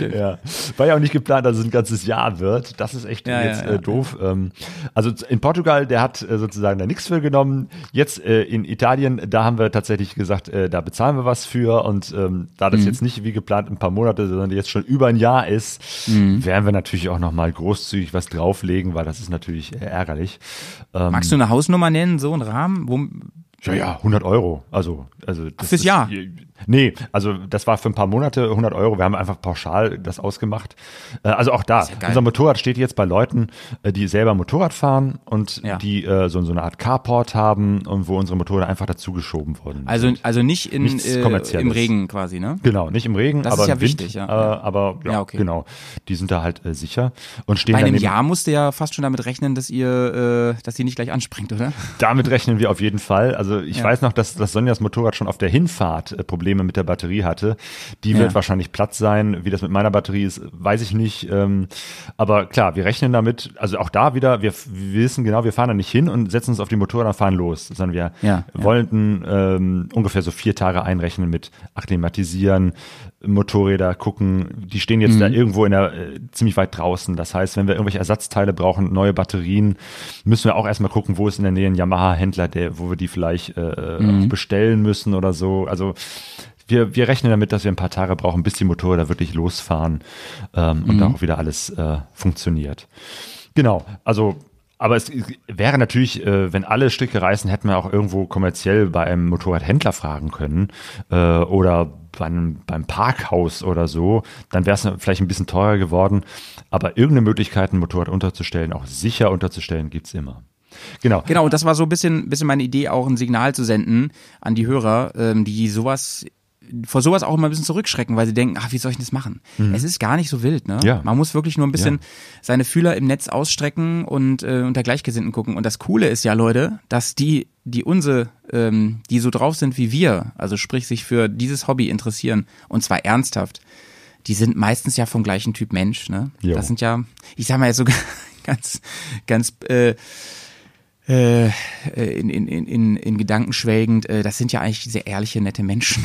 Ja, war ja auch nicht geplant, dass es ein ganzes Jahr wird. Das ist echt Ja, jetzt ja, äh, doof. Ähm, also in Portugal, der hat äh, sozusagen da nichts für genommen. Jetzt äh, in Italien, da haben wir tatsächlich gesagt, äh, da bezahlen wir was für. Und ähm, da Mhm. das jetzt nicht wie geplant ein paar Monate, sondern jetzt schon über ein Jahr ist, Mhm. werden wir natürlich auch nochmal großzügig was drauflegen, weil das ist natürlich äh, ärgerlich. Ähm, Magst du eine Hausnummer nennen, so einen Rahmen? Wo, ja, ja, 100 Euro. Also, also das Fürs ist, Jahr? Nee, also das war für ein paar Monate 100 Euro. Wir haben einfach pauschal das ausgemacht. Äh, Also auch da, ja unser Motorrad steht jetzt bei Leuten, äh, die selber Motorrad fahren und Ja. die äh, so, so eine Art Carport haben und wo unsere Motorräder einfach dazugeschoben wurden. also, also nicht in, äh, im Regen quasi, ne? Genau, nicht im Regen, Das aber ist ja im Wind. wichtig, ja. Äh, aber ja, Ja, okay. genau. Die sind da halt äh, sicher und stehen Bei einem. Jahr musst du ja fast schon damit rechnen, dass ihr, dass die nicht gleich anspringt, oder? Damit rechnen wir auf jeden Fall. Also ich Ja. weiß noch, dass, dass Sonjas Motorrad schon auf der Hinfahrt äh, Probleme mit der Batterie hatte. Die Ja. wird wahrscheinlich platt sein. Wie das mit meiner Batterie ist, weiß ich nicht. Ähm, aber klar, wir rechnen damit. Also auch da wieder, wir, wir wissen genau, wir fahren da nicht hin und setzen uns auf die Motorräder und fahren los. Sondern wir ja. wollten ähm, ungefähr so vier Tage einrechnen mit Akklimatisieren, Motorräder gucken. Die stehen jetzt Mhm. da irgendwo in der äh, ziemlich weit draußen. Das heißt, wenn wir irgendwelche Ersatzteile brauchen, neue Batterien, müssen wir auch erstmal gucken, wo ist in der Nähe ein Yamaha-Händler, der, wo wir die vielleicht äh, Mhm. auch bestellen müssen oder so. Also wir, wir rechnen damit, dass wir ein paar Tage brauchen, bis die Motorräder wirklich losfahren ähm, Mhm. und dann auch wieder alles äh, funktioniert. Genau, also aber es wäre natürlich, äh, wenn alle Stricke reißen, hätten wir auch irgendwo kommerziell bei einem Motorradhändler fragen können äh, oder beim, beim Parkhaus oder so. Dann wäre es vielleicht ein bisschen teurer geworden. Aber irgendeine Möglichkeit, ein Motorrad unterzustellen, auch sicher unterzustellen, gibt's immer. Genau. Genau, und das war so ein bisschen, bisschen meine Idee, auch ein Signal zu senden an die Hörer, ähm, die sowas vor sowas auch immer ein bisschen zurückschrecken, weil sie denken, ach, wie soll ich das machen? Es ist gar nicht so wild, ne? Mhm. Ja. Man muss wirklich nur ein bisschen Ja. seine Fühler im Netz ausstrecken und äh, unter Gleichgesinnten gucken. Und das Coole ist ja, Leute, dass die, die unsere, ähm, die so drauf sind wie wir, also sprich sich für dieses Hobby interessieren, und zwar ernsthaft, die sind meistens ja vom gleichen Typ Mensch, ne? Jo. Das sind ja, ich sag mal jetzt sogar ganz, ganz äh, äh, in, in, in, in, Gedanken schwelgend, äh, das sind ja eigentlich sehr ehrliche, nette Menschen.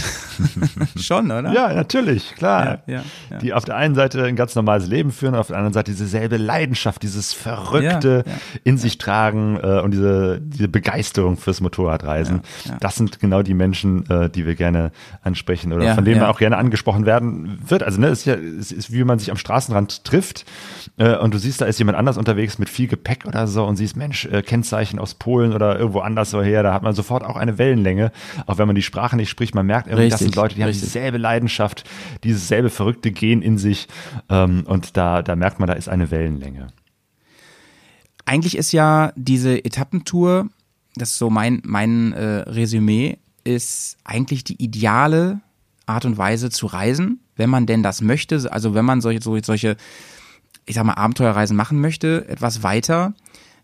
Schon, oder? Ja, natürlich, klar. Ja, ja, ja. Die auf der einen Seite ein ganz normales Leben führen, auf der anderen Seite dieselbe Leidenschaft, dieses Verrückte in sich tragen äh, und diese, diese Begeisterung fürs Motorradreisen. Das sind genau die Menschen, äh, die wir gerne ansprechen oder von denen man auch gerne angesprochen werden wird. Also ne, es ist ja, es ist wie man sich am Straßenrand trifft äh, und du siehst, da ist jemand anders unterwegs mit viel Gepäck oder so und siehst, Mensch, äh, Kennzeichen aus Polen oder irgendwo anders her, da hat man sofort auch eine Wellenlänge, auch wenn man die Sprache nicht spricht. Man merkt irgendwie, das Richtig, sind Leute, die haben richtig. dieselbe Leidenschaft, dieses selbe verrückte Gen in sich ähm, und da, da merkt man, da ist eine Wellenlänge. Eigentlich ist ja diese Etappentour, das ist so mein, mein äh, Resümee, ist eigentlich die ideale Art und Weise zu reisen, wenn man denn das möchte. Also wenn man solche, so- solche, ich sag mal, Abenteuerreisen machen möchte, etwas weiter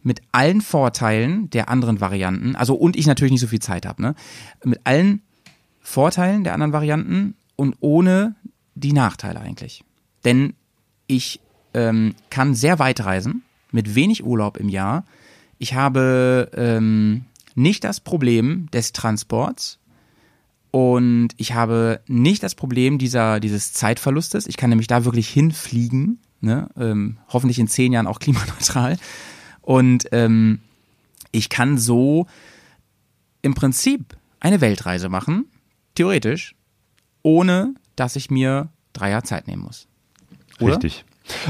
mit allen Vorteilen der anderen Varianten, also und ich natürlich nicht so viel Zeit habe, ne? Mit allen Vorteilen der anderen Varianten und ohne die Nachteile eigentlich. Denn ich ähm, kann sehr weit reisen, mit wenig Urlaub im Jahr. Ich habe ähm, nicht das Problem des Transports und ich habe nicht das Problem dieser, dieses Zeitverlustes. Ich kann nämlich da wirklich hinfliegen, ne? ähm, hoffentlich in zehn Jahren auch klimaneutral. Und ähm, ich kann so im Prinzip eine Weltreise machen, theoretisch, ohne dass ich mir drei Jahre Zeit nehmen muss. Oder? Richtig.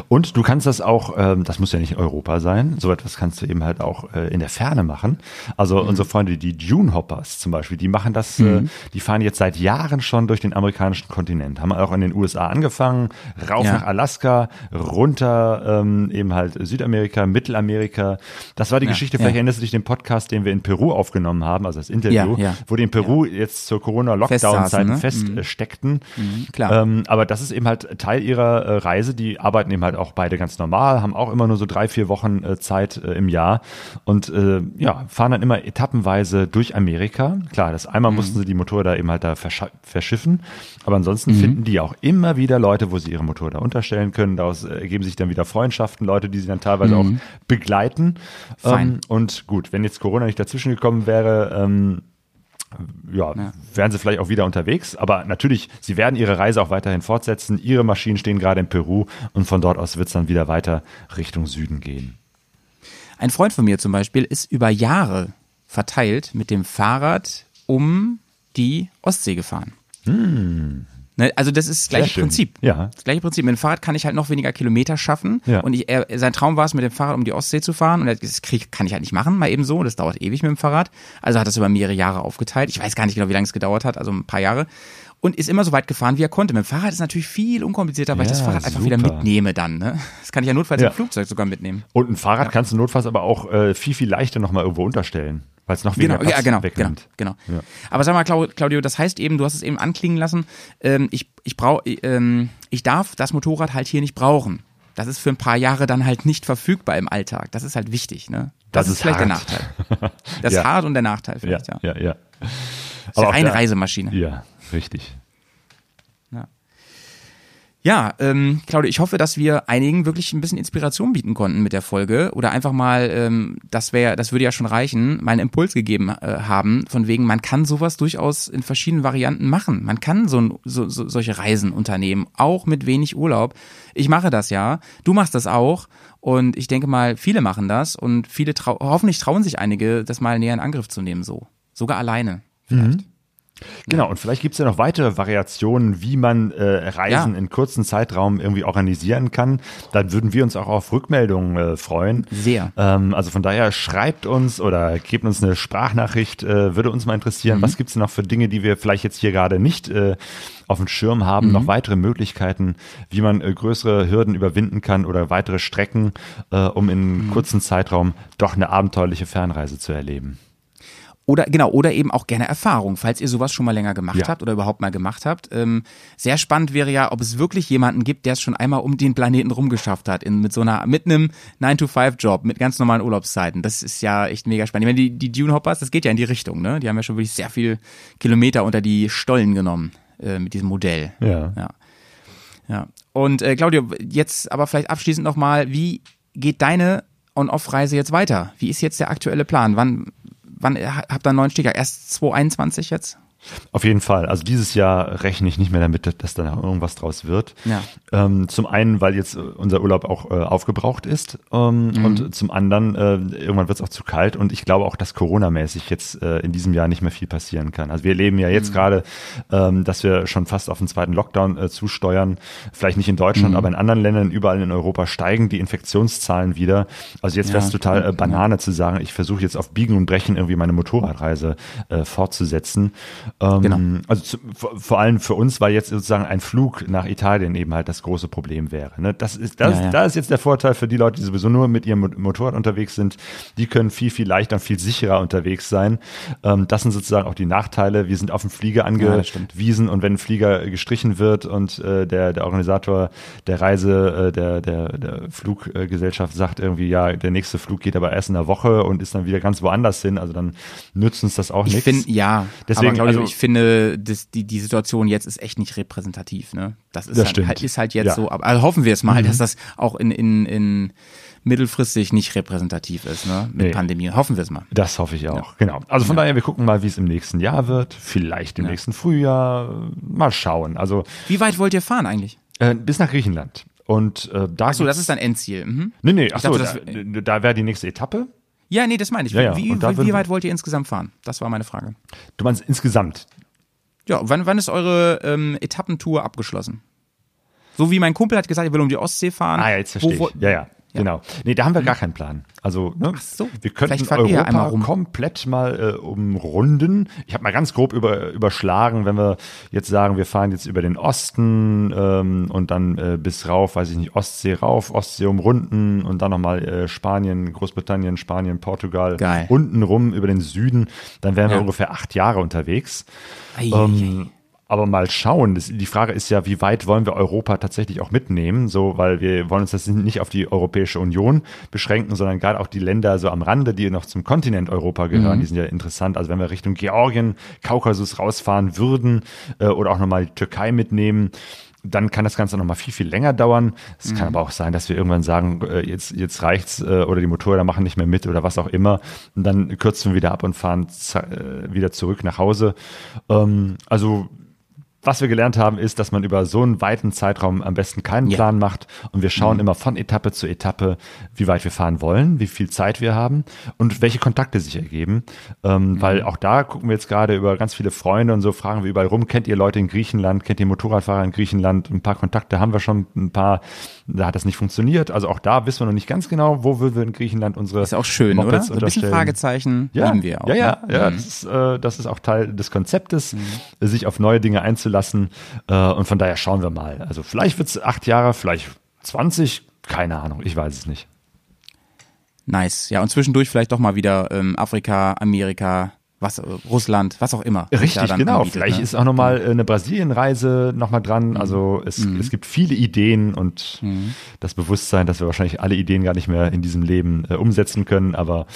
Und du kannst das auch, ähm, das muss ja nicht Europa sein, so etwas kannst du eben halt auch äh, in der Ferne machen. Also Mhm. unsere Freunde, die Dune Hoppers zum Beispiel, die machen das, äh, die fahren jetzt seit Jahren schon durch den amerikanischen Kontinent, haben auch in den USA angefangen, rauf Ja. nach Alaska, runter ähm, eben halt Südamerika, Mittelamerika. Das war die Ja, Geschichte, ja. vielleicht erinnerst du dich den Podcast, den wir in Peru aufgenommen haben, also das Interview, Ja, ja. wo die in Peru jetzt zur Corona-Lockdown-Zeiten ne? feststeckten. klar. Ähm, aber das ist eben halt Teil ihrer äh, Reise. Die arbeiten eben halt auch beide ganz normal, haben auch immer nur so drei, vier Wochen äh, Zeit äh, im Jahr und äh, ja, fahren dann immer etappenweise durch Amerika. Klar, das einmal mussten sie die Motorräder eben halt da verscha- verschiffen, aber ansonsten finden die auch immer wieder Leute, wo sie ihre Motorräder unterstellen können. Daraus ergeben sich dann wieder Freundschaften, Leute, die sie dann teilweise auch begleiten. Fein. Ähm, und gut, wenn jetzt Corona nicht dazwischen gekommen wäre, ähm, ja, wären sie vielleicht auch wieder unterwegs. Aber natürlich, sie werden ihre Reise auch weiterhin fortsetzen. Ihre Maschinen stehen gerade in Peru und von dort aus wird es dann wieder weiter Richtung Süden gehen. Ein Freund von mir zum Beispiel ist über Jahre verteilt mit dem Fahrrad um die Ostsee gefahren. Ne, also das ist das gleiche. Prinzip. Ja. Das gleiche Prinzip. Mit dem Fahrrad kann ich halt noch weniger Kilometer schaffen. Ja. Und ich, er, sein Traum war es, mit dem Fahrrad um die Ostsee zu fahren. Und das krieg, kann ich halt nicht machen, mal eben so. Das dauert ewig mit dem Fahrrad. Also hat das über mehrere Jahre aufgeteilt. Ich weiß gar nicht genau, wie lange es gedauert hat, also ein paar Jahre. Und ist immer so weit gefahren, wie er konnte. Mit dem Fahrrad ist natürlich viel unkomplizierter, weil ich das Ja, Fahrrad einfach wieder super. mitnehme dann. Ne? Das kann ich ja notfalls Ja. im Flugzeug sogar mitnehmen. Und ein Fahrrad kannst du notfalls aber auch äh, viel, viel leichter nochmal irgendwo unterstellen, weil es noch weniger Genau, ja, Platz genau, genau, wegnimmt. genau. Ja. Aber sag mal, Clau- Claudio, das heißt eben, du hast es eben anklingen lassen, ähm, ich, ich brauch, ähm, ich darf das Motorrad halt hier nicht brauchen. Das ist für ein paar Jahre dann halt nicht verfügbar im Alltag. Das ist halt wichtig, ne? Das ist ist vielleicht der. Nachteil. Das Ja. ist hart und der Nachteil Ja, vielleicht, ja. ja, ja. Das ist ja eine der- Reisemaschine. Ja, richtig. Ja, ähm, Claudia, ich hoffe, dass wir einigen wirklich ein bisschen Inspiration bieten konnten mit der Folge oder einfach mal, ähm, das wäre, das würde ja schon reichen, mal einen Impuls gegeben äh, haben, von wegen, man kann sowas durchaus in verschiedenen Varianten machen. Man kann so, ein- so, so solche Reisen unternehmen, auch mit wenig Urlaub. Ich mache das ja, du machst das auch und ich denke mal, viele machen das und viele trau hoffentlich trauen sich einige, das mal näher in Angriff zu nehmen, so. Sogar alleine. Vielleicht. Genau, und vielleicht gibt es ja noch weitere Variationen, wie man äh, Reisen Ja. in kurzen Zeitraum irgendwie organisieren kann. Dann würden wir uns auch auf Rückmeldungen äh, freuen. Sehr. Ähm, also von daher schreibt uns oder gebt uns eine Sprachnachricht, äh, würde uns mal interessieren. Was gibt's denn noch für Dinge, die wir vielleicht jetzt hier gerade nicht äh, auf dem Schirm haben? Noch weitere Möglichkeiten, wie man äh, größere Hürden überwinden kann oder weitere Strecken, äh, um in kurzen Zeitraum doch eine abenteuerliche Fernreise zu erleben. Oder genau, oder eben auch gerne Erfahrung, falls ihr sowas schon mal länger gemacht Ja. habt oder überhaupt mal gemacht habt. Ähm, sehr spannend wäre ja, ob es wirklich jemanden gibt, der es schon einmal um den Planeten rumgeschafft hat, in, mit so einer, mit einem 9-to-5-Job, mit ganz normalen Urlaubszeiten. Das ist ja echt mega spannend. Ich meine, die, die Dune Hoppers, das geht ja in die Richtung, ne? Die haben ja schon wirklich sehr viel Kilometer unter die Stollen genommen äh, mit diesem Modell. Ja. Ja. Ja. Und äh, Claudio, jetzt aber vielleicht abschließend nochmal, wie geht deine On-Off-Reise jetzt weiter? Wie ist jetzt der aktuelle Plan? Wann, wann habt ihr einen neuen Sticker? Erst 2021 jetzt? Auf jeden Fall. Also dieses Jahr rechne ich nicht mehr damit, dass da irgendwas draus wird. Ja. Ähm, zum einen, weil jetzt äh, unser Urlaub auch äh, aufgebraucht ist ähm, Mhm. und zum anderen, äh, irgendwann wird es auch zu kalt und ich glaube auch, dass Corona-mäßig jetzt äh, in diesem Jahr nicht mehr viel passieren kann. Also wir erleben ja Mhm. jetzt gerade, ähm, dass wir schon fast auf den zweiten Lockdown äh, zusteuern. Vielleicht nicht in Deutschland, Mhm. aber in anderen Ländern, überall in Europa steigen die Infektionszahlen wieder. Also jetzt wäre es Ja, total äh, stimmt, Banane zu sagen, ich versuche jetzt auf Biegen und Brechen irgendwie meine Motorradreise äh, fortzusetzen. Ähm, Genau. Also zu, vor, vor allem für uns, weil jetzt sozusagen ein Flug nach Italien eben halt das große Problem wäre. Ne? Das ist, das, Ja, ja. da ist jetzt der Vorteil für die Leute, die sowieso nur mit ihrem Mo- Motorrad unterwegs sind. Die können viel, viel leichter und viel sicherer unterwegs sein. Ähm, das sind sozusagen auch die Nachteile. Wir sind auf den Flieger Ja, angewiesen und wenn ein Flieger gestrichen wird und äh, der, der Organisator der Reise, äh, der, der, der Fluggesellschaft sagt irgendwie, ja, der nächste Flug geht aber erst in einer Woche und ist dann wieder ganz woanders hin, also dann nützt uns das auch Ich nichts. finde, ja. Deswegen, aber also- ich finde, das, die, die Situation jetzt ist echt nicht repräsentativ. Ne? Das ist, Das halt, halt, ist halt jetzt Ja. so. Aber also hoffen wir es mal, dass das auch in, in, in mittelfristig nicht repräsentativ ist ne? mit Nee. Pandemie. Hoffen wir es mal. Das hoffe ich auch, genau. Also von daher, wir gucken mal, wie es im nächsten Jahr wird, vielleicht im Ja. nächsten Frühjahr, mal schauen. Also Wie weit wollt ihr fahren eigentlich? äh, bis nach Griechenland. Und äh, da Achso, das ist dein Endziel. Mhm. Nee, nee, achso, dachte, da, da wäre die nächste Etappe. Ja, nee, das meine ich. Ja, ja, Wie, wie weit wollt ihr insgesamt fahren? Das war meine Frage. Du meinst insgesamt. Ja, wann, wann ist eure ähm, Etappentour abgeschlossen? So wie mein Kumpel hat gesagt, er will um die Ostsee fahren. Ah, ja, jetzt verstehe Wo- ich. Ja, ja, genau. Nee, da haben wir gar keinen Plan. Also, ne, Ach so, wir könnten ja Europa komplett mal äh, umrunden. Ich habe mal ganz grob über, überschlagen, wenn wir jetzt sagen, wir fahren jetzt über den Osten ähm, und dann äh, bis rauf, weiß ich nicht, Ostsee rauf, Ostsee umrunden und dann nochmal äh, Spanien, Großbritannien, Spanien, Portugal, Geil. unten rum über den Süden, dann wären wir Ja. ungefähr acht Jahre unterwegs. Ei, Ähm, aber mal schauen. Die Frage ist ja, wie weit wollen wir Europa tatsächlich auch mitnehmen? So, weil wir wollen uns das nicht auf die Europäische Union beschränken, sondern gerade auch die Länder so am Rande, die noch zum Kontinent Europa gehören, die sind ja interessant. Also wenn wir Richtung Georgien, Kaukasus rausfahren würden äh, oder auch nochmal die Türkei mitnehmen, dann kann das Ganze noch mal viel, viel länger dauern. Es kann aber auch sein, dass wir irgendwann sagen, äh, jetzt, jetzt reicht's äh, oder die Motorräder machen nicht mehr mit oder was auch immer. Und dann kürzen wir wieder ab und fahren äh, wieder zurück nach Hause. Ähm, also was wir gelernt haben, ist, dass man über so einen weiten Zeitraum am besten keinen Ja. Plan macht und wir schauen immer von Etappe zu Etappe, wie weit wir fahren wollen, wie viel Zeit wir haben und welche Kontakte sich ergeben. Ähm, Weil auch da gucken wir jetzt gerade über ganz viele Freunde und so, fragen wir überall rum, kennt ihr Leute in Griechenland, kennt ihr Motorradfahrer in Griechenland? Ein paar Kontakte haben wir schon, ein paar, da hat das nicht funktioniert. Also auch da wissen wir noch nicht ganz genau, wo wir in Griechenland unsere Ist auch schön, oder? Mopeds So ein bisschen. Fragezeichen Ja, lieben wir auch. ja, ja, ne? ja Mhm. das, ist, äh, das ist auch Teil des Konzeptes, sich auf neue Dinge einzulassen. Äh, und von daher schauen wir mal. Also vielleicht wird es acht Jahre, vielleicht 20, keine Ahnung, ich weiß es nicht. Nice. Ja, und zwischendurch vielleicht doch mal wieder ähm, Afrika, Amerika, was, äh, Russland, was auch immer. Richtig, genau. anbietet, Vielleicht ne? ist auch nochmal eine Brasilienreise nochmal dran. Mhm. Also es, es gibt viele Ideen und das Bewusstsein, dass wir wahrscheinlich alle Ideen gar nicht mehr in diesem Leben äh, umsetzen können. Aber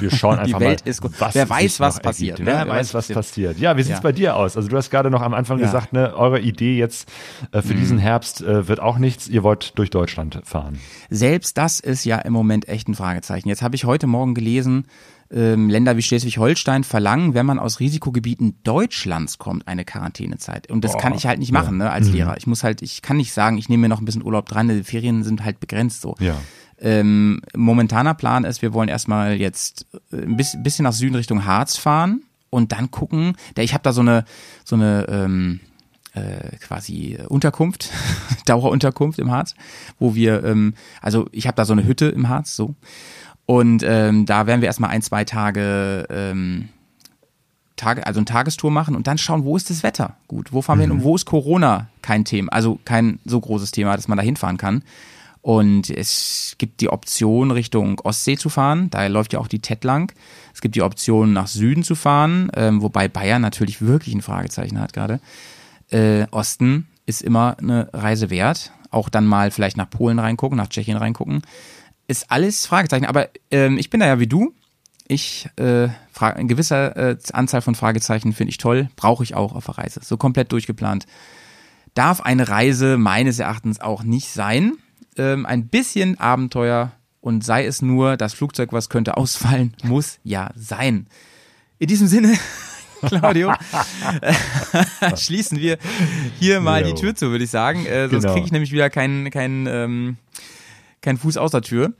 wir schauen einfach Die Welt mal, ist gut. Wer weiß, was passiert, ergibt, ne? Wer Wer weiß, was was passiert. Ja, wie sieht's Ja. bei dir aus? Also du hast gerade noch am Anfang Ja. Mhm. gesagt, ne, eure Idee jetzt äh, für diesen Herbst äh, wird auch nichts. Ihr wollt durch Deutschland fahren. Selbst das ist ja im Moment echt ein Fragezeichen. Jetzt habe ich heute Morgen gelesen, ähm, Länder wie Schleswig-Holstein verlangen, wenn man aus Risikogebieten Deutschlands kommt, eine Quarantänezeit. Und das Boah, kann ich halt nicht machen, ne, als Lehrer. Ich muss halt, ich kann nicht sagen, ich nehme mir noch ein bisschen Urlaub dran, die Ferien sind halt begrenzt so. Ja. Ähm, momentaner Plan ist, wir wollen erstmal jetzt äh, ein bisschen, nach Süden Richtung Harz fahren und dann gucken. Ich habe da so eine so eine ähm, äh, quasi Unterkunft, Dauerunterkunft im Harz, wo wir, ähm, also ich habe da so eine Hütte im Harz, so. Und ähm, da werden wir erstmal ein, zwei Tage ähm, Tage, also eine Tagestour machen und dann schauen, wo ist das Wetter gut, wo fahren wir hin und wo ist Corona kein Thema, also kein so großes Thema, dass man da hinfahren kann. Und es gibt die Option, Richtung Ostsee zu fahren, da läuft ja auch die TED lang. Es gibt die Option, nach Süden zu fahren, ähm, wobei Bayern natürlich wirklich ein Fragezeichen hat gerade. Äh, Osten ist immer eine Reise wert, auch dann mal vielleicht nach Polen reingucken, nach Tschechien reingucken. Ist alles Fragezeichen, aber ähm, ich bin da ja wie du, ich äh, frage eine gewisse äh, Anzahl von Fragezeichen finde ich toll, brauche ich auch auf der Reise. So komplett durchgeplant. Darf eine Reise meines Erachtens auch nicht sein. Ähm, ein bisschen Abenteuer Und sei es nur das Flugzeug, was könnte ausfallen, muss ja sein. In diesem Sinne, Claudio, schließen wir hier mal Jo. die Tür zu, würde ich sagen. Äh, sonst Genau. kriege ich nämlich wieder keinen keinen ähm, keinen Fuß aus der Tür.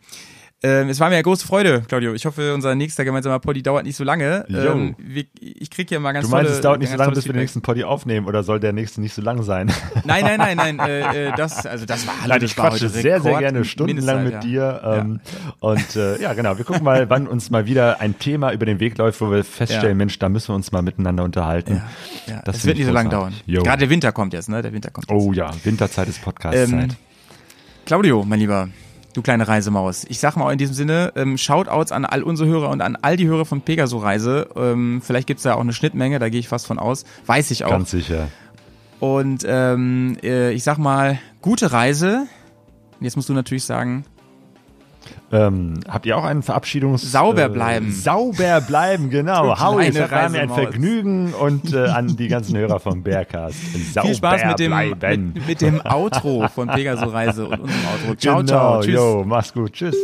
Ähm, es war mir eine große Freude, Claudio. Ich hoffe, unser nächster gemeinsamer Poddy dauert nicht so lange. Ähm, wir, ich kriege hier mal ganz Du meinst, tolle, es dauert nicht so lange, bis wir den nächsten Poddy aufnehmen oder soll der nächste nicht so lang sein? Nein, nein, nein, nein. Äh, äh, das, also das war, Nein, das ich war quatsche sehr, sehr gerne stundenlang mit Mindestzeit, dir. Ähm, Und äh, ja, genau. Wir gucken mal, wann uns mal wieder ein Thema über den Weg läuft, wo wir feststellen, Ja. Mensch, da müssen wir uns mal miteinander unterhalten. Ja, ja. Das Das, wird ich nicht so lange dauern. Jo. Gerade der Winter kommt jetzt, ne? Der Winter kommt. Jetzt. Oh ja, Winterzeit ist Podcast-Zeit. Ähm, Claudio, mein Lieber, du kleine Reisemaus. Ich sag mal in diesem Sinne, ähm, Shoutouts an all unsere Hörer und an all die Hörer von Pegaso Reise. Ähm, vielleicht gibt's da auch eine Schnittmenge, da gehe ich fast von aus. Weiß ich auch. Ganz sicher. Und ähm, äh, ich sag mal, gute Reise. Jetzt musst du natürlich sagen, Ähm, habt ihr auch einen Verabschiedungs... Sauber bleiben. sauber bleiben, genau. Howie, es kleine war mir ein. Vergnügen und äh, an die ganzen Hörer vom Bearcast. Sauber viel Spaß mit dem, mit, mit dem Outro von Pegaso Reise und unserem Outro. Ciao, genau, ciao. Tschüss. yo, mach's gut. Tschüss.